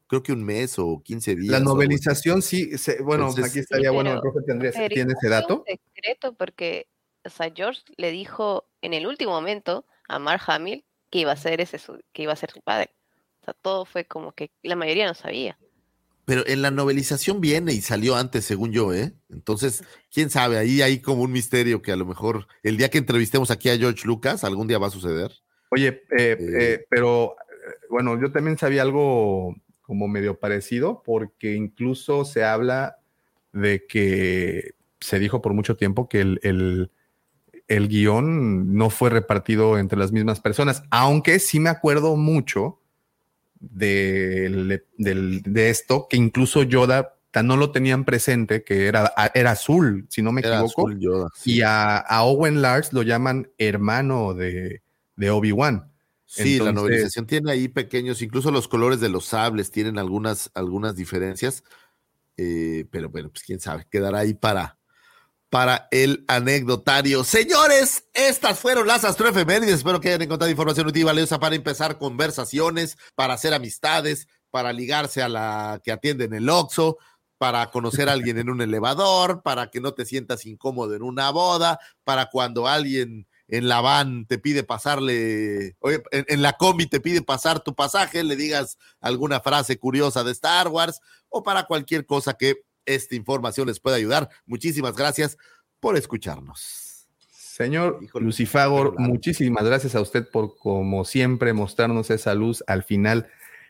Speaker 4: Creo que un mes o 15 días.
Speaker 1: La novelización sí, se- bueno,
Speaker 4: Entonces-
Speaker 1: aquí estaría
Speaker 5: Sí,
Speaker 1: bueno, el profe tendría, tiene ese dato.
Speaker 5: un secreto porque, o sea, George le dijo en el último momento a Mark Hamill que iba a ser ese su- que iba a ser su padre. O sea, todo fue como que la mayoría no sabía.
Speaker 4: Pero en la novelización viene y salió antes, según yo, ¿eh? Entonces, quién sabe, ahí hay como un misterio que a lo mejor el día que entrevistemos aquí a George Lucas, algún día va a suceder.
Speaker 1: Oye, eh, eh, pero eh, bueno, yo también sabía algo como medio parecido, porque incluso se habla de que se dijo por mucho tiempo que el, el, el guion no fue repartido entre las mismas personas, aunque sí me acuerdo mucho del- de esto, que incluso Yoda no lo tenían presente, que era, era azul, si no me
Speaker 4: Era
Speaker 1: equivoco.
Speaker 4: azul Yoda,
Speaker 1: Y a, a Owen Lars lo llaman hermano de, de Obi-Wan.
Speaker 4: Sí, la novelización tiene ahí pequeños, incluso los colores de los sables tienen algunas, algunas diferencias, eh, pero bueno, pues quién sabe, quedará ahí para, para el anecdotario. Señores, estas fueron las astroefemérides. Espero que hayan encontrado información útil y valiosa para empezar conversaciones, para hacer amistades, para ligarse a la que atiende en el Oxxo, para conocer a alguien en un elevador, para que no te sientas incómodo en una boda, para cuando alguien en la van te pide pasarle, en, en la combi te pide pasar tu pasaje, le digas alguna frase curiosa de Star Wars o para cualquier cosa que esta información les pueda ayudar. Muchísimas gracias por escucharnos.
Speaker 1: Señor Lucifagor, muchísimas gracias a usted por, como siempre, mostrarnos esa luz al final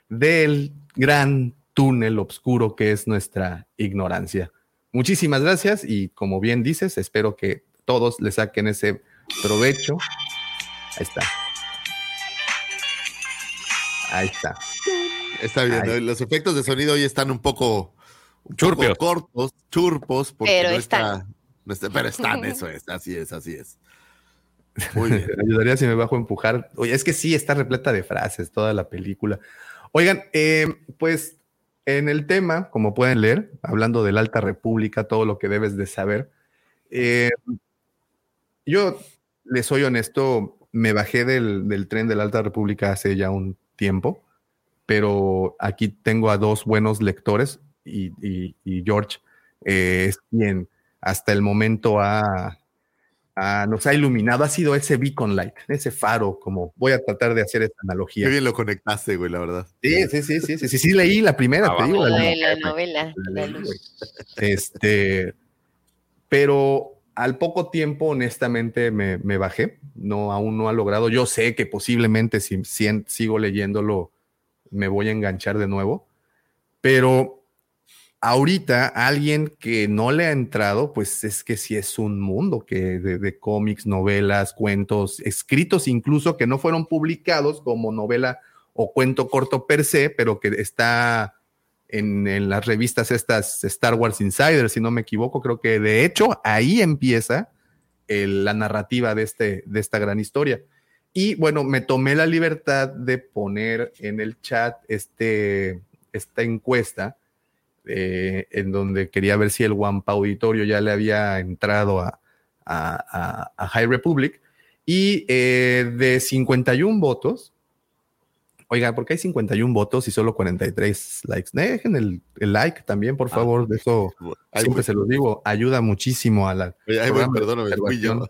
Speaker 1: del gran túnel oscuro que es nuestra ignorancia. Muchísimas gracias y como bien dices, espero que todos le saquen ese provecho. Ahí está. Ahí está.
Speaker 4: Está bien, los efectos de sonido hoy están un poco, un poco cortos, churpos, porque
Speaker 5: Pero
Speaker 4: no
Speaker 5: están.
Speaker 4: está, no está- pero están, eso es, así es, así es. Muy bien.
Speaker 1: Me ayudaría si me bajo a empujar. Oye, es que sí, está repleta de frases toda la película. Oigan, eh, pues en el tema, como pueden leer, hablando de la Alta República, todo lo que debes de saber, eh, yo les soy honesto, me bajé del, del tren de la Alta República hace ya un tiempo, pero aquí tengo a dos buenos lectores y, y- y George eh, es quien hasta el momento ha, ha- nos ha iluminado, ha sido ese beacon light, ese faro, como voy a tratar de hacer esta analogía.
Speaker 4: Qué bien lo conectaste, güey, la verdad.
Speaker 1: Sí, sí, sí, sí, sí, sí, sí, leí la primera,
Speaker 2: Ah,
Speaker 1: te digo,
Speaker 2: vamos.
Speaker 1: la
Speaker 5: de novela,
Speaker 1: La
Speaker 5: Luz.
Speaker 1: Este, pero al poco tiempo, honestamente, me, me bajé. No, aún no ha logrado. Yo sé que posiblemente si, si en- sigo leyéndolo, me voy a enganchar de nuevo. Pero ahorita, alguien que no le ha entrado, pues es que sí es un mundo que de, cómics, novelas, cuentos, escritos incluso que no fueron publicados como novela o cuento corto per se, pero que está en, las revistas estas Star Wars Insider, si no me equivoco, creo que de hecho ahí empieza la narrativa de, este, de esta gran historia. Y bueno, me tomé la libertad de poner en el chat este, esta encuesta eh, en donde quería ver si el Wampa Auditorio ya le había entrado a, a- a- a High Republic. Y eh, de 51 votos, oiga, ¿por qué hay 51 votos y solo 43 likes? Dejen el, el like también, por
Speaker 4: Ah.
Speaker 1: favor, de eso
Speaker 4: Ay,
Speaker 1: siempre se los digo, ayuda muchísimo a la...
Speaker 4: Ay, perdóname, fui yo.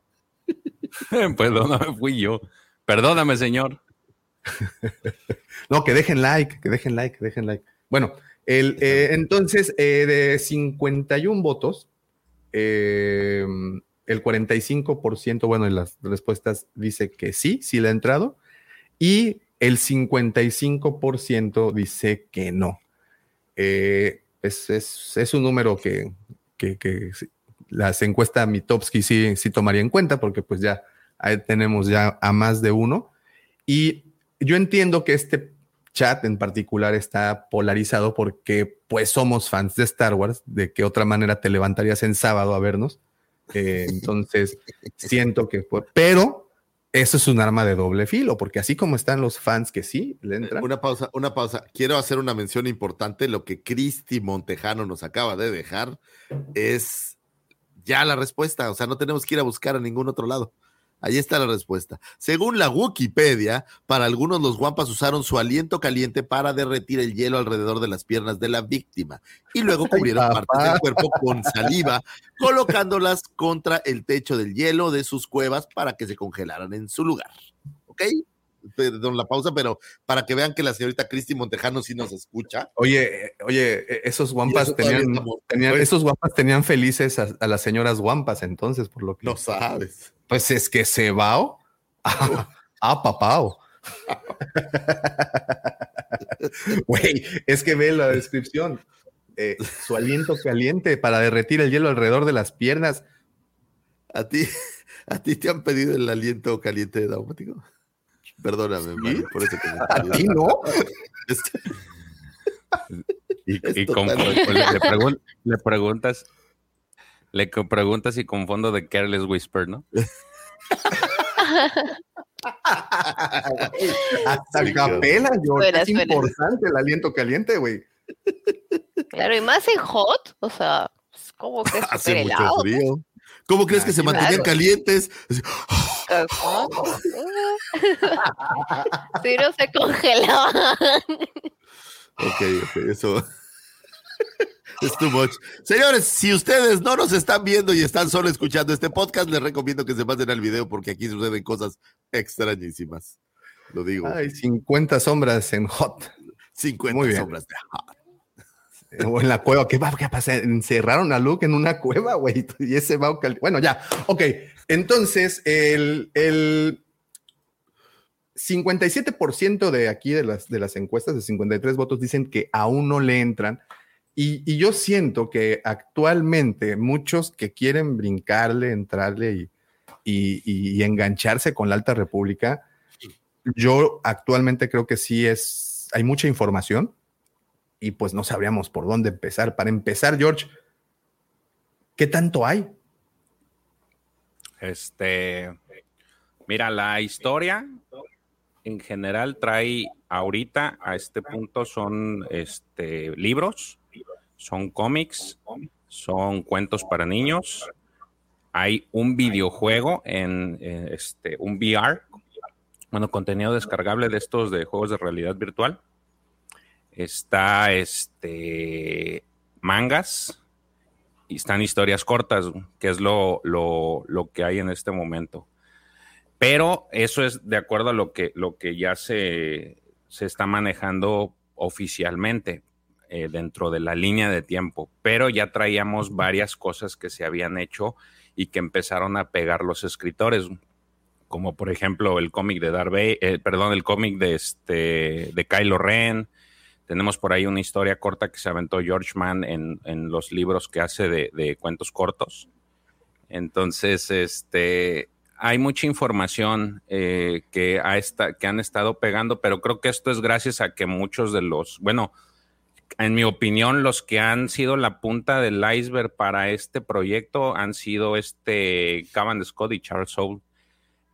Speaker 2: Perdóname, fui yo. Perdóname, señor.
Speaker 1: No, que dejen like, que dejen like, que dejen like. Bueno, el, eh, entonces, eh, de 51 votos, eh, el 45%, bueno, en las respuestas dice que sí, sí le ha entrado, y el 55% dice que no. Eh, es, es- es un número que, que- que sí, las encuestas Mitowski sí, sí tomaría en cuenta, porque pues ya ahí tenemos ya a más de uno. Y yo entiendo que este chat en particular está polarizado porque pues somos fans de Star Wars, de qué otra manera te levantarías en sábado a vernos. Eh, entonces, siento que fue, pero eso es un arma de doble filo, porque así como están los fans que sí le entran.
Speaker 4: Una pausa, una pausa. Quiero hacer una mención importante. Lo que Cristi Montejano nos acaba de dejar es ya la respuesta. O sea, no tenemos que ir a buscar a ningún otro lado. Ahí está la respuesta. Según la Wikipedia, para algunos los guampas usaron su aliento caliente para derretir el hielo alrededor de las piernas de la víctima y luego cubrieron
Speaker 1: papá.
Speaker 4: partes del cuerpo con saliva, colocándolas contra el techo del hielo de sus cuevas para que se congelaran en su lugar. ¿Ok? Perdón la pausa, pero para que vean que la señorita Cristi Montejano sí nos escucha.
Speaker 1: Oye, eh, oye, eh, esos guampas
Speaker 4: eso
Speaker 1: tenían, esos guampas tenían felices a, a las señoras guampas, entonces, por lo que.
Speaker 4: No sabes.
Speaker 1: Pues es que se va. Ah, papao. Güey, es que ve la descripción. Eh, su aliento caliente para derretir el hielo alrededor de las piernas.
Speaker 4: A ti, a ti te han pedido el aliento caliente de Daumático. Perdóname, Mario, por ese comentario.
Speaker 1: ¿A ti no?
Speaker 4: Este-
Speaker 2: Y, con- le, le pregun- le preguntas, le preguntas y con fondo de Careless Whisper, ¿no?
Speaker 1: Hasta
Speaker 4: Sí,
Speaker 1: capela.
Speaker 5: Suena,
Speaker 1: es importante el aliento caliente, güey.
Speaker 5: Claro, y más en hot, o sea, es como que es
Speaker 4: Hace mucho
Speaker 5: helado.
Speaker 4: frío. ¿Cómo crees que se
Speaker 5: Claro.
Speaker 4: mantenían calientes?
Speaker 5: Si no se congelaban.
Speaker 4: Ok, ok, eso es too much. Señores, si ustedes no nos están viendo y están solo escuchando este podcast, les recomiendo que se pasen al video porque aquí suceden cosas extrañísimas. Lo digo.
Speaker 1: Hay 50 sombras en hot.
Speaker 4: 50
Speaker 1: muy bien.
Speaker 4: sombras de hot.
Speaker 1: O en la cueva. ¿Qué va? ¿Qué pasa? Encerraron a Luke en una cueva, güey. Y ese va. Bueno, ya. Ok. Entonces, el, el 57% de aquí de las, de las encuestas de 53 votos dicen que aún no le entran. Y, y yo siento que actualmente muchos que quieren brincarle, entrarle y- y- y engancharse con la Alta República, yo actualmente creo que sí es, hay mucha información y pues no sabríamos por dónde empezar. Para empezar, George, ¿qué tanto hay?
Speaker 2: Este, mira, la historia en general trae ahorita a este punto son este, libros, son cómics, son cuentos para niños. Hay un videojuego en este, un VR, bueno, contenido descargable de estos de juegos de realidad virtual. Está este mangas y están historias cortas, que es lo, lo, lo que hay en este momento. Pero eso es de acuerdo a lo que, lo que ya se, se está manejando oficialmente eh, dentro de la línea de tiempo. Pero ya traíamos varias cosas que se habían hecho y que empezaron a pegar los escritores, como por ejemplo el cómic de Darby, eh, perdón, el cómic de este de Kylo Ren. Tenemos por ahí una historia corta que se aventó George Mann en, en los libros que hace de, de cuentos cortos. Entonces, este, hay mucha información eh, que, ha esta- que han estado pegando, pero creo que esto es gracias a que muchos de los, bueno, en mi opinión, los que han sido la punta del iceberg para este proyecto han sido este Cavan Scott y Charles Soule.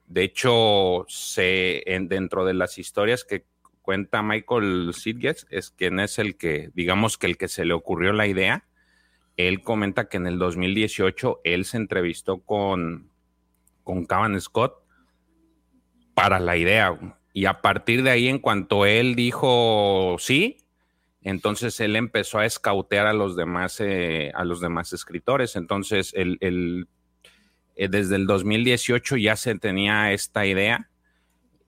Speaker 2: De hecho, se, en, dentro de las historias que cuenta Michael Sidges, es quien es el que, digamos que el que se le ocurrió la idea. Él comenta que en el 2018 él se entrevistó con, con Cavan Scott para la idea. Y a partir de ahí, en cuanto él dijo sí, entonces él empezó a escautear a los demás, eh, a los demás escritores. Entonces, el, el, eh, desde el 2018 ya se tenía esta idea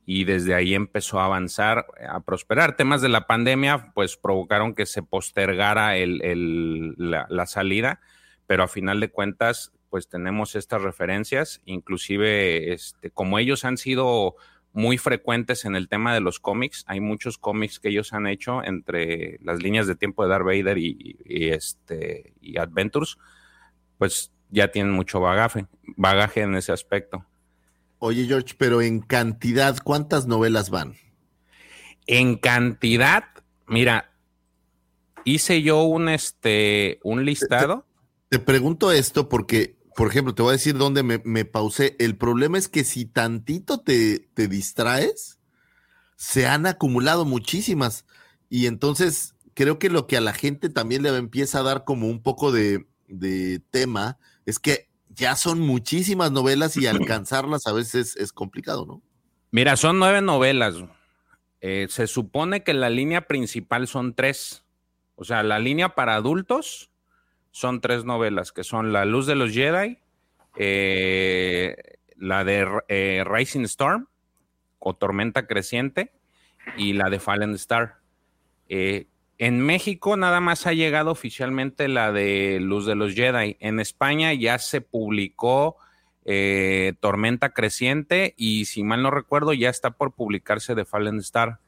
Speaker 2: y desde ahí empezó a avanzar, a prosperar. Temas de la pandemia, pues provocaron que se postergara el, la, salida, pero a final de cuentas, pues tenemos estas referencias, inclusive este, como ellos han sido muy frecuentes en el tema de los cómics. Hay muchos cómics que ellos han hecho entre las líneas de tiempo de Darth Vader y, y este y Adventures, pues ya tienen mucho bagaje, bagaje en ese aspecto.
Speaker 4: Oye, George, pero en cantidad, ¿cuántas novelas van?
Speaker 2: En cantidad, mira, hice yo un este un listado.
Speaker 4: Te, te pregunto esto porque por ejemplo, te voy a decir dónde me, me pausé. El problema es que si tantito te, te, distraes, se han acumulado muchísimas. Y entonces creo que lo que a la gente también le empieza a dar como un poco de, de tema es que ya son muchísimas novelas y alcanzarlas a veces es complicado, ¿no?
Speaker 2: Mira, son nueve novelas. Eh, se supone que la línea principal son tres. O sea, la línea para adultos son tres novelas, que son La Luz de los Jedi, eh, la de eh, Rising Storm o Tormenta Creciente y la de Fallen Star. En México nada más ha llegado oficialmente la de Luz de los Jedi. En España ya se publicó eh, Tormenta Creciente y si mal no recuerdo ya está por publicarse de Fallen Star.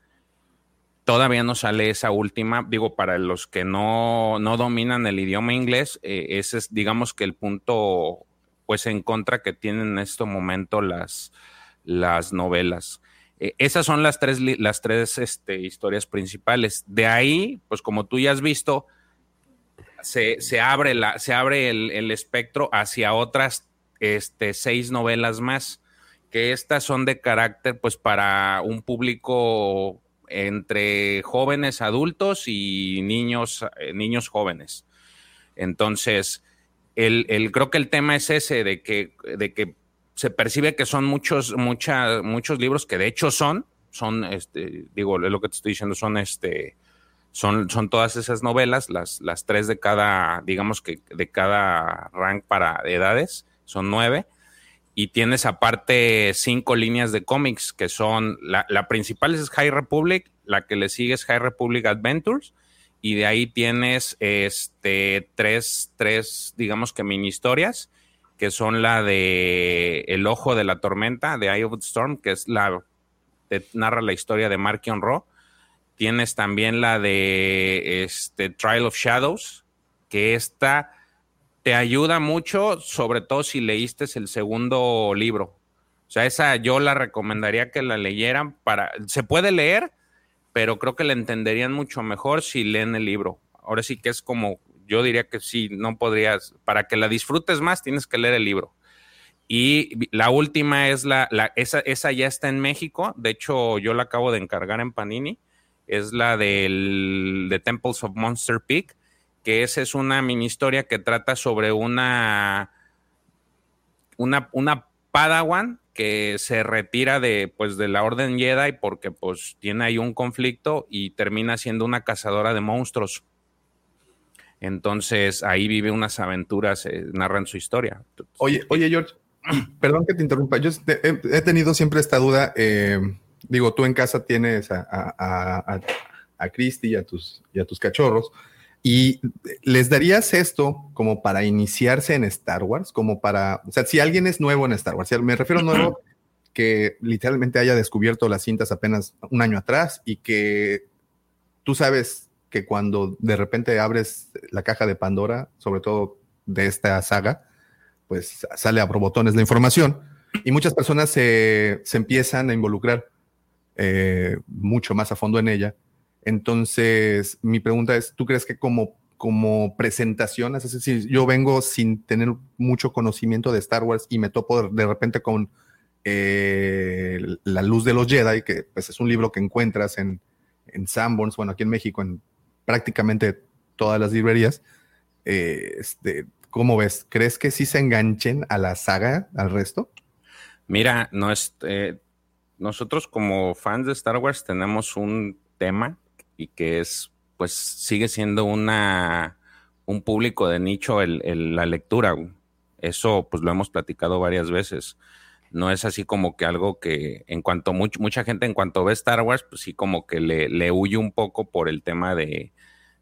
Speaker 2: Todavía no sale esa última, digo, para los que no, no dominan el idioma inglés, eh, ese es, digamos que el punto, pues, en contra que tienen en este momento las, las novelas. Eh, esas son las tres, las tres este, historias principales. De ahí, pues, como tú ya has visto, se, se abre, la, se abre el, el espectro hacia otras este, seis novelas más, que estas son de carácter, pues, para un público entre jóvenes adultos y niños, eh, niños jóvenes. Entonces, el, el, creo que el tema es ese, de que, de que se percibe que son muchos, mucha, muchos libros que de hecho son, son, este, digo, lo que te estoy diciendo, son este, son, son todas esas novelas, las, las tres de cada, digamos que de cada rank para edades, son nueve y tienes aparte cinco líneas de cómics que son, la, la, principal es High Republic, la que le sigue es High Republic Adventures, y de ahí tienes este, tres, tres, digamos que mini historias, que son la de El Ojo de la Tormenta, de Eye of the Storm, que es la, te narra la historia de Markion Ro. Tienes también la de este, Trial of Shadows, que esta te ayuda mucho, sobre todo si leíste el segundo libro. O sea, esa yo la recomendaría que la leyeran para... Se puede leer, pero creo que la entenderían mucho mejor si leen el libro. Ahora sí que es como, yo diría que sí, no podrías, para que la disfrutes más tienes que leer el libro. Y la última es la, la esa, esa ya está en México, de hecho yo la acabo de encargar en Panini, es la del de Temples of Monster Peak que esa es una mini historia que trata sobre una, una, una Padawan que se retira de, pues, de la Orden Jedi porque pues, tiene ahí un conflicto y termina siendo una cazadora de monstruos. Entonces ahí vive unas aventuras, eh, narran su historia.
Speaker 1: Oye, oye George, perdón que te interrumpa. Yo he, tenido siempre esta duda. Eh, digo, tú en casa tienes a, a, a, a Cristi y a tus, y a tus cachorros. ¿Y les darías esto como para iniciarse en Star Wars? Como para, o sea, si alguien es nuevo en Star Wars, me refiero a nuevo que literalmente haya descubierto las cintas apenas un año atrás y que tú sabes que cuando de repente abres la caja de Pandora, sobre todo de esta saga, pues sale a botones la información y muchas personas se, se empiezan a involucrar eh, mucho más a fondo en ella. Entonces, mi pregunta es, ¿tú crees que como, como presentación, es decir, yo vengo sin tener mucho conocimiento de Star Wars y me topo de repente con eh, La Luz de los Jedi, que pues, es un libro que encuentras en, en Sanborns, bueno, aquí en México, en prácticamente todas las librerías, eh, este, ¿cómo ves? ¿Crees que sí se enganchen a la saga, al resto?
Speaker 2: Mira, no es, eh, nosotros como fans de Star Wars tenemos un tema y que es, pues sigue siendo una, un público de nicho el, la lectura. Eso pues lo hemos platicado varias veces. No es así como que algo que en cuanto mucha gente en cuanto ve Star Wars, pues sí como que le, le huye un poco por el tema de,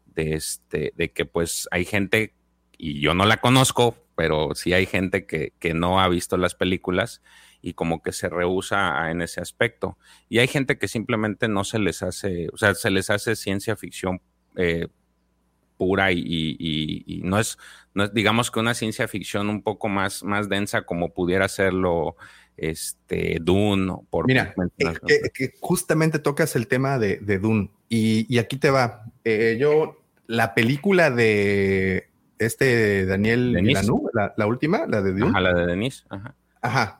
Speaker 2: de, este, de que pues hay gente, y yo no la conozco, pero sí hay gente que, que no ha visto las películas y como que se rehúsa en ese aspecto. Y hay gente que simplemente no se les hace, o sea, se les hace ciencia ficción eh, pura y, no, es, no es, digamos que una ciencia ficción un poco más, más densa como pudiera serlo este, Dune. Por
Speaker 1: Mira, eh, que, justamente tocas el tema de, de Dune y, aquí te va. Eh, yo, la película de este Daniel la, la, última, la de Dune.
Speaker 2: Ajá, la de Denis. Ajá.
Speaker 1: Ajá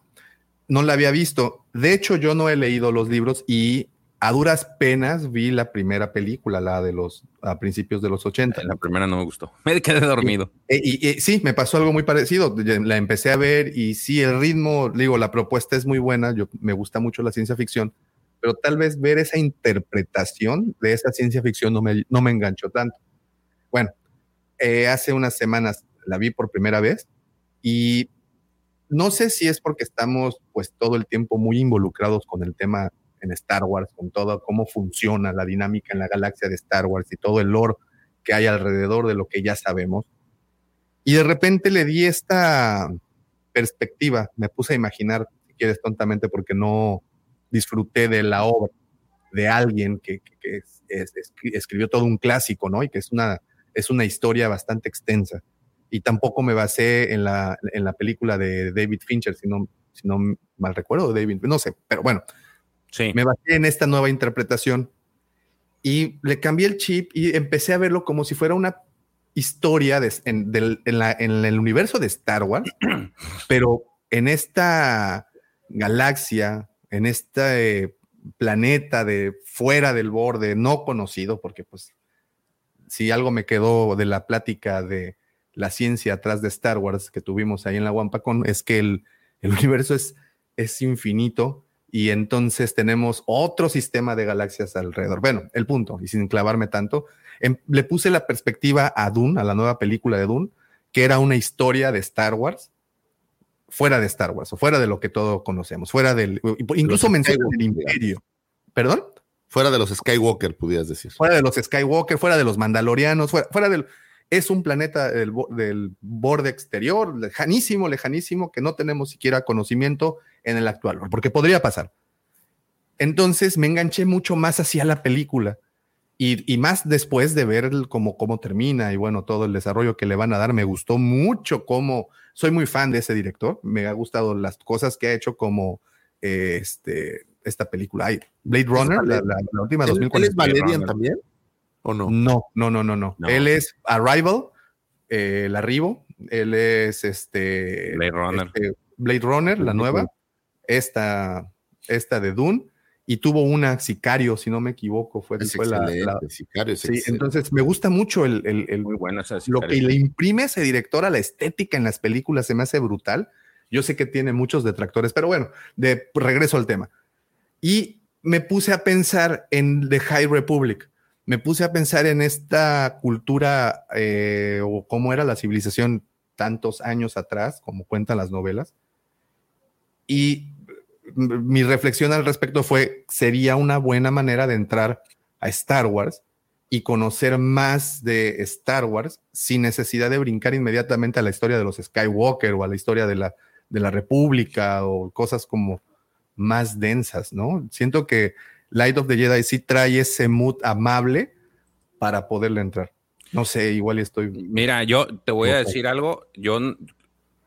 Speaker 1: no la había visto. De hecho, yo no he leído los libros y a duras penas vi la primera película, la de los a principios de los 80.
Speaker 2: La primera no me gustó. Me quedé dormido.
Speaker 1: Y, sí, me pasó algo muy parecido. La empecé a ver y sí, el ritmo, digo, la propuesta es muy buena. Yo me gusta mucho la ciencia ficción, pero tal vez ver esa interpretación de esa ciencia ficción no me, no me enganchó tanto. Bueno, eh, hace unas semanas la vi por primera vez y no sé si es porque estamos pues todo el tiempo muy involucrados con el tema en Star Wars, con todo cómo funciona la dinámica en la galaxia de Star Wars y todo el lore que hay alrededor de lo que ya sabemos. Y de repente le di esta perspectiva, me puse a imaginar, si quieres tontamente, porque no disfruté de la obra de alguien que, escribió todo un clásico, ¿no? Y que es una, es una historia bastante extensa y tampoco me basé en la, en la película de David Fincher, si no, si no mal recuerdo, David, no sé, pero bueno,
Speaker 2: sí.
Speaker 1: me basé en esta nueva interpretación y le cambié el chip y empecé a verlo como si fuera una historia en, en, el universo de Star Wars, pero en esta galaxia, en este planeta de fuera del borde, no conocido, porque pues si algo me quedó de la plática de la ciencia atrás de Star Wars que tuvimos ahí en la Wampacon es que el, universo es, es infinito y entonces tenemos otro sistema de galaxias alrededor. Bueno, el punto, y sin clavarme tanto, em, le puse la perspectiva a Dune, a la nueva película de Dune, que era una historia de Star Wars, fuera de Star Wars, o fuera de lo que todos conocemos, fuera del, incluso menciona el imperio. ¿Perdón?
Speaker 4: Fuera de los Skywalker, pudieras decir.
Speaker 1: Fuera de los Skywalker, fuera de los Mandalorianos, fuera, fuera del es un planeta del, borde exterior, lejanísimo, lejanísimo, que no tenemos siquiera conocimiento en el actual, porque podría pasar. Entonces me enganché mucho más hacia la película y, más después de ver cómo, cómo termina y bueno, todo el desarrollo que le van a dar. Me gustó mucho cómo, soy muy fan de ese director, me ha gustado las cosas que ha hecho como eh, este, esta película. Blade Runner, la, última
Speaker 4: 2040. también? ¿O no? No,
Speaker 1: no, no, no, no. Él es Arrival, eh, el arribo. Él es este.
Speaker 2: Blade Runner.
Speaker 1: Este, Blade Runner, la nueva. Esta, esta de Dune. Y tuvo una Sicario, si no me equivoco. Fue, fue la,
Speaker 4: Sicario.
Speaker 1: sí, entonces me gusta mucho el, el,
Speaker 2: Muy bueno
Speaker 1: lo que le imprime ese director a la estética en las películas. Se me hace brutal. Yo sé que tiene muchos detractores, pero bueno, de regreso al tema. Y me puse a pensar en The High Republic me puse a pensar en esta cultura eh, o cómo era la civilización tantos años atrás, como cuentan las novelas. Y mi reflexión al respecto fue, sería una buena manera de entrar a Star Wars y conocer más de Star Wars sin necesidad de brincar inmediatamente a la historia de los Skywalker o a la historia de la, de la República o cosas como más densas, ¿no? Siento que Light of the Jedi sí trae ese mood amable para poderle entrar. No sé, igual estoy.
Speaker 2: Mira, yo te voy a decir algo. Yo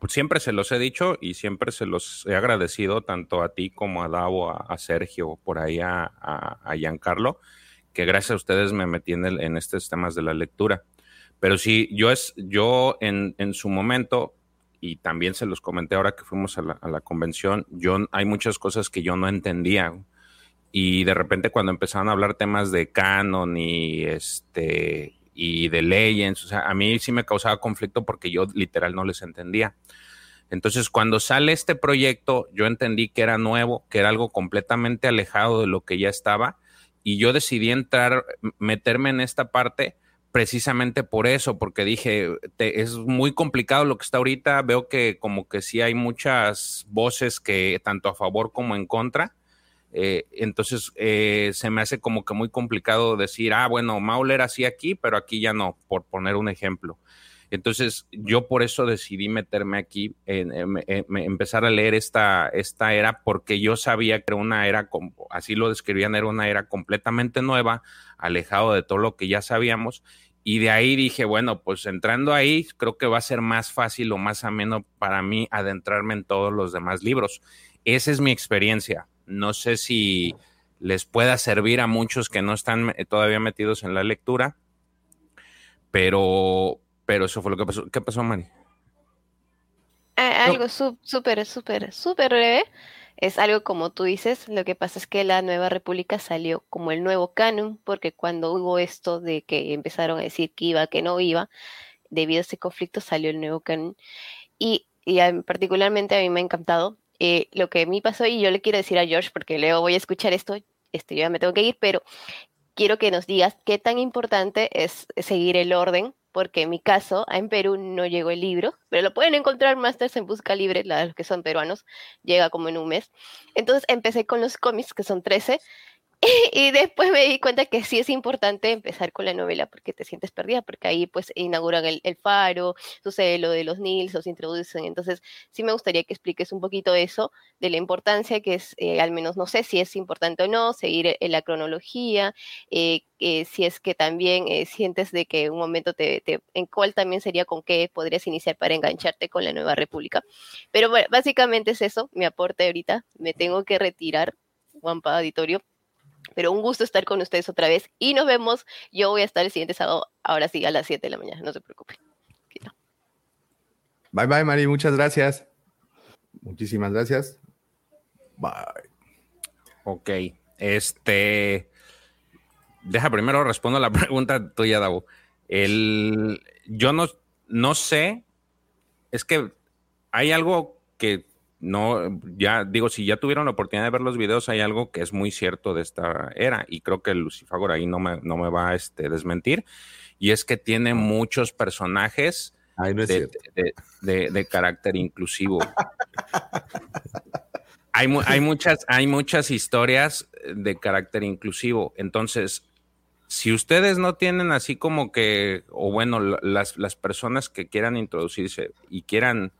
Speaker 2: siempre se los he dicho y siempre se los he agradecido tanto a ti como a Davo, a, Sergio, por ahí a, a, Giancarlo, que gracias a ustedes me metí en, estos temas de la lectura. Pero sí, yo es, yo en, en, su momento, y también se los comenté ahora que fuimos a la, a la convención, yo hay muchas cosas que yo no entendía y de repente cuando empezaron a hablar temas de canon y este y de Legends, o sea, a mí sí me causaba conflicto porque yo literal no les entendía. Entonces, cuando sale este proyecto, yo entendí que era nuevo, que era algo completamente alejado de lo que ya estaba, y yo decidí entrar, meterme en esta parte precisamente por eso, porque dije, es muy complicado lo que está ahorita, veo que como que sí hay muchas voces que tanto a favor como en contra, eh, entonces eh, se me hace como que muy complicado decir, ah, bueno, Mauler así aquí, pero aquí ya no, por poner un ejemplo. Entonces, yo por eso decidí meterme aquí, en, empezar a leer esta, esta era, porque yo sabía que era una era, así lo describían, era una era completamente nueva, alejado de todo lo que ya sabíamos. Y de ahí dije, bueno, pues entrando ahí, creo que va a ser más fácil o más ameno para mí adentrarme en todos los demás libros. Esa es mi experiencia. No sé si les pueda servir a muchos que no están todavía metidos en la lectura, pero, pero eso fue lo que pasó. ¿Qué pasó, Mari?
Speaker 5: algo súper, súper, súper breve. Es algo como tú dices, lo que pasa es que la Nueva República salió como el nuevo canon, porque cuando hubo esto de que empezaron a decir que iba, que no iba, debido a ese conflicto salió el nuevo canon. Y, y particularmente a mí me ha encantado eh, lo que a mí pasó, y yo le quiero decir a George, porque luego voy a escuchar esto, este, yo ya me tengo que ir, pero quiero que nos digas qué tan importante es seguir el orden porque en mi caso, en Perú no llegó el libro, pero lo pueden encontrar Masters en Busca Libre, los que son peruanos, llega como en un mes. Entonces empecé con los cómics, que son 13, y después me di cuenta que sí es importante empezar con la novela porque te sientes perdida, porque ahí pues inauguran el, faro, sucede lo de los Nils, los introducen. Entonces sí me gustaría que expliques un poquito eso, de la importancia que es, eh, al menos no sé si es importante o no, seguir en la cronología, eh, si es que también eh, sientes de que un momento te, en cuál también sería con qué podrías iniciar para engancharte con la nueva república. Pero bueno, básicamente es eso, mi aporte ahorita, me tengo que retirar, Juanpa Auditorio pero un gusto estar con ustedes otra vez y nos vemos. Yo voy a estar el siguiente sábado, ahora sí, a las 7 de la mañana, no se preocupen.
Speaker 1: Bye bye, Mari, muchas gracias. Muchísimas gracias. Bye.
Speaker 2: Ok, este. Deja primero respondo la pregunta tuya, Davo. El, yo no, no sé, es que hay algo que no, ya digo, si ya tuvieron la oportunidad de ver los videos, hay algo que es muy cierto de esta era y creo que Lucifagor ahí no me, no me va a este, desmentir, y es que tiene muchos personajes de, carácter inclusivo. hay, hay, muchas, hay muchas historias de carácter inclusivo, entonces... Si ustedes no tienen así como que, o bueno, las, las personas que quieran introducirse y quieran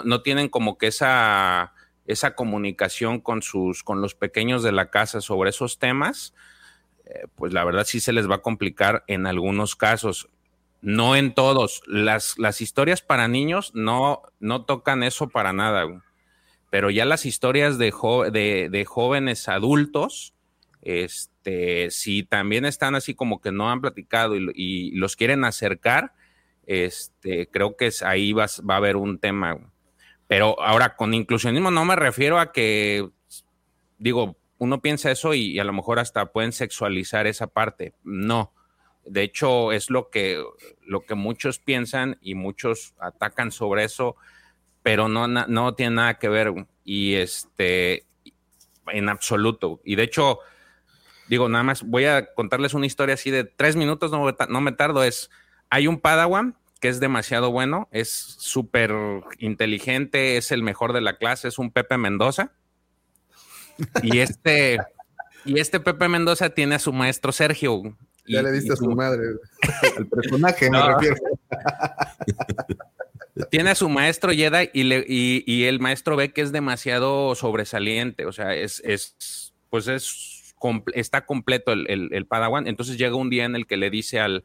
Speaker 2: no, tienen como que esa, esa comunicación con sus, con los pequeños de la casa sobre esos temas, eh, pues la verdad sí se les va a complicar en algunos casos. No en todos. Las, las historias para niños no, no tocan eso para nada. Pero ya las historias de, de, jóvenes adultos, este, si también están así como que no han platicado y, y los quieren acercar, este, creo que ahí va, va, a haber un tema. Pero ahora con inclusionismo no me refiero a que, digo, uno piensa eso y, a lo mejor hasta pueden sexualizar esa parte. No. De hecho, es lo que, lo que muchos piensan y muchos atacan sobre eso, pero no, no tiene nada que ver. Y este, en absoluto. Y de hecho, digo, nada más voy a contarles una historia así de tres minutos, no, no me tardo. Es, hay un Padawan que es demasiado bueno, es súper inteligente, es el mejor de la clase, es un Pepe Mendoza. Y este, y este Pepe Mendoza tiene a su maestro Sergio.
Speaker 1: Ya le diste a su madre, al personaje, me refiero.
Speaker 2: Tiene a su maestro Jedi y, le, y, el maestro ve que es demasiado sobresaliente, o sea, es, es pues es, está completo el, el, el Padawan. Entonces llega un día en el que le dice al,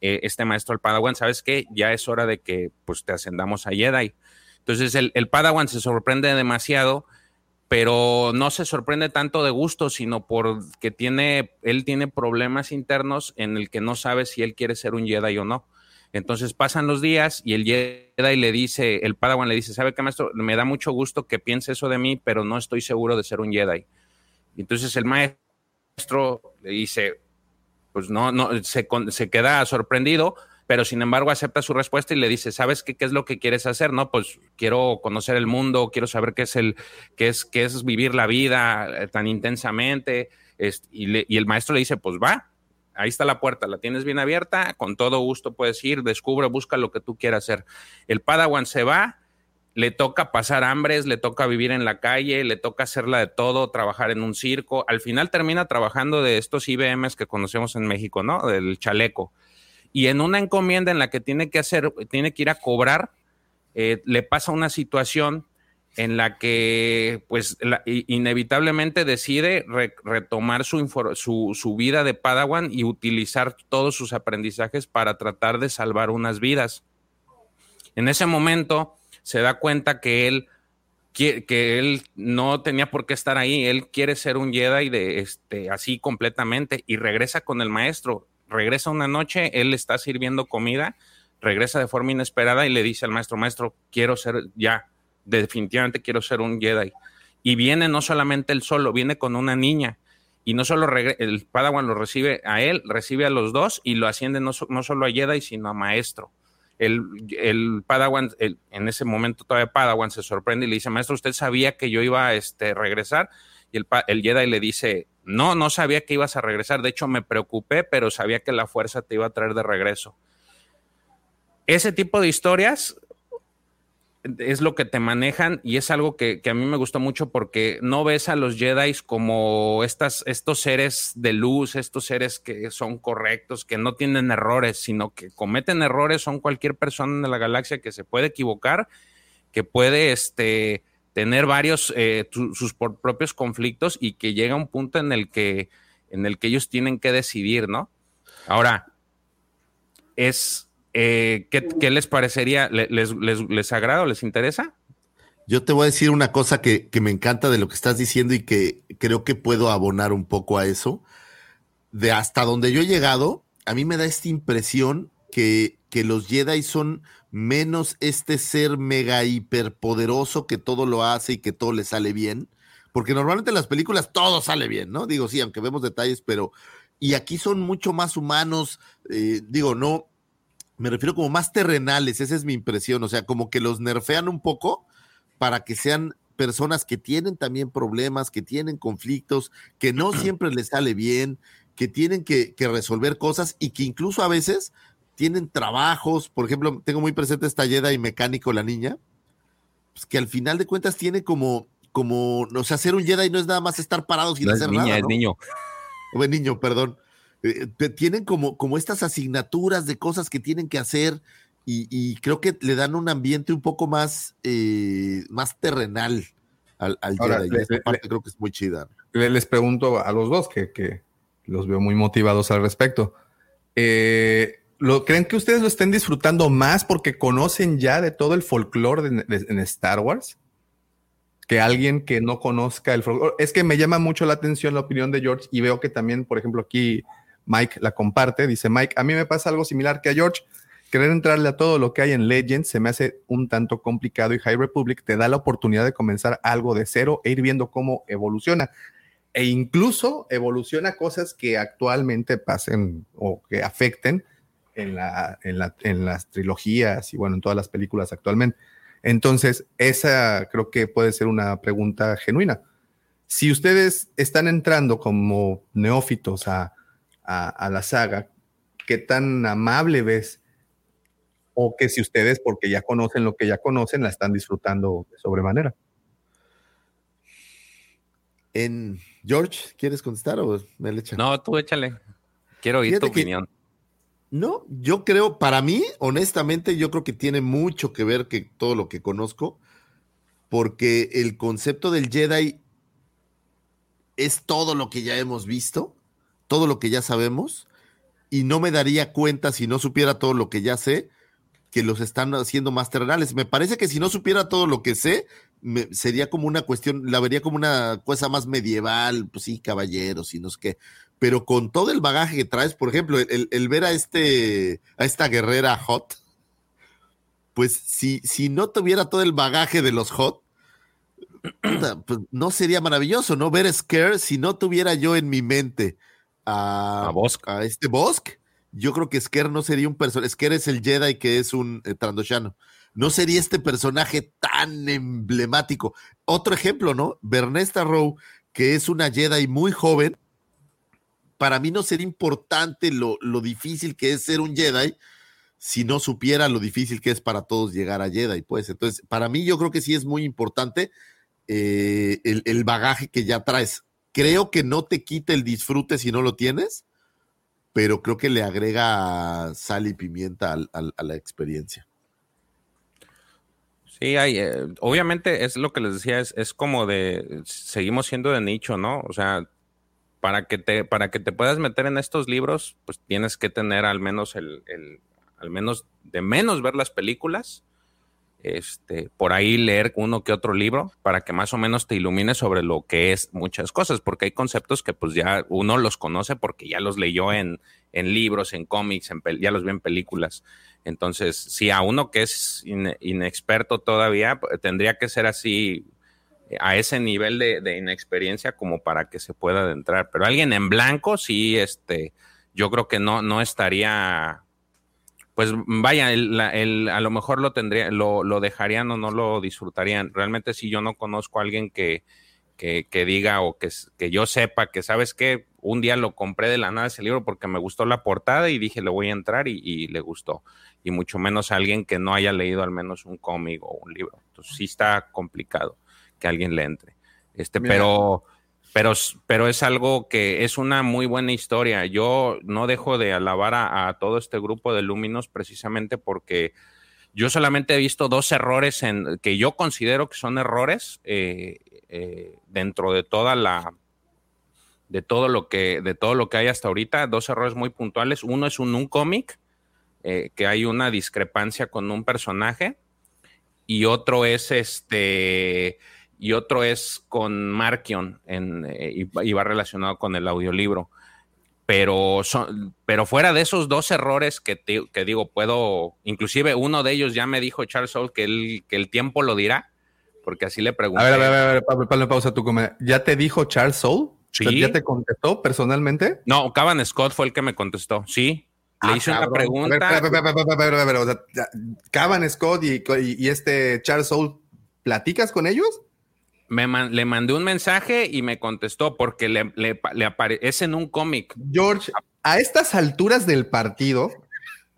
Speaker 2: este maestro el Padawan, ¿sabes qué? Ya es hora de que pues te ascendamos a Jedi. Entonces el, el Padawan se sorprende demasiado, pero no se sorprende tanto de gusto, sino porque tiene, él tiene problemas internos en el que no sabe si él quiere ser un Jedi o no. Entonces pasan los días y el Jedi le dice, el Padawan le dice, ¿sabe qué, maestro? Me da mucho gusto que piense eso de mí, pero no estoy seguro de ser un Jedi. Entonces el maestro le dice, pues no, no, se, se queda sorprendido, pero sin embargo acepta su respuesta y le dice, ¿sabes qué, qué es lo que quieres hacer? No, pues quiero conocer el mundo, quiero saber qué es el, qué es, qué es vivir la vida eh, tan intensamente. y, le, y el maestro le dice, pues va, ahí está la puerta, la tienes bien abierta, con todo gusto puedes ir, descubre, busca lo que tú quieras hacer. El Padawan se va, le toca pasar hambres, le toca vivir en la calle, le toca hacerla de todo, trabajar en un circo. Al final termina trabajando de estos IBMs que conocemos en México, ¿no? Del chaleco y en una encomienda en la que tiene que hacer, tiene que ir a cobrar, eh, le pasa una situación en la que pues inevitablemente decide retomar su, su, su, vida de Padawan y utilizar todos sus aprendizajes para tratar de salvar unas vidas. En ese momento se da cuenta que él, que él no tenía por qué estar ahí, él quiere ser un Jedi de este, así completamente y regresa con el maestro regresa una noche, él está sirviendo comida, regresa de forma inesperada y le dice al maestro, maestro, quiero ser ya, definitivamente quiero ser un Jedi. Y viene no solamente él solo, viene con una niña. Y no solo el Padawan lo recibe a él, recibe a los dos y lo asciende no, solo a Jedi, sino a maestro. El, el Padawan, en ese momento todavía Padawan se sorprende y le dice, maestro, ¿usted sabía que yo iba a este, regresar? Y el, el Jedi le dice, no, no sabía que ibas a regresar. De hecho, me preocupé, pero sabía que la fuerza te iba a traer de regreso. Ese tipo de historias es lo que te manejan y es algo que, a mí me gustó mucho porque no ves a los Jedi como estas, estos seres de luz, estos seres que son correctos, que no tienen errores, sino que cometen errores, son cualquier persona en la galaxia que se puede equivocar, que puede este, tener varios, eh, sus propios conflictos y que llega un punto en el que, en el que ellos tienen que decidir, ¿no? Ahora, es, eh, ¿qué, les parecería? ¿Les, les, agrada o les interesa?
Speaker 4: Yo te voy a decir una cosa que, que, me encanta de lo que estás diciendo y que creo que puedo abonar un poco a eso. De hasta donde yo he llegado, a mí me da esta impresión que, que los Jedi son menos este ser mega hiperpoderoso que todo lo hace y que todo le sale bien. Porque normalmente en las películas todo sale bien, ¿no? Digo, sí, aunque vemos detalles, pero. Y aquí son mucho más humanos. Eh, digo, no. Me refiero como más terrenales, esa es mi impresión. O sea, como que los nerfean un poco para que sean personas que tienen también problemas, que tienen conflictos, que no siempre les sale bien, que tienen que, que resolver cosas y que incluso a veces tienen trabajos, por ejemplo, tengo muy presente esta Yeda y mecánico, la niña, pues que al final de cuentas tiene como, como, o sea, ser un Jedi no es nada más estar parados sin hacer
Speaker 2: niña,
Speaker 4: nada.
Speaker 2: Es niño,
Speaker 4: es niño, perdón. Eh, tienen como, como estas asignaturas de cosas que tienen que hacer y, creo que le dan un ambiente un poco más, eh, más terrenal al, Jedi. esta parte creo que es muy chida.
Speaker 1: Les pregunto a los dos que, que los veo muy motivados al respecto. Eh, ¿Lo, ¿Creen que ustedes lo estén disfrutando más porque conocen ya de todo el folclore en Star Wars? Que alguien que no conozca el folclore. Es que me llama mucho la atención la opinión de George y veo que también, por ejemplo, aquí Mike la comparte. Dice Mike, a mí me pasa algo similar que a George. Querer entrarle a todo lo que hay en Legends se me hace un tanto complicado y High Republic te da la oportunidad de comenzar algo de cero e ir viendo cómo evoluciona. E incluso evoluciona cosas que actualmente pasen o que afecten en, la, en, la, en las trilogías y bueno, en todas las películas actualmente. Entonces, esa creo que puede ser una pregunta genuina. Si ustedes están entrando como neófitos a, a, la saga, ¿qué tan amable ves? O que si ustedes, porque ya conocen lo que ya conocen, la están disfrutando de sobremanera.
Speaker 4: En George, ¿quieres contestar o me le
Speaker 2: No, tú échale. Quiero oír tu opinión.
Speaker 4: No, yo creo, para mí, honestamente, yo creo que tiene mucho que ver que todo lo que conozco, porque el concepto del Jedi es todo lo que ya hemos visto, todo lo que ya sabemos, y no me daría cuenta si no supiera todo lo que ya sé, que los están haciendo más terrenales. Me parece que si no supiera todo lo que sé, sería como una cuestión, la vería como una cosa más medieval, pues sí, caballeros y no sé qué pero con todo el bagaje que traes, por ejemplo, el, ver a este, a esta guerrera hot, pues si, si no tuviera todo el bagaje de los hot, pues no sería maravilloso, ¿no? Ver Scare si no tuviera yo en mi mente a,
Speaker 2: a,
Speaker 4: a este Bosk yo creo que Sker no sería un personaje. Sker es el Jedi que es un eh, Trandoshano. No sería este personaje tan emblemático. Otro ejemplo, ¿no? Bernesta Rowe, que es una Jedi muy joven. Para mí no sería importante lo, lo difícil que es ser un Jedi si no supiera lo difícil que es para todos llegar a Jedi, pues. Entonces, para mí yo creo que sí es muy importante eh, el, el bagaje que ya traes. Creo que no te quita el disfrute si no lo tienes, pero creo que le agrega sal y pimienta a la experiencia.
Speaker 2: Sí, hay, eh, obviamente es lo que les decía, es, como de, seguimos siendo de nicho, ¿no? O sea, para que te, para que te puedas meter en estos libros, pues tienes que tener al menos el- al menos de menos ver las películas, este, por ahí leer uno que otro libro para que más o menos te ilumine sobre lo que es muchas cosas, porque hay conceptos que pues ya uno los conoce porque ya los leyó en, en libros, en cómics, en ya los ve en películas. Entonces, si a uno que es ine- inexperto todavía, p- tendría que ser así eh, a ese nivel de, de inexperiencia como para que se pueda adentrar. Pero alguien en blanco, sí, este, yo creo que no, no estaría, pues vaya, el- la- el- a lo mejor lo tendría, lo, lo dejarían o no lo disfrutarían. Realmente si yo no conozco a alguien que, que, que diga o que, que yo sepa que, ¿sabes qué? Un día lo compré de la nada ese libro porque me gustó la portada y dije, le voy a entrar y, y le gustó. Y mucho menos a alguien que no haya leído al menos un cómic o un libro. Entonces sí está complicado que alguien le entre. Este,
Speaker 1: Mira.
Speaker 2: pero, pero, pero es algo que es una muy buena historia. Yo no dejo de alabar a, todo este grupo de Luminos precisamente porque yo solamente he visto dos errores en, que yo considero que son errores eh, eh, dentro de toda la de todo lo que de todo lo que hay hasta ahorita dos errores muy puntuales uno es un, un cómic eh, que hay una discrepancia con un personaje y otro es este y otro es con Markion en, eh, y, va- relacionado con el audiolibro pero son, pero fuera de esos dos errores que, te- que digo, puedo, inclusive uno de ellos ya me dijo Charles Soule que, él, que el tiempo lo dirá, porque así le pregunté.
Speaker 1: A ver, a ver, a ver, pa- pa- pausa tu comedia. ¿Ya te dijo Charles Soule?
Speaker 2: Sí.
Speaker 1: ¿Ya te contestó personalmente?
Speaker 2: No, Cavan Scott fue el que me contestó, sí. Le
Speaker 1: Ah,
Speaker 2: hice una
Speaker 1: cabrón.
Speaker 2: pregunta.
Speaker 1: A ver, espera, o sea, ya, Cavan Scott y, y- y este Charles Soule, ¿platicas con ellos?
Speaker 2: Me man- le mandé un mensaje y me contestó porque le, le, le apare- es en un cómic.
Speaker 1: George, a estas alturas del partido,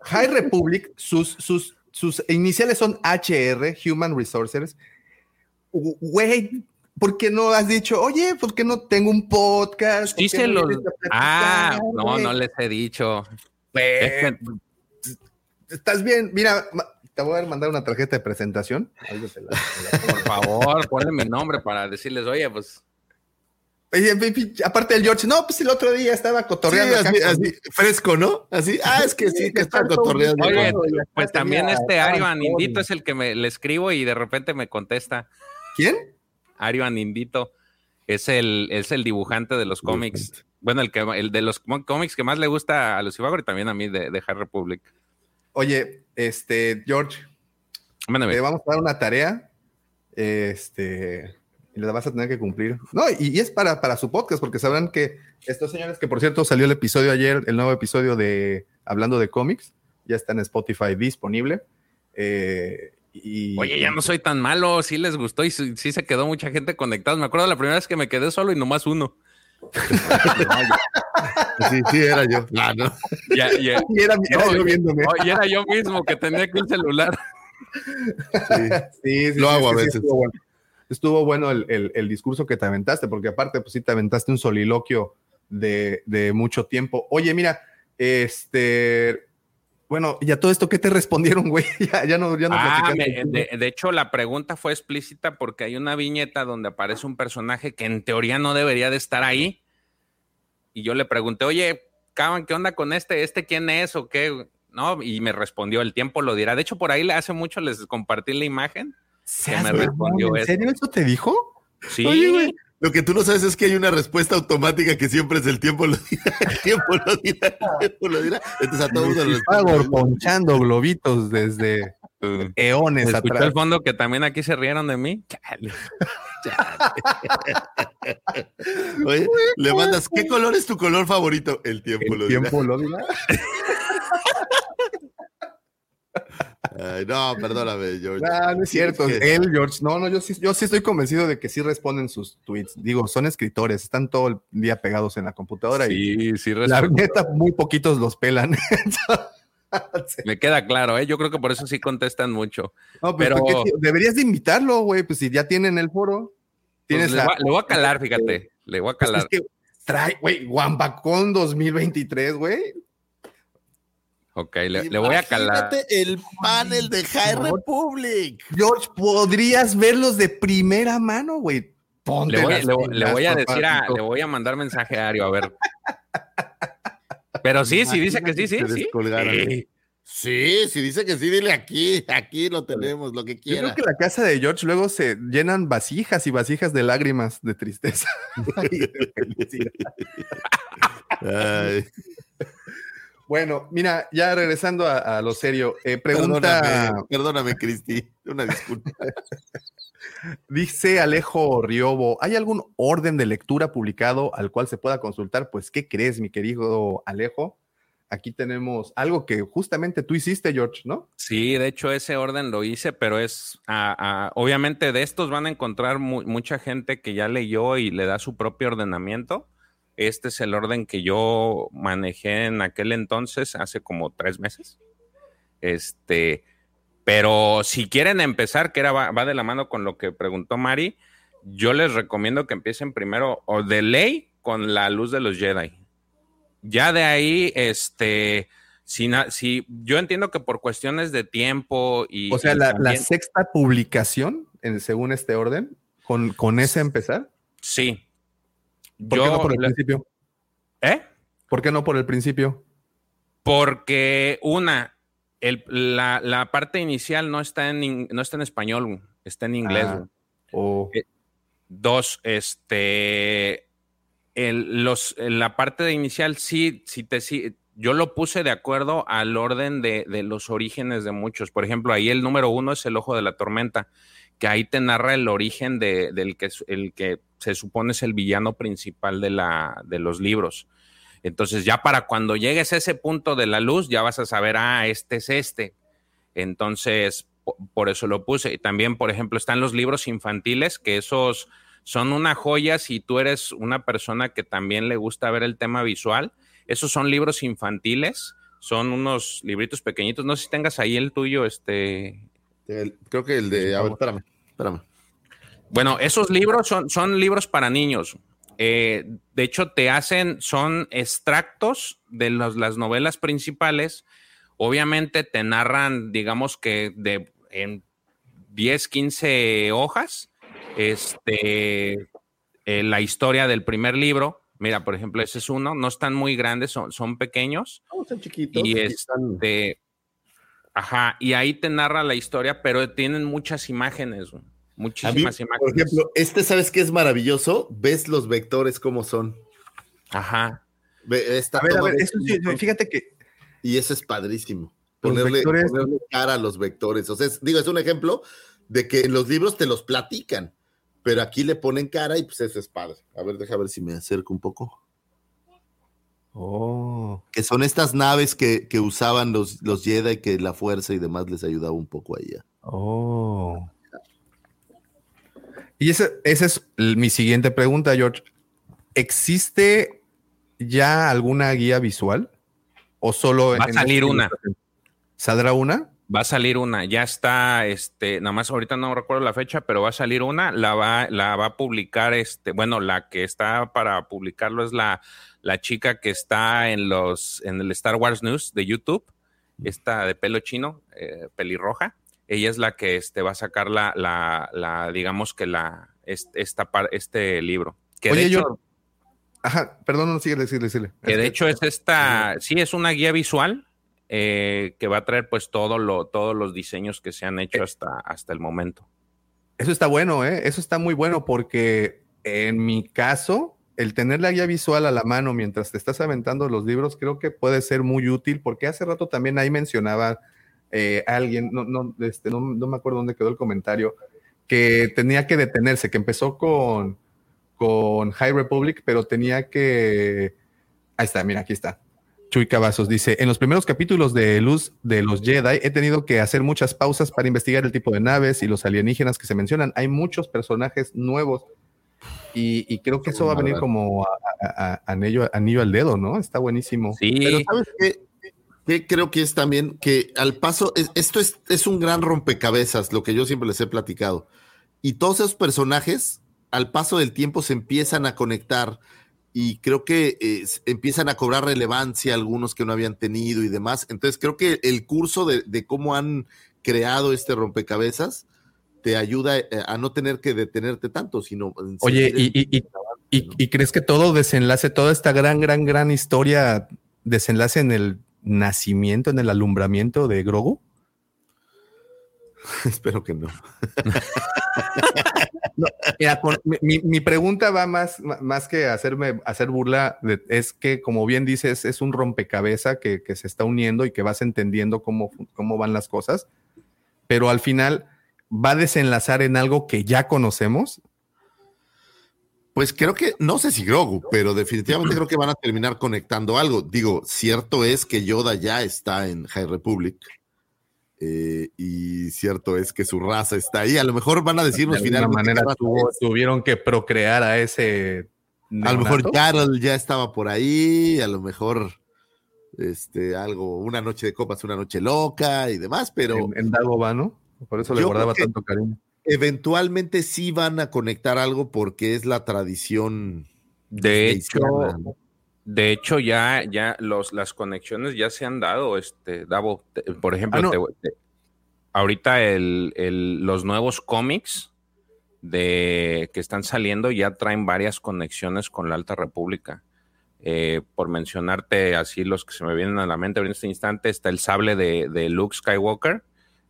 Speaker 1: High Republic, sus, sus, sus iniciales son HR, Human Resources. Güey, ¿por qué no has dicho, oye, por qué no tengo un podcast?
Speaker 2: Sí
Speaker 1: ¿Por qué
Speaker 2: se
Speaker 1: no
Speaker 2: los-
Speaker 1: vienes a platicar,
Speaker 2: Ah, no, no les he dicho.
Speaker 1: Güey,
Speaker 2: Es que-
Speaker 1: Estás bien, mira, te voy a mandar una tarjeta de presentación. Ahí te la- te la-
Speaker 2: por favor, ponle mi nombre para decirles, oye, pues
Speaker 1: aparte del George, no, pues el otro día estaba
Speaker 4: Sí,
Speaker 1: cotorreando. acá
Speaker 4: así, fresco, ¿no? Así, ah, es que sí, que está cotorreando.
Speaker 2: Oye, pues también este
Speaker 1: a
Speaker 2: Ario Anindito es el que me le escribo y de repente me contesta.
Speaker 1: ¿Quién?
Speaker 2: Ario Anindito es el, es el dibujante de los cómics. Bueno, el que el de los cómics que más le gusta a Lucifago y también a mí de, de High Republic.
Speaker 1: Oye, este, George,
Speaker 2: Mándame.
Speaker 1: te vamos a dar una tarea. Este, y la vas a tener que cumplir. No, y, y es para, para su podcast, porque sabrán que estos señores, que por cierto salió el episodio ayer, el nuevo episodio de Hablando de cómics, ya está en Spotify disponible. Eh, y,
Speaker 2: Oye, ya no soy tan malo, sí les gustó y sí, sí se quedó mucha gente conectada. Me acuerdo la primera vez que me quedé solo y nomás uno.
Speaker 4: Sí, sí, era yo. Ah, no.
Speaker 2: Ya, ya.
Speaker 1: Y era, era
Speaker 2: No,
Speaker 1: yo viéndome.
Speaker 2: Oh, y era yo mismo que tenía que el celular.
Speaker 1: Sí, sí,
Speaker 4: Lo
Speaker 1: sí,
Speaker 4: hago
Speaker 1: sí,
Speaker 4: a
Speaker 1: sí,
Speaker 4: veces.
Speaker 1: estuvo bueno, Estuvo bueno el, el- el discurso que te aventaste, porque aparte, pues sí, te aventaste un soliloquio de, de mucho tiempo. Oye, mira, este, bueno, ya todo esto, ¿qué te respondieron, güey? ya, ya no, ya no
Speaker 2: Ah, me- de, de hecho, la pregunta fue explícita porque hay una viñeta donde aparece un personaje que en teoría no debería de estar ahí. Y yo le pregunté, oye, Caban, ¿qué onda con este? ¿Este quién es o qué? No, y me respondió, el tiempo lo dirá. De hecho, por ahí le hace mucho les compartí la imagen que me respondió
Speaker 1: ¿En serio eso te dijo?
Speaker 2: Sí,
Speaker 4: Oye, güey, lo que tú no sabes es que hay una respuesta automática que siempre es el tiempo lo dirá, el tiempo lo dirá, el tiempo lo dirá. Entonces a todo mundo le
Speaker 1: Lucifago ponchando globitos desde eones
Speaker 2: escuchó
Speaker 1: atrás.
Speaker 2: el fondo que también aquí se rieron de mí. Chale.
Speaker 4: Oye, le mandas, ¿qué color es tu color favorito? El tiempo lo
Speaker 1: El
Speaker 4: dirá.
Speaker 1: tiempo lo dirá.
Speaker 4: Ay, no, perdóname, George.
Speaker 1: Ah, no es cierto. Él, George. No, no, yo sí, yo sí estoy convencido de que sí responden sus tweets. Digo, son escritores, están todo el día pegados en la computadora y
Speaker 2: Sí, sí,
Speaker 1: la neta, muy poquitos los pelan.
Speaker 2: Me queda claro, ¿eh? Yo creo que por eso sí contestan mucho.
Speaker 1: No, pues,
Speaker 2: Pero-
Speaker 1: deberías de invitarlo, güey. Pues si ya tienen el foro,
Speaker 2: Pues
Speaker 1: tienes
Speaker 2: le,
Speaker 1: a-
Speaker 2: voy a, le voy a calar, fíjate. Le voy a
Speaker 1: Pues
Speaker 2: calar.
Speaker 1: es que trae, güey, Guambacón 2023, güey.
Speaker 2: Ok, le, le voy a calar.
Speaker 4: Imagínate el panel de High Republic.
Speaker 1: George, podrías verlos de primera mano, güey. Ponte
Speaker 2: Le voy,
Speaker 1: las
Speaker 2: le voy- le
Speaker 1: pilas,
Speaker 2: voy a decir a, le voy a mandar mensaje a Ario, a ver. Pero sí, sí dice que sí, sí, sí. Sí.
Speaker 4: Sí, si dice que sí, dile aquí, aquí lo tenemos, lo que
Speaker 1: Yo
Speaker 4: quiera.
Speaker 1: creo que la casa de George luego se llenan vasijas y vasijas de lágrimas de tristeza.
Speaker 4: Ay,
Speaker 1: bueno, mira, ya regresando a, a lo serio, eh, pregunta,
Speaker 4: perdóname, perdóname, Cristi, una disculpa.
Speaker 1: dice Alejo Riobo, ¿hay algún orden de lectura publicado al cual se pueda consultar? Pues, ¿qué crees, mi querido Alejo? Aquí tenemos algo que justamente tú hiciste, George, ¿no?
Speaker 2: Sí, de hecho ese orden lo hice, pero es, ah, ah, obviamente de estos van a encontrar mu- mucha gente que ya leyó y le da su propio ordenamiento. Este es el orden que yo manejé en aquel entonces, hace como tres meses. Este, pero si quieren empezar, que era, va, va de la mano con lo que preguntó Mari, yo les recomiendo que empiecen primero o de ley con la luz de los Jedi. Ya de ahí, este, si, si yo entiendo que por cuestiones de tiempo y.
Speaker 1: O sea,
Speaker 2: y
Speaker 1: la, la sexta publicación, en, según este orden, con, con ese empezar.
Speaker 2: Sí.
Speaker 1: ¿Por qué
Speaker 2: Yo
Speaker 1: no por el principio?
Speaker 2: ¿Eh?
Speaker 1: ¿Por qué no por el principio?
Speaker 2: Porque una, el- la, la parte inicial no está en, in- no está en español, está en inglés.
Speaker 1: Ah,
Speaker 2: güey.
Speaker 1: o
Speaker 2: Eh, Dos, este, el- los, la parte de inicial sí, sí te, sí, yo lo puse de acuerdo al orden de, de los orígenes de muchos. Por ejemplo, ahí el número uno es el ojo de la tormenta, que ahí te narra el origen de, del que, el que se supone es el villano principal de, la, de los libros. Entonces ya para cuando llegues a ese punto de la luz, ya vas a saber, ah, este es este. Entonces, po- por eso lo puse. Y también, por ejemplo, están los libros infantiles, que esos son una joya si tú eres una persona que también le gusta ver el tema visual. Esos son libros infantiles, son unos libritos pequeñitos. No sé si tengas ahí el tuyo, este.
Speaker 4: El- creo que el de. A ver, espérame, espérame.
Speaker 2: Bueno, esos libros son, son libros para niños. Eh, de hecho, te hacen, son extractos de los- las novelas principales. Obviamente te narran, digamos que de en 10, 15 hojas, este, eh, la historia del primer libro. Mira, por ejemplo, ese es uno. No están muy grandes, son, son pequeños.
Speaker 4: son chiquitos.
Speaker 2: Y
Speaker 4: están-
Speaker 2: este, ajá, y ahí te narra la historia, pero tienen muchas imágenes, güey,
Speaker 4: A mí,
Speaker 2: muchísimas
Speaker 4: por
Speaker 2: imágenes.
Speaker 4: ejemplo, este, ¿sabes qué es maravilloso? Ves los vectores cómo son.
Speaker 2: Ajá.
Speaker 4: Ve- esta
Speaker 1: A ver, a ver,
Speaker 4: de-
Speaker 1: eso sí, fíjate que
Speaker 4: Y eso es padrísimo. Ponerle,
Speaker 1: vectores-
Speaker 4: ponerle cara a los vectores. O sea, es- digo, es un ejemplo de que en los libros te los platican, pero aquí le ponen cara y pues eso es padre. A ver, deja ver si me acerco un poco.
Speaker 1: Oh.
Speaker 4: Que son estas naves que, que usaban los, los Jedi, que la fuerza y demás les ayudaba un poco a ella.
Speaker 1: Oh. Y esa, esa es mi siguiente pregunta, George. ¿Existe ya alguna guía visual? ¿O solo
Speaker 2: Va a
Speaker 1: en
Speaker 2: salir una.
Speaker 1: ¿Saldrá una?
Speaker 2: Va a salir una, ya está, este, nada más ahorita no recuerdo la fecha, pero va a salir una, la va, la va a publicar, este, bueno, la que está para publicarlo es la, la chica que está en los, en el Star Wars News de YouTube, esta de pelo chino, eh, pelirroja, ella es la que este, va a sacar la, la, la digamos que la, este, esta, par- este libro. Que
Speaker 1: Oye,
Speaker 2: de hecho,
Speaker 1: yo- Ajá, perdón, no, sigue, sigue, sigue.
Speaker 2: que de hecho es esta, sí, es una guía visual eh, que va a traer pues todo lo, todos los diseños que se han hecho hasta, hasta el momento.
Speaker 1: Eso está bueno, ¿eh? Eso está muy bueno porque en mi caso, el tener la guía visual a la mano mientras te estás aventando los libros creo que puede ser muy útil porque hace rato también ahí mencionaba eh, alguien, no, no, este, no, no me acuerdo dónde quedó el comentario, que tenía que detenerse, que empezó con, con High Republic, pero tenía que... Ahí está, mira, aquí está. Chuy Cavazos dice, en los primeros capítulos de Luz de los Jedi he tenido que hacer muchas pausas para investigar el tipo de naves y los alienígenas que se mencionan. Hay muchos personajes nuevos y, creo que eso va a venir como a, anillo, al dedo, ¿no? Está buenísimo.
Speaker 4: Sí. Pero ¿sabes qué? creo que es también que al paso, esto es, es un gran rompecabezas, lo que yo siempre les he platicado. Y todos esos personajes, al paso del tiempo, se empiezan a conectar y creo que eh, empiezan a cobrar relevancia algunos que no habían tenido y demás. Entonces creo que el curso de, cómo han creado este rompecabezas te ayuda eh, a no tener que detenerte tanto, sino...
Speaker 1: Oye, y, y, crees que todo desenlace, toda esta gran, gran, gran historia desenlace en el nacimiento, en el alumbramiento de Grogu?
Speaker 4: Espero que no.
Speaker 1: mi, pregunta va más, más que hacerme hacer burla, es que, como bien dices, es un rompecabezas que, se está uniendo y que vas entendiendo cómo, cómo van las cosas, pero al final va a desenlazar en algo que ya conocemos.
Speaker 4: Pues creo que, no sé si Grogu, pero definitivamente creo que van a terminar conectando algo. Digo, cierto es que Yoda ya está en High Republic eh, y cierto es que su raza está ahí. A lo mejor van a decirnos
Speaker 1: de finalmente. manera tuvieron que procrear a ese.
Speaker 4: A lo mejor Carol ya estaba por ahí, a lo mejor este, algo, una noche de copas, una noche loca y demás, pero.
Speaker 1: En, en Dagoba, ¿no? Por eso le guardaba tanto cariño.
Speaker 4: Eventualmente sí van a conectar algo porque es la tradición.
Speaker 2: De hecho, de hecho, ya, ya los, las conexiones ya se han dado, este, Davo. por ejemplo, ah, ahorita los nuevos cómics de que están saliendo ya traen varias conexiones con la Alta República. Eh, por mencionarte así los que se me vienen a la mente en este instante, está el sable de, de Luke Skywalker,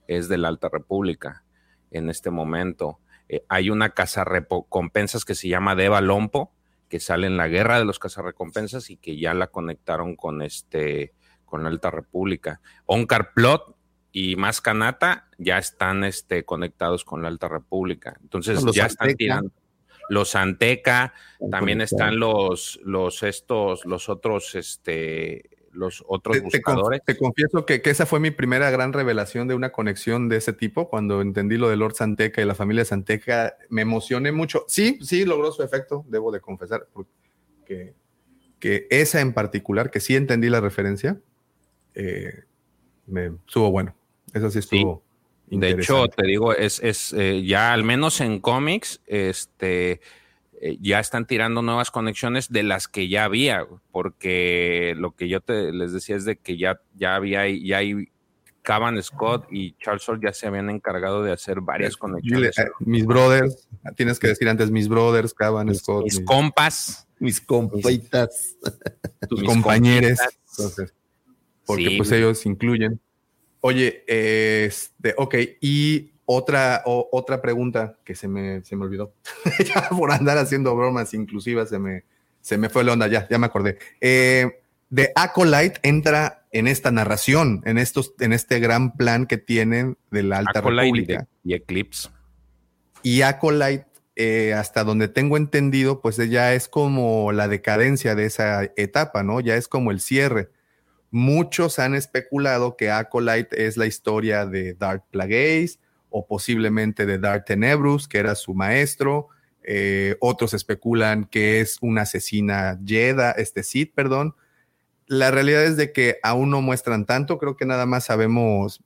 Speaker 2: es de la Alta República en este momento. Eh, hay una casa recompensas que se llama Deva Lompo, que sale en la guerra de los cazarrecompensas y que ya la conectaron con este con la Alta República. Onkar Plot y Más Kanata ya están este, conectados con la Alta República. Entonces ya están tirando. Los Anteca, también están los, los estos, los otros, este, los otros buscadores.
Speaker 1: Te, confieso que, esa fue mi primera gran revelación de una conexión de ese tipo. Cuando entendí lo de Lord Santeca y la familia Santeca, me emocioné mucho. Sí, sí logró su efecto, debo de confesar, que, que esa en particular, que sí entendí la referencia, eh, me estuvo bueno. Eso sí estuvo.
Speaker 2: De hecho, te digo, es, es eh, ya al menos en cómics, este eh, ya están tirando nuevas conexiones de las que ya había, porque lo que yo te les decía es de que ya, ya había, ya hay Cavan Scott y Charles ya se habían encargado de hacer varias conexiones.
Speaker 1: Eh, mis brothers, tienes que decir antes mis brothers, Cavan Scott.
Speaker 2: Mis, compas.
Speaker 4: Mis compaitas.
Speaker 1: Tus compañeros. porque pues ellos incluyen. Oye, este, ok, y otra, otra pregunta que se me, se me olvidó. ya por andar haciendo bromas inclusivas se me, se me fue la onda, ya, ya me acordé. Eh, de Acolyte entra en esta narración, en, estos, en este gran plan que tienen de la Alta República.
Speaker 2: Y, Eclipse.
Speaker 1: Y Acolyte, eh, hasta donde tengo entendido, pues ya es como la decadencia de esa etapa, ¿no? Ya es como el cierre. Muchos han especulado que Acolyte es la historia de Dark Plagueis, o posiblemente de Dark Tenebrus, que era su maestro. Eh, otros especulan que es una asesina Jedi, este Sith, perdón. La realidad es de que aún no muestran tanto, creo que nada más sabemos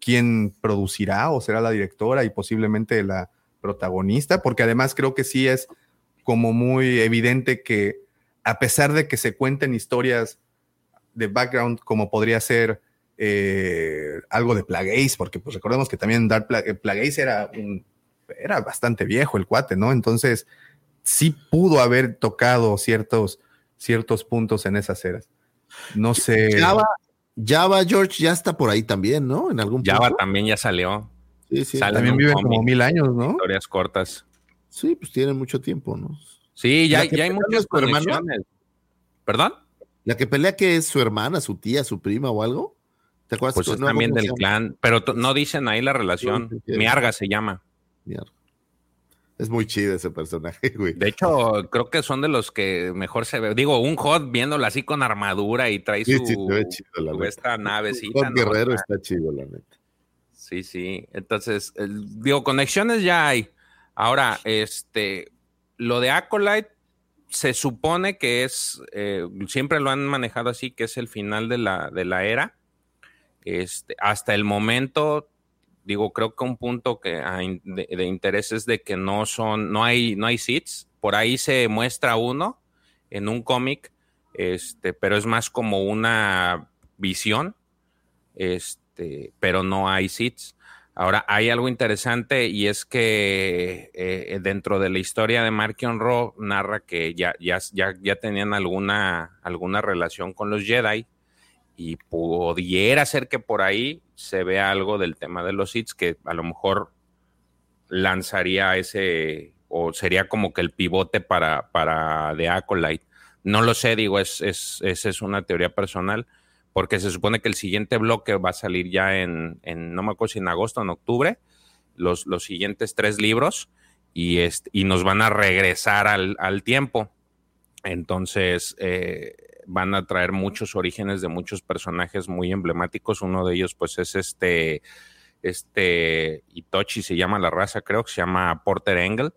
Speaker 1: quién producirá o será la directora y posiblemente la protagonista, porque además creo que sí es como muy evidente que a pesar de que se cuenten historias de background como podría ser eh, algo de Plagueis, porque pues recordemos que también Dark eh, Plagueis era un, era bastante viejo el cuate, ¿no? Entonces sí pudo haber tocado ciertos, ciertos puntos en esas eras. No sé.
Speaker 4: Java, Java, George ya está por ahí también, ¿no? En algún
Speaker 2: Java también ya salió.
Speaker 1: Sí, sí. también vive como mil años, ¿no?
Speaker 2: Historias cortas.
Speaker 4: Sí, pues tienen mucho tiempo, ¿no?
Speaker 2: Sí, ya, ya hay muchas conexiones. ¿Perdón?
Speaker 4: La que pelea que es su hermana, su tía, su prima o algo.
Speaker 2: ¿Te acuerdas? Pues también del clan, pero no dicen ahí la relación. Miarga se llama.
Speaker 4: Es muy chido ese personaje, güey.
Speaker 2: De hecho, creo que son de los que mejor se ve. Digo, un Hot viéndolo así con armadura y trae
Speaker 4: Sí,
Speaker 2: su,
Speaker 4: sí, se ve chido, la
Speaker 2: su esta navecita.
Speaker 4: Hot
Speaker 2: ¿no?
Speaker 4: Guerrero está chido, la neta.
Speaker 2: Sí, sí. Entonces, el- digo, conexiones ya hay. Ahora, este, lo de Acolyte se supone que es, eh, siempre lo han manejado así, que es el final de la, de la era. Este, hasta el momento, digo, creo que un punto que hay de, interés es de que no son, no hay, no hay seats. Por ahí se muestra uno en un cómic, este, pero es más como una visión este, pero no hay seats. Ahora, hay algo interesante y es que eh, dentro de la historia de Markion Ro narra que ya, ya, ya, ya tenían alguna, alguna relación con los Jedi y pudiera ser que por ahí se vea algo del tema de los seats que a lo mejor lanzaría ese o sería como que el pivote para, para The Acolyte. No lo sé, digo, es, es, esa es una teoría personal porque se supone que el siguiente bloque va a salir ya en, en no me acuerdo si en agosto o en octubre, los, los siguientes tres libros, y, este, y nos van a regresar al, al tiempo. Entonces, eh, van a traer muchos orígenes de muchos personajes muy emblemáticos. Uno de ellos, pues, es este, este Itochi, se llama la raza, creo que se llama Porter Engel.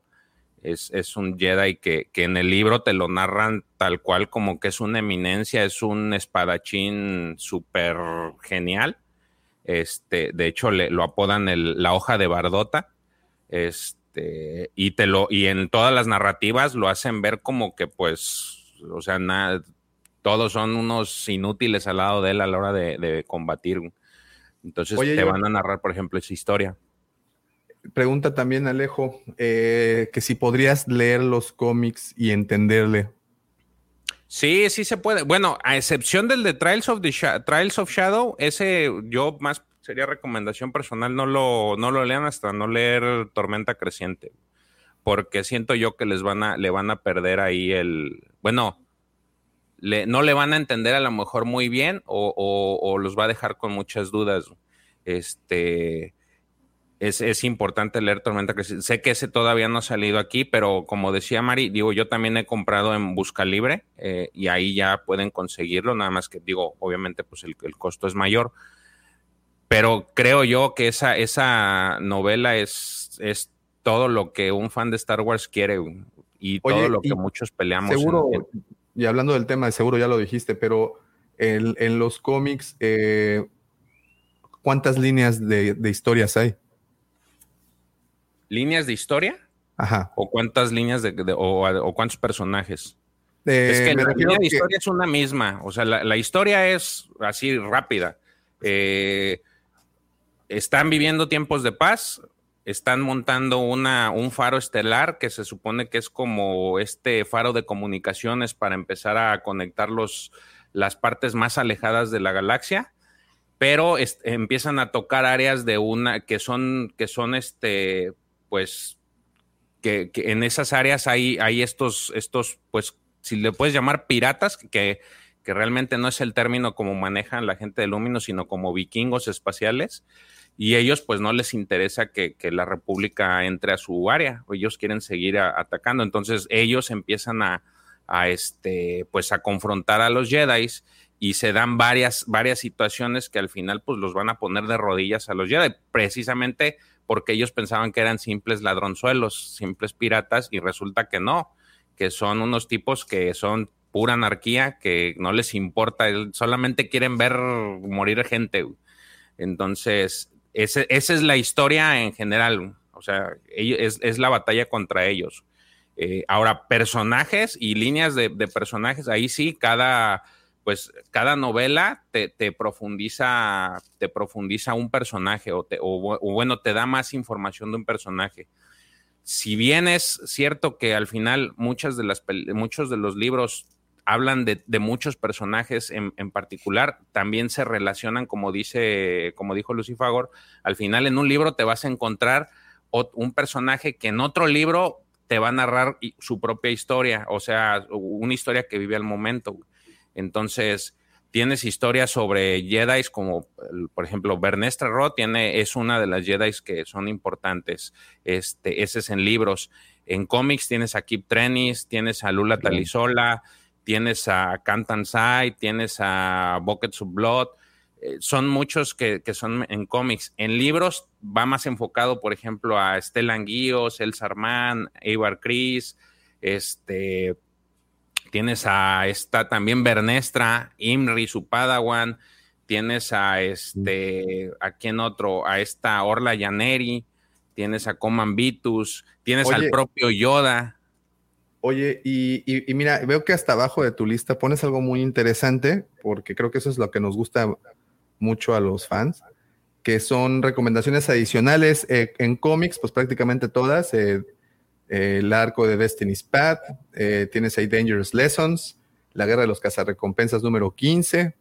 Speaker 2: Es, es, un Jedi que, que, en el libro te lo narran tal cual como que es una eminencia, es un espadachín súper genial. Este, de hecho, lo apodan la hoja de Bardota. Este, y te lo, y en todas las narrativas lo hacen ver como que, pues, o sea, nada, todos son unos inútiles al lado de él a la hora de, de combatir. Entonces
Speaker 1: Oye,
Speaker 2: te
Speaker 1: yo-
Speaker 2: van a narrar, por ejemplo, esa historia.
Speaker 1: Pregunta también Alejo, eh, que si podrías leer los cómics y entenderle.
Speaker 2: Sí, sí se puede. Bueno, a excepción del de Trials of, the Sha- Trials of Shadow, ese yo más sería recomendación personal, no lo, no lo lean hasta no leer Tormenta Creciente, porque siento yo que les van a, le van a perder ahí el, bueno, le- no le van a entender a lo mejor muy bien o, o- o los va a dejar con muchas dudas. Este, es, es importante leer Tormenta Creciente. Sé que ese todavía no ha salido aquí, pero como decía Mari, digo, yo también he comprado en Busca Libre eh, y ahí ya pueden conseguirlo, nada más que digo, obviamente pues el, el costo es mayor, pero creo yo que esa, esa novela es, es todo lo que un fan de Star Wars quiere y
Speaker 1: Oye,
Speaker 2: todo lo
Speaker 1: y
Speaker 2: que muchos peleamos. en-
Speaker 1: Seguro,
Speaker 2: en-
Speaker 1: y hablando del tema, seguro ya lo dijiste, pero en, en los cómics, eh, ¿cuántas líneas de, de historias hay?
Speaker 2: líneas de historia
Speaker 1: Ajá.
Speaker 2: o cuántas líneas de, de- o, o cuántos personajes.
Speaker 1: Eh,
Speaker 2: es que la línea de
Speaker 1: que-
Speaker 2: historia es una misma. O sea, la, la historia es así rápida. Eh, están viviendo tiempos de paz. Están montando un faro estelar que se supone que es como este faro de comunicaciones para empezar a conectar los, las partes más alejadas de la galaxia. Pero empiezan a tocar áreas de una que son, que son este, pues, que, en esas áreas hay, hay estos, estos, pues, si le puedes llamar piratas, que, que realmente no es el término como manejan la gente de Lumino, sino como vikingos espaciales. Y ellos, pues, no les interesa que, que la República entre a su área. Ellos quieren seguir atacando. Entonces, ellos empiezan a, a, este, pues, a confrontar a los Jedi y se dan varias, varias situaciones que al final, pues, los van a poner de rodillas a los Jedi, precisamente porque ellos pensaban que eran simples ladronzuelos, simples piratas, y resulta que no, que son unos tipos que son pura anarquía, que no les importa, solamente quieren ver morir gente. Entonces, esa es la historia en general, o sea, es, la batalla contra ellos. Eh, ahora, personajes y líneas de, personajes, ahí sí, cada, pues, cada novela te, profundiza, te profundiza un personaje o, o bu- o bueno, te da más información de un personaje. Si bien es cierto que al final muchas de las, muchos de los libros hablan de, de muchos personajes en, en particular, también se relacionan, como dice, como dijo Lucifagor, al final en un libro te vas a encontrar un personaje que en otro libro te va a narrar su propia historia, o sea, una historia que vive al momento. Entonces, Tienes historias sobre Jedi como, por ejemplo, Bernestra Roth tiene, es una de las Jedi que son importantes. Este, ese es en libros. En cómics tienes a Kip Trenis, tienes a Lula Talisola, tienes a Cantan Sai, tienes a Buckets of Blood. Eh, son muchos que, son en cómics. En libros va más enfocado, por ejemplo, a Stellan Guíos, El Sarman, Eibar Chris, este, tienes a esta también Bernestra, Imri, su Padawan, tienes a este, ¿a quién otro? A esta Orla Yaneri, tienes a Coman Vitus, tienes al propio Yoda.
Speaker 1: Oye, y, mira, veo que hasta abajo de tu lista pones algo muy interesante, porque creo que eso es lo que nos gusta mucho a los fans, que son recomendaciones adicionales eh, en cómics, pues prácticamente todas. Eh, el arco de Destiny's Path, eh, tienes ahí Dangerous Lessons, La Guerra de los Cazarrecompensas número 15,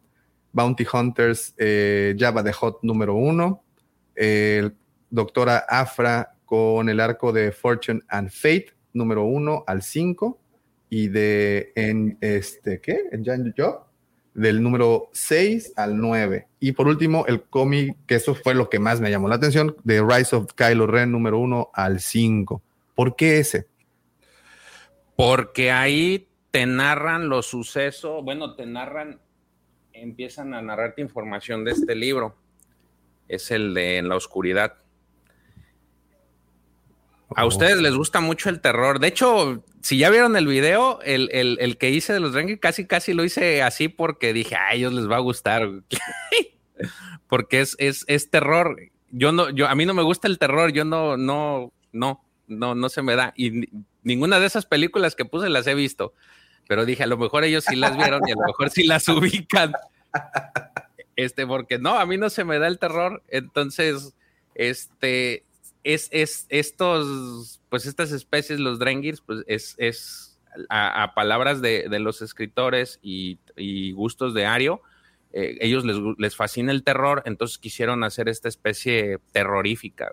Speaker 1: Bounty Hunters, Java the Hot número 1, Doctora Afra con el arco de Fortune and Fate número 1 al 5 y de en este, ¿qué? En Jan Job del número 6 al 9. Y por último, el cómic, que eso fue lo que más me llamó la atención, de Rise of Kylo Ren número 1 al 5. ¿Por qué ese?
Speaker 2: Porque ahí te narran los sucesos, bueno, te narran, empiezan a narrarte información de este libro. Es el de En la Oscuridad. A ustedes les gusta mucho el terror. De hecho, si ya vieron el video, el, que hice de los Rangers, casi casi lo hice así porque dije, a ellos les va a gustar. porque es, es, terror. Yo no, yo, a mí no me gusta el terror, yo no, no, no, no, no se me da. Y ninguna de esas películas que puse las he visto. Pero dije, a lo mejor ellos sí las vieron y a lo mejor sí las ubican. Este, porque no, a mí no se me da el terror. Entonces, este, es, es estos, pues estas especies, los Drengirs, pues es, es a, palabras de, los escritores y, gustos de Ario, eh, ellos les, les, fascina el terror, entonces quisieron hacer esta especie terrorífica.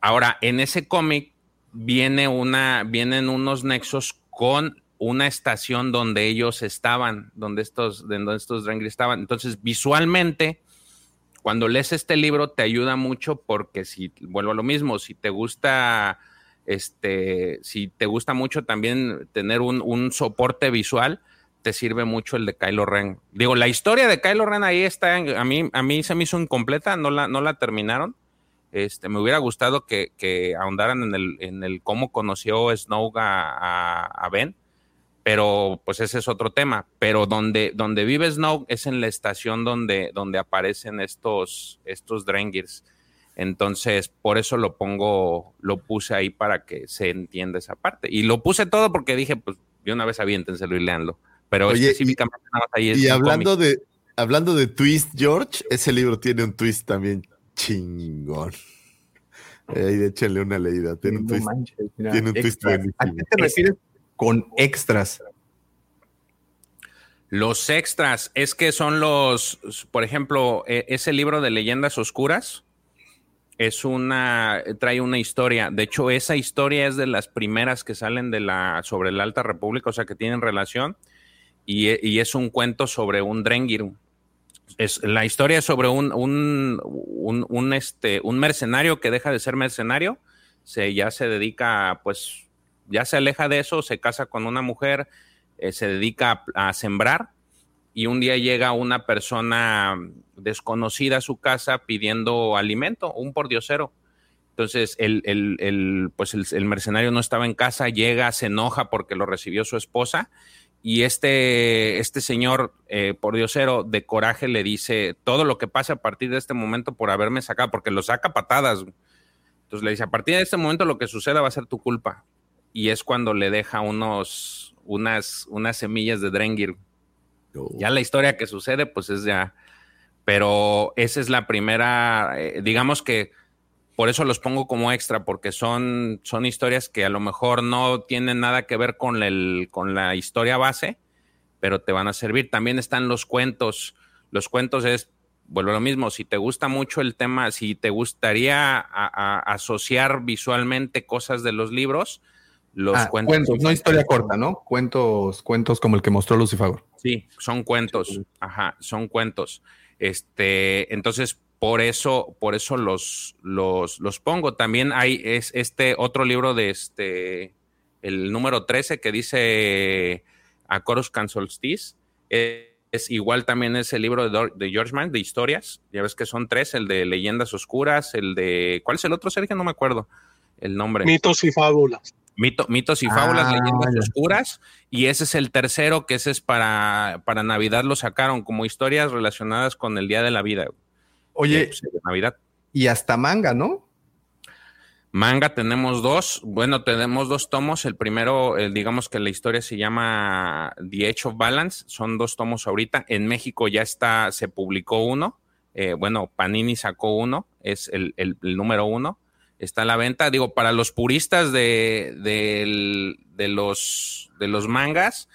Speaker 2: Ahora, en ese cómic viene una, vienen unos nexos con una estación donde ellos estaban, donde estos, donde estos estaban. Entonces, visualmente, cuando lees este libro te ayuda mucho porque si, vuelvo a lo mismo, si te gusta, este, si te gusta mucho también tener un, soporte visual, te sirve mucho el de Kylo Ren. Digo, la historia de Kylo Ren ahí está, a mí, a mí se me hizo incompleta, no la, no la terminaron. Este, me hubiera gustado que, ahondaran en el, en el cómo conoció Snow a Ben pero pues ese es otro tema. Pero donde, donde vive Snow es en la estación donde, donde aparecen estos, estos Drengirs. Entonces, por eso lo pongo, lo puse ahí para que se entienda esa parte. Y lo puse todo porque dije, pues, de una vez aviéntenselo y leanlo. Pero específicamente
Speaker 4: y, nada más ahí es Y hablando de, hablando de twist, George, ese libro tiene un twist también chingón. Ahí échenle una leída. Tiene un twist, tiene un twist buenísimo.
Speaker 1: ¿A qué te refieres con extras.
Speaker 2: Los extras es que son los, por ejemplo, e, ese libro de leyendas oscuras es una, trae una historia. De hecho, esa historia es de las primeras que salen de la, sobre la Alta República, o sea, que tienen relación. Y, es un cuento sobre un Drengir. Es, la historia es sobre un, un, un, este, un mercenario que deja de ser mercenario, se, ya se dedica, pues, ya se aleja de eso, se casa con una mujer, eh, se dedica a, sembrar y un día llega una persona desconocida a su casa pidiendo alimento, un pordiosero. Entonces el, pues el, mercenario no estaba en casa, llega, se enoja porque lo recibió su esposa y este, este señor eh, pordiosero de coraje le dice todo lo que pase a partir de este momento por haberme sacado, porque lo saca patadas. Entonces le dice, a partir de este momento lo que suceda va a ser tu culpa y es cuando le deja unos, unas, unas semillas de Drengir. Oh. Ya la historia que sucede, pues es ya. Pero esa es la primera, eh, digamos que por eso los pongo como extra, porque son, son historias que a lo mejor no tienen nada que ver con, el, con la historia base, pero te van a servir. También están los cuentos. Los cuentos es, bueno, lo mismo, si te gusta mucho el tema, si te gustaría asociar visualmente cosas de los libros, los
Speaker 1: ah, cuentos. no historia corta, ¿no? Cuentos, cuentos como el que mostró Lucifer.
Speaker 2: Sí, son cuentos. Ajá, son cuentos. Este, entonces, por eso, por eso los, los, los pongo. También hay es este otro libro de este, el número 13 que dice A Corus Solstice. es igual también ese libro de, de, George Mann, de historias. Ya ves que son tres, el de Leyendas Oscuras, el de... ¿Cuál es el otro, Sergio? No me acuerdo el nombre.
Speaker 8: Mitos y fábulas.
Speaker 2: Mitos y fábulas,
Speaker 1: Ah,
Speaker 2: leyendas
Speaker 1: ya.
Speaker 2: oscuras. Y ese es el tercero, que ese es para, para Navidad, lo sacaron como historias relacionadas con el Día de la Vida.
Speaker 1: Oye,
Speaker 2: pues, de Navidad.
Speaker 1: y hasta manga, ¿no?
Speaker 2: Manga tenemos dos, bueno, tenemos dos tomos. El primero, eh, digamos que la historia se llama The Edge of Balance, son dos tomos ahorita. En México ya está, se publicó uno. Eh, bueno, Panini sacó uno, es el, el- el número uno. Está a la venta. Digo, para los puristas de, de los, de los mangas,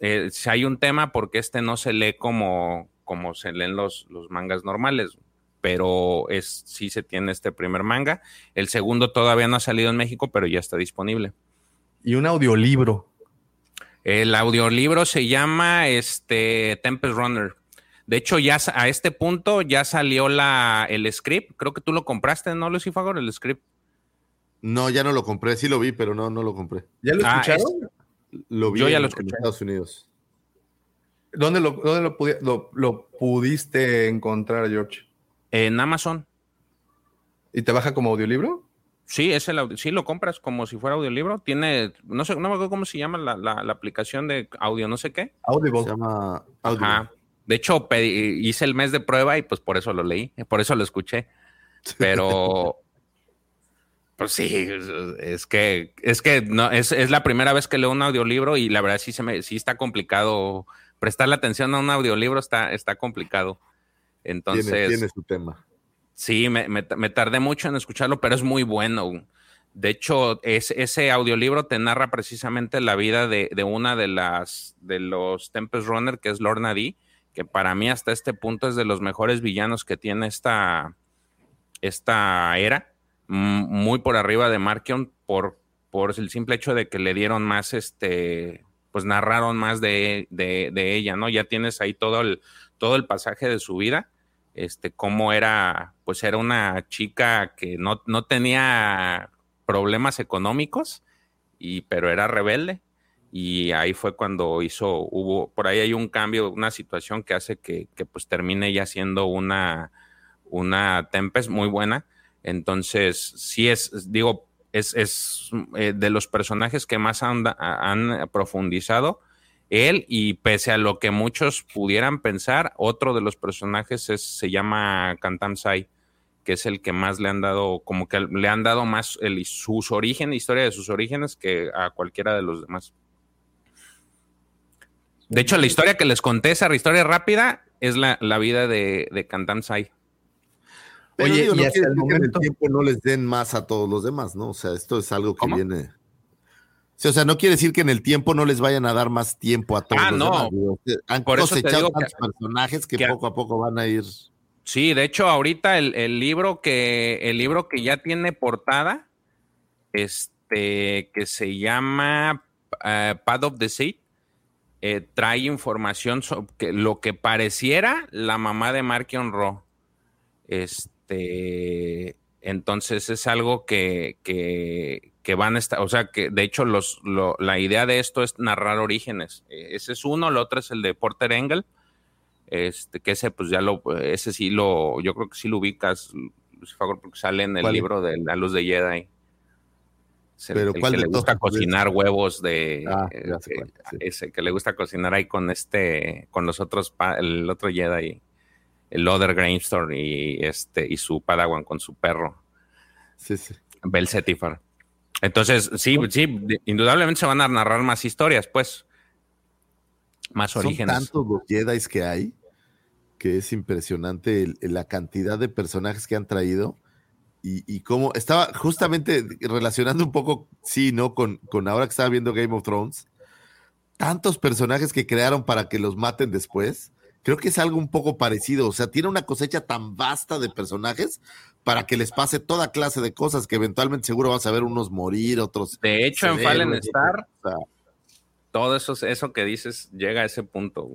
Speaker 2: eh, si hay un tema porque este no se lee como, como se leen los, los mangas normales pero es sí se tiene este primer manga. El segundo todavía no ha salido en México, pero ya está disponible.
Speaker 1: Y un audiolibro.
Speaker 2: El audiolibro se llama este Tempest Runner. De hecho, ya a este punto ya salió la, el script. Creo que tú lo compraste, ¿no, Lucifagor? El script.
Speaker 4: No, ya no lo compré. Sí lo vi, pero no, no lo compré.
Speaker 1: ¿Ya lo
Speaker 2: Ah,
Speaker 1: escucharon?
Speaker 4: Lo vi
Speaker 2: Yo ya
Speaker 4: en-
Speaker 2: lo
Speaker 4: en
Speaker 2: escuché.
Speaker 4: Estados Unidos.
Speaker 1: ¿Dónde, lo, dónde lo, pudi- lo- lo pudiste encontrar, George?
Speaker 2: En Amazon.
Speaker 1: ¿Y te baja como audiolibro?
Speaker 2: Sí, es el audio- sí lo compras como si fuera audiolibro. Tiene, no sé, no me acuerdo cómo se llama la, la- la aplicación de audio, no sé qué.
Speaker 1: Audible.
Speaker 4: Se llama Audible.
Speaker 2: Ajá. De hecho, pedí- hice el mes de prueba y pues por eso lo leí, por eso lo escuché. Pero, pues sí, es que, es que no, es, es la primera vez que leo un audiolibro y la verdad sí se me, sí está complicado. Prestarle atención a un audiolibro está, está complicado. Entonces,
Speaker 4: tiene, tiene su tema.
Speaker 2: Sí, me, me- me tardé mucho en escucharlo, pero es muy bueno. De hecho, es, ese audiolibro te narra precisamente la vida de, de una de las de los Tempest Runner, que es Lorna D, que para mí hasta este punto es de los mejores villanos que tiene esta, esta era, muy por arriba de Markion, por, por el simple hecho de que le dieron más, este, pues narraron más de, de- de ella, ¿no? Ya tienes ahí todo el, todo el pasaje de su vida este, cómo era, pues era una chica que no, no tenía problemas económicos, y, pero era rebelde. Y ahí fue cuando hizo, hubo, por ahí hay un cambio, una situación que hace que, que pues termine ya siendo una, una Tempest muy buena. Entonces, sí es, digo, es, es eh, de los personajes que más han, han profundizado él y pese a lo que muchos pudieran pensar, otro de los personajes es, se llama Kantam Sai, que es el que más le han dado, como que le han dado más el, sus orígenes, historia de sus orígenes que a cualquiera de los demás. De hecho, la historia que les conté, esa historia rápida, es la, la vida de, de Kantam Sai.
Speaker 4: Pero
Speaker 1: Oye,
Speaker 4: digo,
Speaker 1: y
Speaker 4: no
Speaker 1: hasta
Speaker 4: quiere
Speaker 1: el
Speaker 4: decir que en el
Speaker 1: momento-
Speaker 4: tiempo no les den más a todos los demás, ¿no? O sea, esto es algo que
Speaker 2: ¿Cómo?
Speaker 4: viene. Sí, o sea, no quiere decir que en el tiempo no les vayan a dar más tiempo a todos
Speaker 2: Ah,
Speaker 4: los
Speaker 2: no.
Speaker 4: demás. Han
Speaker 2: Por eso te
Speaker 4: cosechado
Speaker 2: digo que-
Speaker 4: tantos personajes que
Speaker 2: que-
Speaker 4: poco a poco van a ir.
Speaker 2: Sí, de hecho, ahorita el, el libro que el libro que ya tiene portada, este, que se llama eh, Path of the Seed, eh, trae información sobre que, lo que pareciera la mamá de Markion Ro. Este, entonces es algo que, que, que van a estar, o sea, que de hecho los, lo- la idea de esto es narrar orígenes. Eh, Ese es uno, el otro es el de Porter Engel este, que ese pues ya lo, ese sí lo, yo creo que sí lo ubicas, Lucifer, porque sale en el
Speaker 4: ¿Cuál?
Speaker 2: libro de La Luz de Jedi. El,
Speaker 4: Pero
Speaker 2: el
Speaker 4: ¿cuál
Speaker 2: que
Speaker 4: de
Speaker 2: le gusta cocinar huevos de
Speaker 4: Ah,
Speaker 2: eh, eh,
Speaker 4: sí.
Speaker 2: ese que le gusta cocinar ahí con este, con los otros, el otro Jedi, el Other Gravestorm y este, y su Padawan con su perro,
Speaker 4: Sí, sí.
Speaker 2: Bel Cetifar. Entonces, sí, sí, indudablemente se van a narrar más historias, pues. Más
Speaker 4: Son
Speaker 2: orígenes.
Speaker 4: tantos los Jedi que hay que es impresionante el- la cantidad de personajes que han traído y, y cómo estaba justamente relacionando un poco, sí, ¿no? Con, con ahora que estaba viendo Game of Thrones, tantos personajes que crearon para que los maten después. Creo que es algo un poco parecido, o sea, tiene una cosecha tan vasta de personajes para que les pase toda clase de cosas que eventualmente seguro vas a ver unos morir, otros.
Speaker 2: De hecho, en Fallen Star,
Speaker 4: o sea,
Speaker 2: todo eso, eso que dices llega a ese punto.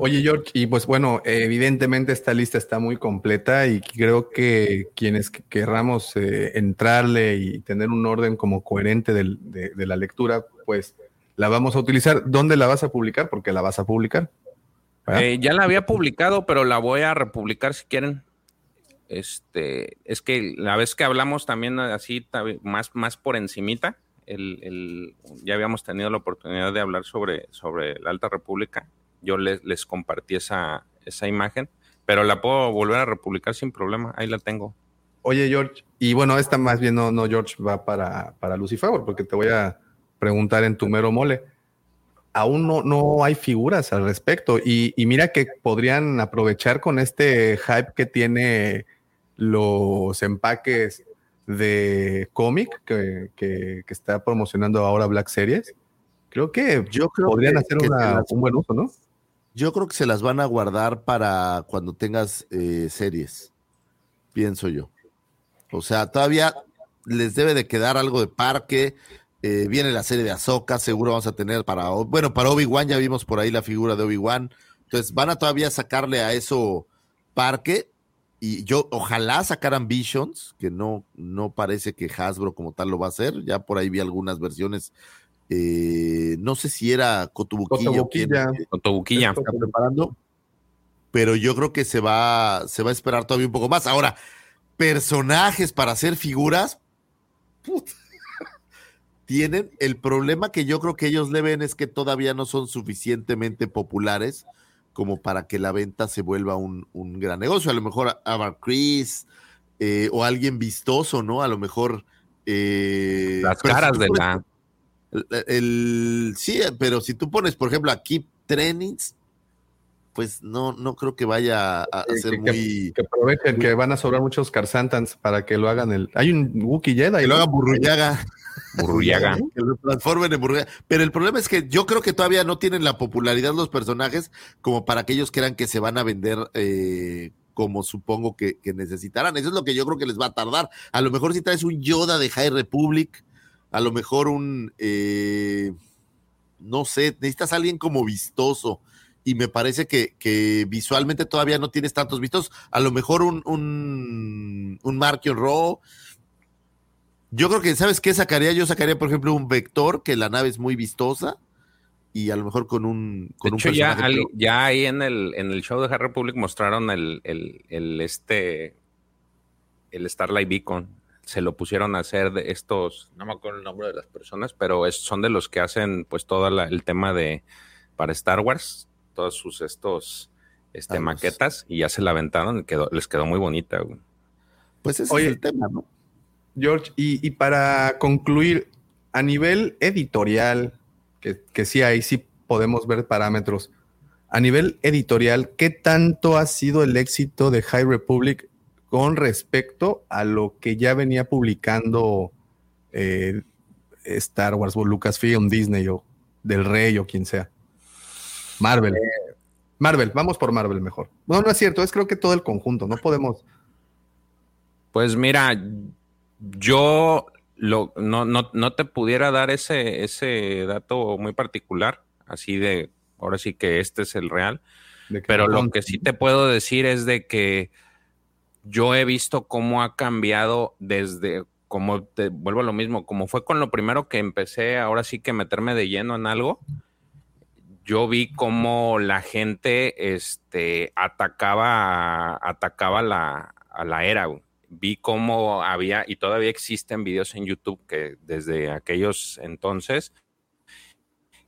Speaker 1: Oye, George, y pues bueno, evidentemente esta lista está muy completa y creo que quienes querramos eh, entrarle y tener un orden como coherente del- de, de la lectura, pues la vamos a utilizar. ¿Dónde la vas a publicar? Porque la vas a publicar.
Speaker 2: Eh, ya la había publicado, pero la voy a republicar si quieren. Este, es que la vez que hablamos también así, más, más por encimita, el, el- ya habíamos tenido la oportunidad de hablar sobre, sobre la Alta República. Yo les, les compartí esa, esa imagen, pero la puedo volver a republicar sin problema. Ahí la tengo.
Speaker 1: Oye, George, y bueno, esta más bien no, no George, va para, para Lucifer, porque te voy a preguntar en tu mero mole. Aún no, no hay figuras al respecto. Y, y mira que podrían aprovechar con este hype que tiene los empaques de cómic que, que- que está promocionando ahora Black Series. Creo que
Speaker 4: Yo creo
Speaker 1: podrían
Speaker 4: que-
Speaker 1: hacer
Speaker 4: que
Speaker 1: una-
Speaker 4: se las-
Speaker 1: un buen uso, ¿no?
Speaker 4: Yo creo que se las van a guardar para cuando tengas eh, series, pienso yo. O sea, todavía les debe de quedar algo de parque. eh, viene la serie de Ahsoka, seguro vamos a tener para, bueno, para Obi-Wan ya vimos por ahí la figura de Obi-Wan. Entonces van a todavía sacarle a eso parque y yo ojalá sacaran Visions, que no, no parece que Hasbro como tal lo va a hacer. Ya por ahí vi algunas versiones. Eh, no sé si era Cotubuquilla. o quién,
Speaker 1: Cotobuquilla.
Speaker 4: eh,
Speaker 2: Cotobuquilla.
Speaker 4: está preparando. Pero yo creo que se va, se va a esperar todavía un poco más. Ahora, personajes para hacer figuras, tienen el problema que yo creo que ellos le ven es que todavía no son suficientemente populares como para que la venta se vuelva un, un gran negocio. A lo mejor Avar Chris eh, o alguien vistoso, ¿no? A lo mejor. eh,
Speaker 2: Las caras de la.
Speaker 4: El, el- sí, pero si tú pones, por ejemplo, aquí Trainings, pues no, no creo que vaya a, ser
Speaker 1: que-
Speaker 4: muy.
Speaker 1: Que aprovechen que van a sobrar muchos Carsantans para que lo hagan el. Hay un Wookiee Jedi.
Speaker 4: Que lo hagan burrullaga.
Speaker 2: Burrullaga.
Speaker 4: Que lo transformen en burrullaga. Pero el problema es que yo creo que todavía no tienen la popularidad los personajes como para que ellos crean que se van a vender eh, como supongo que, que necesitarán. Eso es lo que yo creo que les va a tardar. A lo mejor si traes un Yoda de High Republic, a lo mejor un. eh, no sé, necesitas a alguien como vistoso. Y me parece que, que visualmente todavía no tienes tantos vistos. A lo mejor un, un, un Markion Raw. Yo creo que, ¿sabes qué sacaría? Yo sacaría, por ejemplo, un Vector, que la nave es muy vistosa. Y a lo mejor con un.
Speaker 2: De
Speaker 4: Con un
Speaker 2: ya, al- ya ahí en el, en el show de High Republic mostraron el, el, el este el Starlight Beacon. Se lo pusieron a hacer de estos, no me acuerdo el nombre de las personas, pero es- son de los que hacen pues todo la- el tema de para Star Wars, todos sus estos este, maquetas, y ya se la aventaron y quedó, les quedó muy bonita. güey.
Speaker 4: Pues ese
Speaker 1: Oye,
Speaker 4: es el tema, ¿no?
Speaker 1: George, y, y para concluir, a nivel editorial, que, que sí ahí sí podemos ver parámetros, a nivel editorial, ¿qué tanto ha sido el éxito de High Republic con respecto a lo que ya venía publicando eh, Star Wars o Lucasfilm, Disney o Del Rey o quien sea? Marvel. Marvel, vamos por Marvel mejor. No, no es cierto, es creo que todo el conjunto, no podemos.
Speaker 2: Pues mira, yo lo, no, no, no te pudiera dar ese, ese dato muy particular, así de, ahora sí que este es el real, pero lo que sí te puedo decir es de que yo he visto cómo ha cambiado desde, como te vuelvo a lo mismo, como fue con lo primero que empecé, ahora sí que meterme de lleno en algo, yo vi cómo la gente este, atacaba, atacaba la, a la era. Vi cómo había, y todavía existen videos en YouTube que desde aquellos entonces,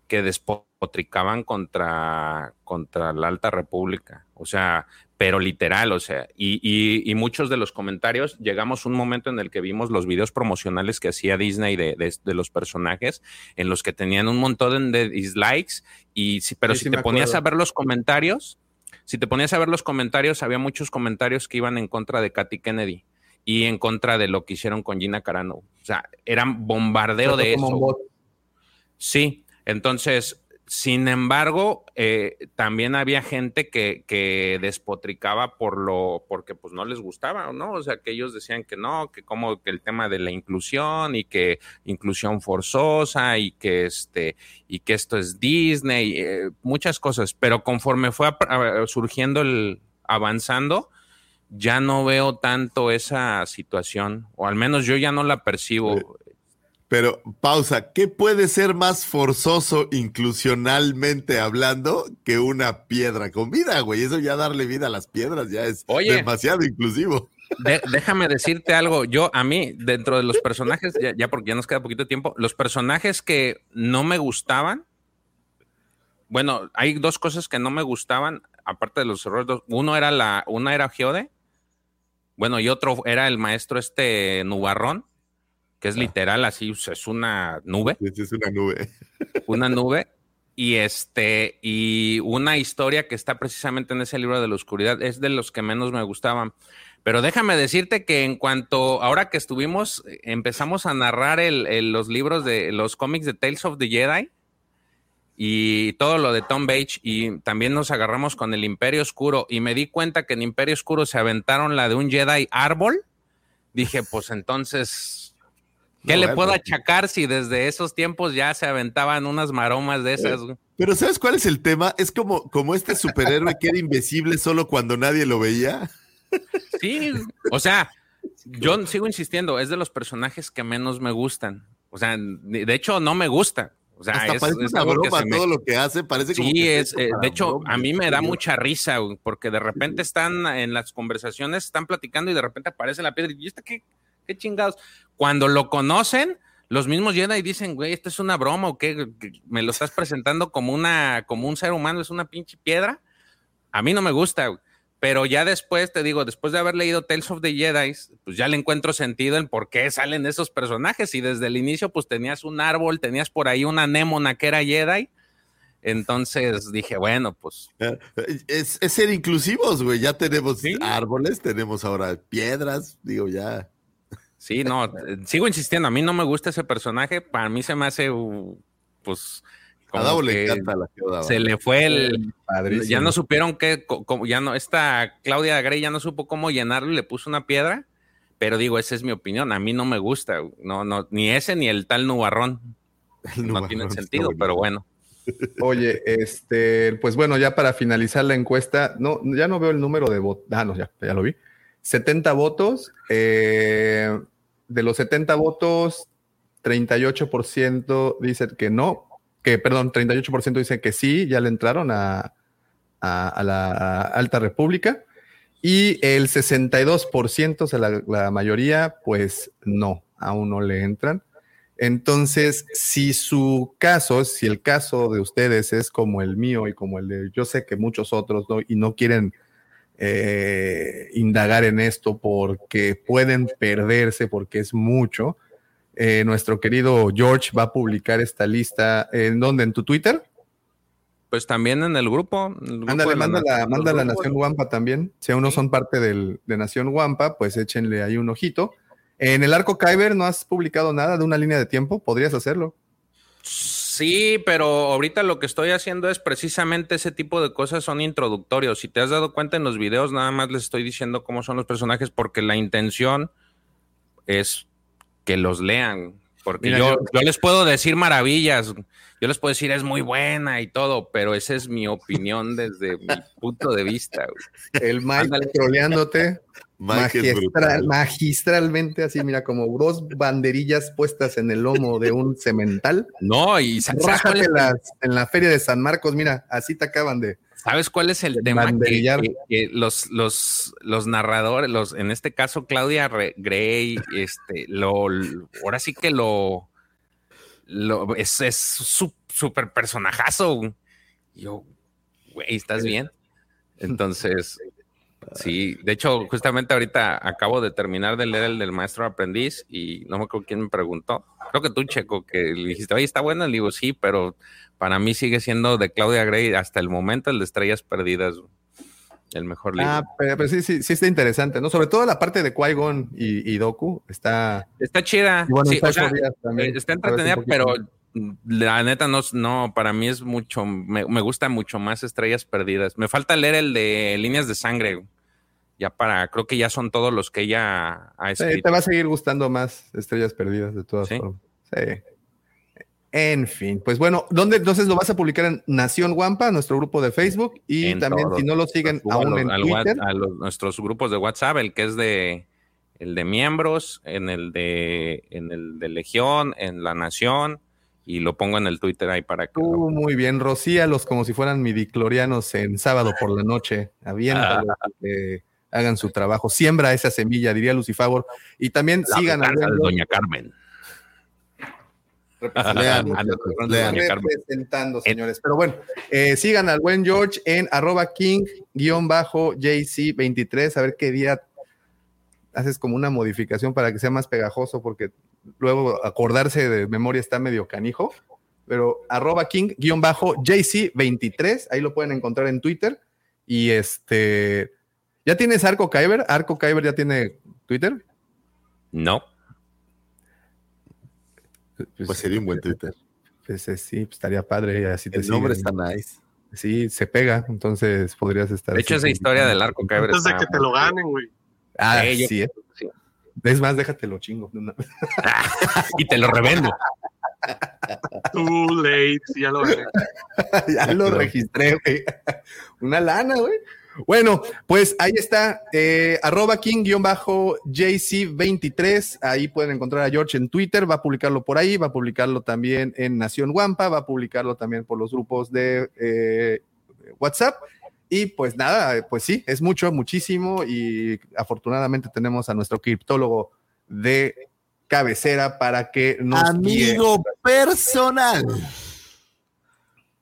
Speaker 2: que despotricaban contra, contra la Alta República. O sea, pero literal, o sea, y, y- y muchos de los comentarios, llegamos a un momento en el que vimos los videos promocionales que hacía Disney de, de- de los personajes, en los que tenían un montón de dislikes, y si, pero
Speaker 1: Sí,
Speaker 2: si
Speaker 1: sí
Speaker 2: te ponías
Speaker 1: acuerdo.
Speaker 2: a ver los comentarios, si te ponías a ver los comentarios, había muchos comentarios que iban en contra de Katy Kennedy y en contra de lo que hicieron con Gina Carano. O sea, eran bombardeo de eso. Sí, entonces sin embargo, eh, también había gente que, despotricaba por lo, porque pues no les gustaba, ¿no? O sea, que ellos decían que no, que como que el tema de la inclusión y que inclusión forzosa y que este, y que esto es Disney, eh, muchas cosas, pero conforme fue surgiendo el, avanzando, ya no veo tanto esa situación, o al menos yo ya no la percibo.
Speaker 4: Pero, pausa, ¿qué puede ser más forzoso inclusionalmente hablando que una piedra con vida, güey? Eso ya darle vida a las piedras ya es demasiado inclusivo.
Speaker 2: déjame decirte algo, yo a mí, dentro de los personajes, ya, porque ya nos queda poquito tiempo, los personajes que no me gustaban, bueno, hay dos cosas que no me gustaban, aparte de los errores, uno era la, una era Geode, bueno, y otro era el maestro este Nubarrón que es literal así, es una nube.
Speaker 4: Es una nube.
Speaker 2: Una nube. Y este, y una historia que está precisamente en ese libro de la oscuridad, es de los que menos me gustaban. Pero déjame decirte que en cuanto, ahora que estuvimos, empezamos a narrar el, los libros de los cómics de Tales of the Jedi y todo lo de Tom Bage, y también nos agarramos con el Imperio Oscuro, y me di cuenta que en Imperio Oscuro se aventaron la de un Jedi árbol. Dije, pues entonces ¿Qué le puedo achacar si desde esos tiempos ya se aventaban unas maromas de esas?
Speaker 4: Pero ¿sabes cuál es el tema? Es como, como este superhéroe que era invisible solo cuando nadie lo veía.
Speaker 2: Sí, o sea, yo sigo insistiendo, es de los personajes que menos me gustan. O sea, de hecho no me gusta. O sea,
Speaker 4: es, una broma todo lo que hace, parece como
Speaker 2: Sí, es, eh, de hecho, a mí me da mucha risa, porque de repente están en las conversaciones, están platicando y de repente aparece la piedra y ¿y qué? ¿Qué chingados? Cuando lo conocen, los mismos y dicen, güey, esto es una broma o qué, me lo estás presentando como una, como un ser humano, es una pinche piedra. A mí no me gusta, pero ya después, te digo, después de haber leído Tales of the Jedi, pues ya le encuentro sentido en por qué salen esos personajes y desde el inicio pues tenías un árbol, tenías por ahí una anémona que era Jedi. Entonces dije, bueno, pues.
Speaker 4: Eh, es, ser inclusivos, güey. Ya tenemos árboles, tenemos ahora piedras, digo, ya.
Speaker 2: Sí, no, eh, sigo insistiendo, a mí no me gusta ese personaje, para mí se me hace, pues,
Speaker 4: como le encanta la
Speaker 2: se le fue el, ya no supieron que, ya no, esta Claudia Grey ya no supo cómo llenarlo y le puso una piedra, pero digo, esa es mi opinión, a mí no me gusta, no, no, ni ese ni el tal nubarrón, no tienen sentido, pero bueno.
Speaker 1: Oye, este, pues bueno, ya para finalizar la encuesta, no, ya no veo el número de votos, ah, no, ya, ya lo vi. 70 votos, eh, de los 70 votos, 38% dicen que no, que perdón, 38% dicen que sí, ya le entraron a, la Alta República. Y el 62%, o sea, la, mayoría, pues no, aún no le entran. Entonces, si su caso, si el caso de ustedes es como el mío y como el de, yo sé que muchos otros no, y no quieren eh, indagar en esto porque pueden perderse, porque es mucho. Eh, nuestro querido George va a publicar esta lista. ¿En dónde? ¿En tu Twitter?
Speaker 2: Pues también en el grupo.
Speaker 1: Ándale, manda, la, manda la Nación Guampa también. Si aún no son parte del, de Nación Guampa, pues échenle ahí un ojito. En el arco Kyber no has publicado nada de una línea de tiempo, podrías hacerlo.
Speaker 2: Sí, pero ahorita lo que estoy haciendo es precisamente ese tipo de cosas son introductorios. Si te has dado cuenta en los videos, nada más les estoy diciendo cómo son los personajes porque la intención es que los lean. Porque yo, yo, les puedo decir maravillas, yo les puedo decir es muy buena y todo, pero esa es mi opinión desde mi punto de vista.
Speaker 1: El Mike troleándote magistralmente, así, mira, como dos banderillas puestas en el lomo de un cemental.
Speaker 2: No, y
Speaker 1: en la feria de San Marcos, mira, así te acaban de.
Speaker 2: ¿Sabes cuál es el tema? Que, los, los, los narradores, los, en este caso Claudia Gray, este, lo, ahora sí que lo, lo es súper personajazo. Yo, güey, ¿estás bien? Entonces, Sí, de hecho, justamente ahorita acabo de terminar de leer el del maestro aprendiz y no me acuerdo quién me preguntó. Creo que tú, Checo, que le dijiste, oye, está bueno. Le digo, sí, pero para mí sigue siendo de Claudia Gray hasta el momento el de Estrellas Perdidas, el mejor libro. Ah,
Speaker 1: pero, sí, sí, sí está interesante, ¿no? Sobre todo la parte de Qui-Gon y, Doku está...
Speaker 2: Está chida. sí, está, está entretenida, pero La neta, no, no, para mí es mucho, me, me gusta mucho más Estrellas Perdidas. Me falta leer el de Líneas de Sangre. Ya para, creo que ya son todos los que ella ha
Speaker 1: Sí,
Speaker 2: escrito.
Speaker 1: te va a seguir gustando más Estrellas Perdidas, de todas
Speaker 2: ¿Sí?
Speaker 1: formas. Sí. En fin, pues bueno, ¿dónde entonces lo vas a publicar en Nación Guampa, nuestro grupo de Facebook? Y
Speaker 2: En
Speaker 1: también, si no lo siguen
Speaker 2: Subo
Speaker 1: aún
Speaker 2: los-
Speaker 1: en Twitter,
Speaker 2: a los- nuestros grupos de WhatsApp, el que es de el de miembros, en el de en el de Legión, en la Nación, y lo pongo en el Twitter ahí para que
Speaker 1: muy bien, rocíalos como si fueran midiclorianos en sábado por la noche, aviéntalos
Speaker 2: Ah.
Speaker 1: que hagan su trabajo, siembra esa semilla, diría Lucifagor, y también
Speaker 2: La
Speaker 1: sigan Buen
Speaker 2: Doña Carmen.
Speaker 4: Lean,
Speaker 2: Ah,
Speaker 4: lean.
Speaker 2: Doña Carmen.
Speaker 1: representando, señores. Pero bueno, eh, sigan al buen George en arroba king-jc23, a ver qué día haces como una modificación para que sea más pegajoso, porque luego acordarse de memoria está medio canijo. Pero arroba king-jc23, ahí lo pueden encontrar en Twitter. Y este, ¿ya tienes Arco Kyber? ¿Arco Kyber ya tiene Twitter?
Speaker 2: No.
Speaker 4: Pues sería un buen Twitter.
Speaker 1: Pues eh, sí, pues, estaría padre. y Así te
Speaker 4: El nombre está nice.
Speaker 1: Sí, se pega, entonces podrías estar.
Speaker 2: De hecho, esa historia del arco Kyber
Speaker 8: Antes de que te lo ganen, güey.
Speaker 1: Ah,
Speaker 2: Eh, yo-
Speaker 1: sí, eh.
Speaker 2: sí.
Speaker 1: Es más, déjatelo chingo.
Speaker 2: y te lo revendo.
Speaker 8: Too late, ya lo
Speaker 1: ya lo registré, güey. Una lana, güey. Bueno, pues ahí está, eh, arroba king-jc23, ahí pueden encontrar a George en Twitter, va a publicarlo por ahí, va a publicarlo también en Nación Guampa, va a publicarlo también por los grupos de eh, WhatsApp. Y pues nada, pues sí, es mucho, muchísimo y afortunadamente tenemos a nuestro criptólogo de cabecera para que nos guíe.
Speaker 4: Amigo personal.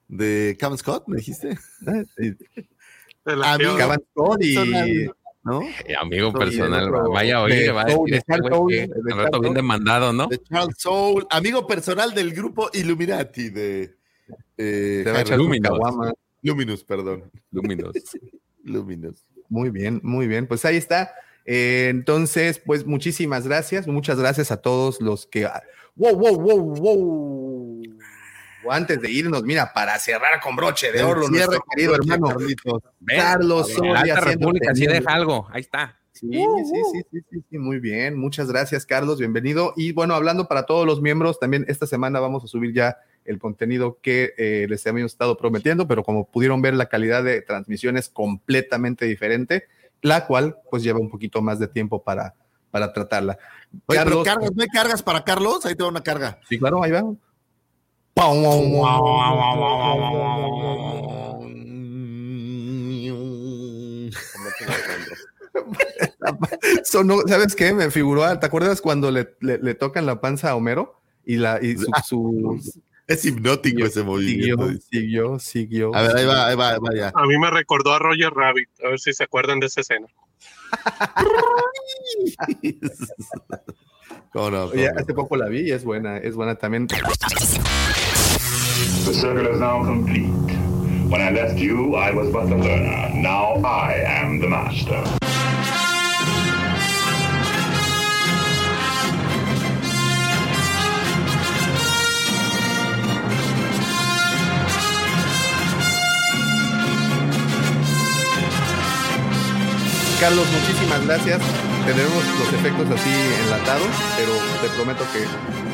Speaker 4: De Cam Scott, me dijiste.
Speaker 8: La
Speaker 4: Amigo. ¿no?
Speaker 2: Eh, amigo personal, vaya a
Speaker 1: de
Speaker 2: oír, va a
Speaker 1: Soul,
Speaker 2: decir
Speaker 1: de
Speaker 2: este
Speaker 1: Soul,
Speaker 2: que
Speaker 1: de
Speaker 2: rato bien
Speaker 1: Soul.
Speaker 2: demandado, ¿no?
Speaker 4: De Charles Soul, amigo personal del grupo Illuminati de eh,
Speaker 2: Luminous.
Speaker 4: Luminous, perdón.
Speaker 2: Luminos.
Speaker 4: Luminous.
Speaker 1: Muy bien, muy bien. Pues ahí está. Eh, entonces, pues muchísimas gracias. Muchas gracias a todos los que. Wow, wow, wow, wow. Antes de irnos, mira, para cerrar con broche de oro, nuestro querido hermano Carlos Soria.
Speaker 2: República
Speaker 1: teniendo-
Speaker 2: deja algo. Ahí está.
Speaker 1: Sí, sí, sí, sí, sí, sí, muy bien. Muchas gracias, Carlos. Bienvenido. Y bueno, hablando para todos los miembros, también esta semana vamos a subir ya el contenido que eh, les habíamos estado prometiendo, pero como pudieron ver, la calidad de transmisión es completamente diferente, la cual pues lleva un poquito más de tiempo para, para tratarla.
Speaker 4: Oye, pero
Speaker 1: Carlos-
Speaker 4: cargas, ¿no hay cargas para Carlos? Ahí te va una carga.
Speaker 1: Sí, claro, ahí va. Sonó, ¿sabes qué? Me figuró, ¿te acuerdas cuando le, le- le tocan la panza a Homero? Y, la, y su, su-
Speaker 4: Es hipnótico ese movimiento.
Speaker 1: siguió, siguió, siguió.
Speaker 4: A ver, ahí va, ahí va, ahí va ya.
Speaker 8: A mí me recordó a Roger Rabbit, a ver si se acuerdan de esa escena.
Speaker 4: No?
Speaker 1: hace poco la vi y es buena, es buena también.
Speaker 9: The circle is now complete. When I left you, I was but the learner. Now I am the master.
Speaker 1: Carlos, muchísimas gracias. Tenemos los efectos así enlatados, pero te prometo que,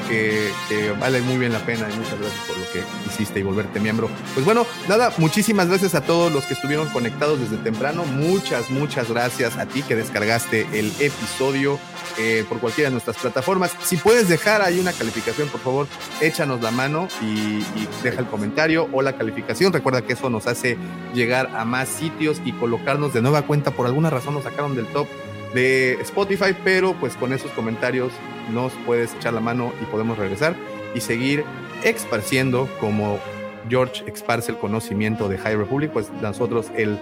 Speaker 1: que- vale muy bien la pena y muchas gracias por lo que hiciste y volverte miembro. Pues bueno, nada, muchísimas gracias a todos los que estuvieron conectados desde temprano. Muchas, muchas gracias a ti que descargaste el episodio eh, por cualquiera de nuestras plataformas. Si puedes dejar ahí una calificación, por favor, échanos la mano y deja el comentario o la calificación. Recuerda que eso nos hace llegar a más sitios y colocarnos de nueva cuenta. Por alguna razón nos sacaron del top de Spotify, pero pues con esos comentarios nos puedes echar la mano y podemos regresar y seguir esparciendo como George esparce el conocimiento de High Republic, pues nosotros el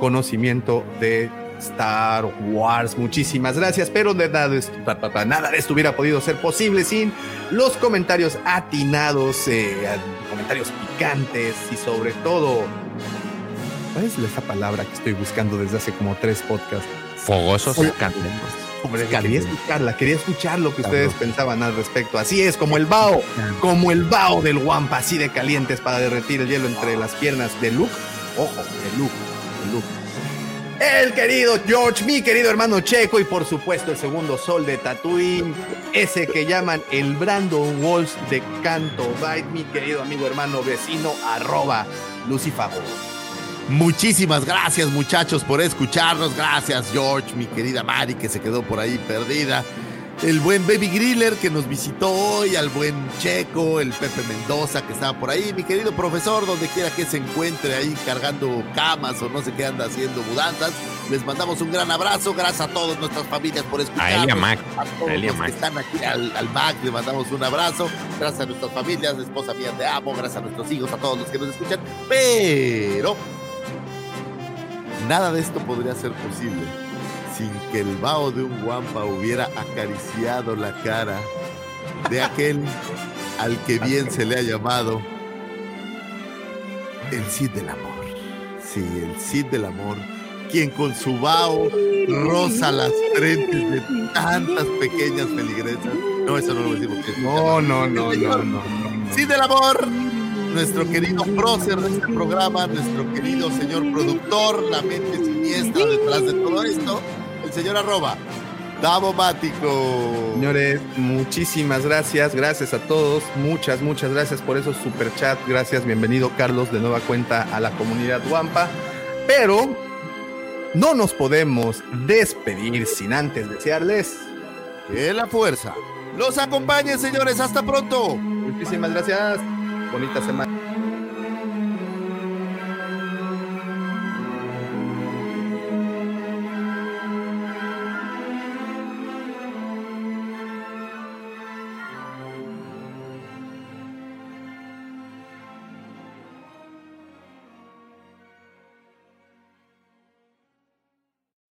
Speaker 1: conocimiento de Star Wars. Muchísimas gracias, pero de nada, de esto- nada de esto hubiera podido ser posible sin los comentarios atinados, eh, comentarios picantes y sobre todo, ¿cuál es esa palabra que estoy buscando desde hace como tres podcasts?
Speaker 2: Fogosos
Speaker 1: Hola.
Speaker 2: canten.
Speaker 1: quería escucharla, quería escuchar lo que ustedes pensaban al respecto. Así es, como el bao, como el bao del Wampa, así de calientes para derretir el hielo entre las piernas de Luke. Ojo, de Luke, de Luke. El querido George, mi querido hermano Checo y por supuesto el segundo sol de Tatooine, ese que llaman el Brandon Walls de Canto Byte, mi querido amigo hermano vecino, arroba Lucifago.
Speaker 4: Muchísimas gracias muchachos por escucharnos. Gracias George, mi querida Mari que se quedó por ahí perdida. El buen Baby Griller que nos visitó hoy, al buen Checo, el Pepe Mendoza que estaba por ahí, mi querido profesor, donde quiera que se encuentre ahí cargando camas o no sé qué anda haciendo mudanzas. Les mandamos un gran abrazo. Gracias a todas nuestras familias por escucharnos.
Speaker 2: A Elia Mac.
Speaker 4: A todos
Speaker 2: A Elia
Speaker 4: los
Speaker 2: Mac.
Speaker 4: que están aquí al, al Mac, le mandamos un abrazo. Gracias a nuestras familias, esposa mía, te amo. Gracias a nuestros hijos, a todos los que nos escuchan. Pero nada de esto podría ser posible sin que el vaho de un guampa hubiera acariciado la cara de aquel al que bien se le ha llamado el Cid del Amor. Sí, el Cid del Amor, quien con su vaho roza las frentes de tantas pequeñas feligresas. No, eso no lo decimos.
Speaker 1: No, no, no, no, no,
Speaker 4: Cid del Amor, nuestro querido prócer de este programa, nuestro querido señor productor, la mente siniestra detrás de todo esto, el señor arroba, Davomático.
Speaker 1: Señores, muchísimas gracias, gracias a todos, muchas, muchas gracias por esos super chat, gracias, bienvenido Carlos de nueva cuenta a la comunidad Wampa, pero no nos podemos despedir sin antes desearles
Speaker 4: que la fuerza los acompañe, señores, hasta pronto.
Speaker 1: Muchísimas gracias, Bonita semana.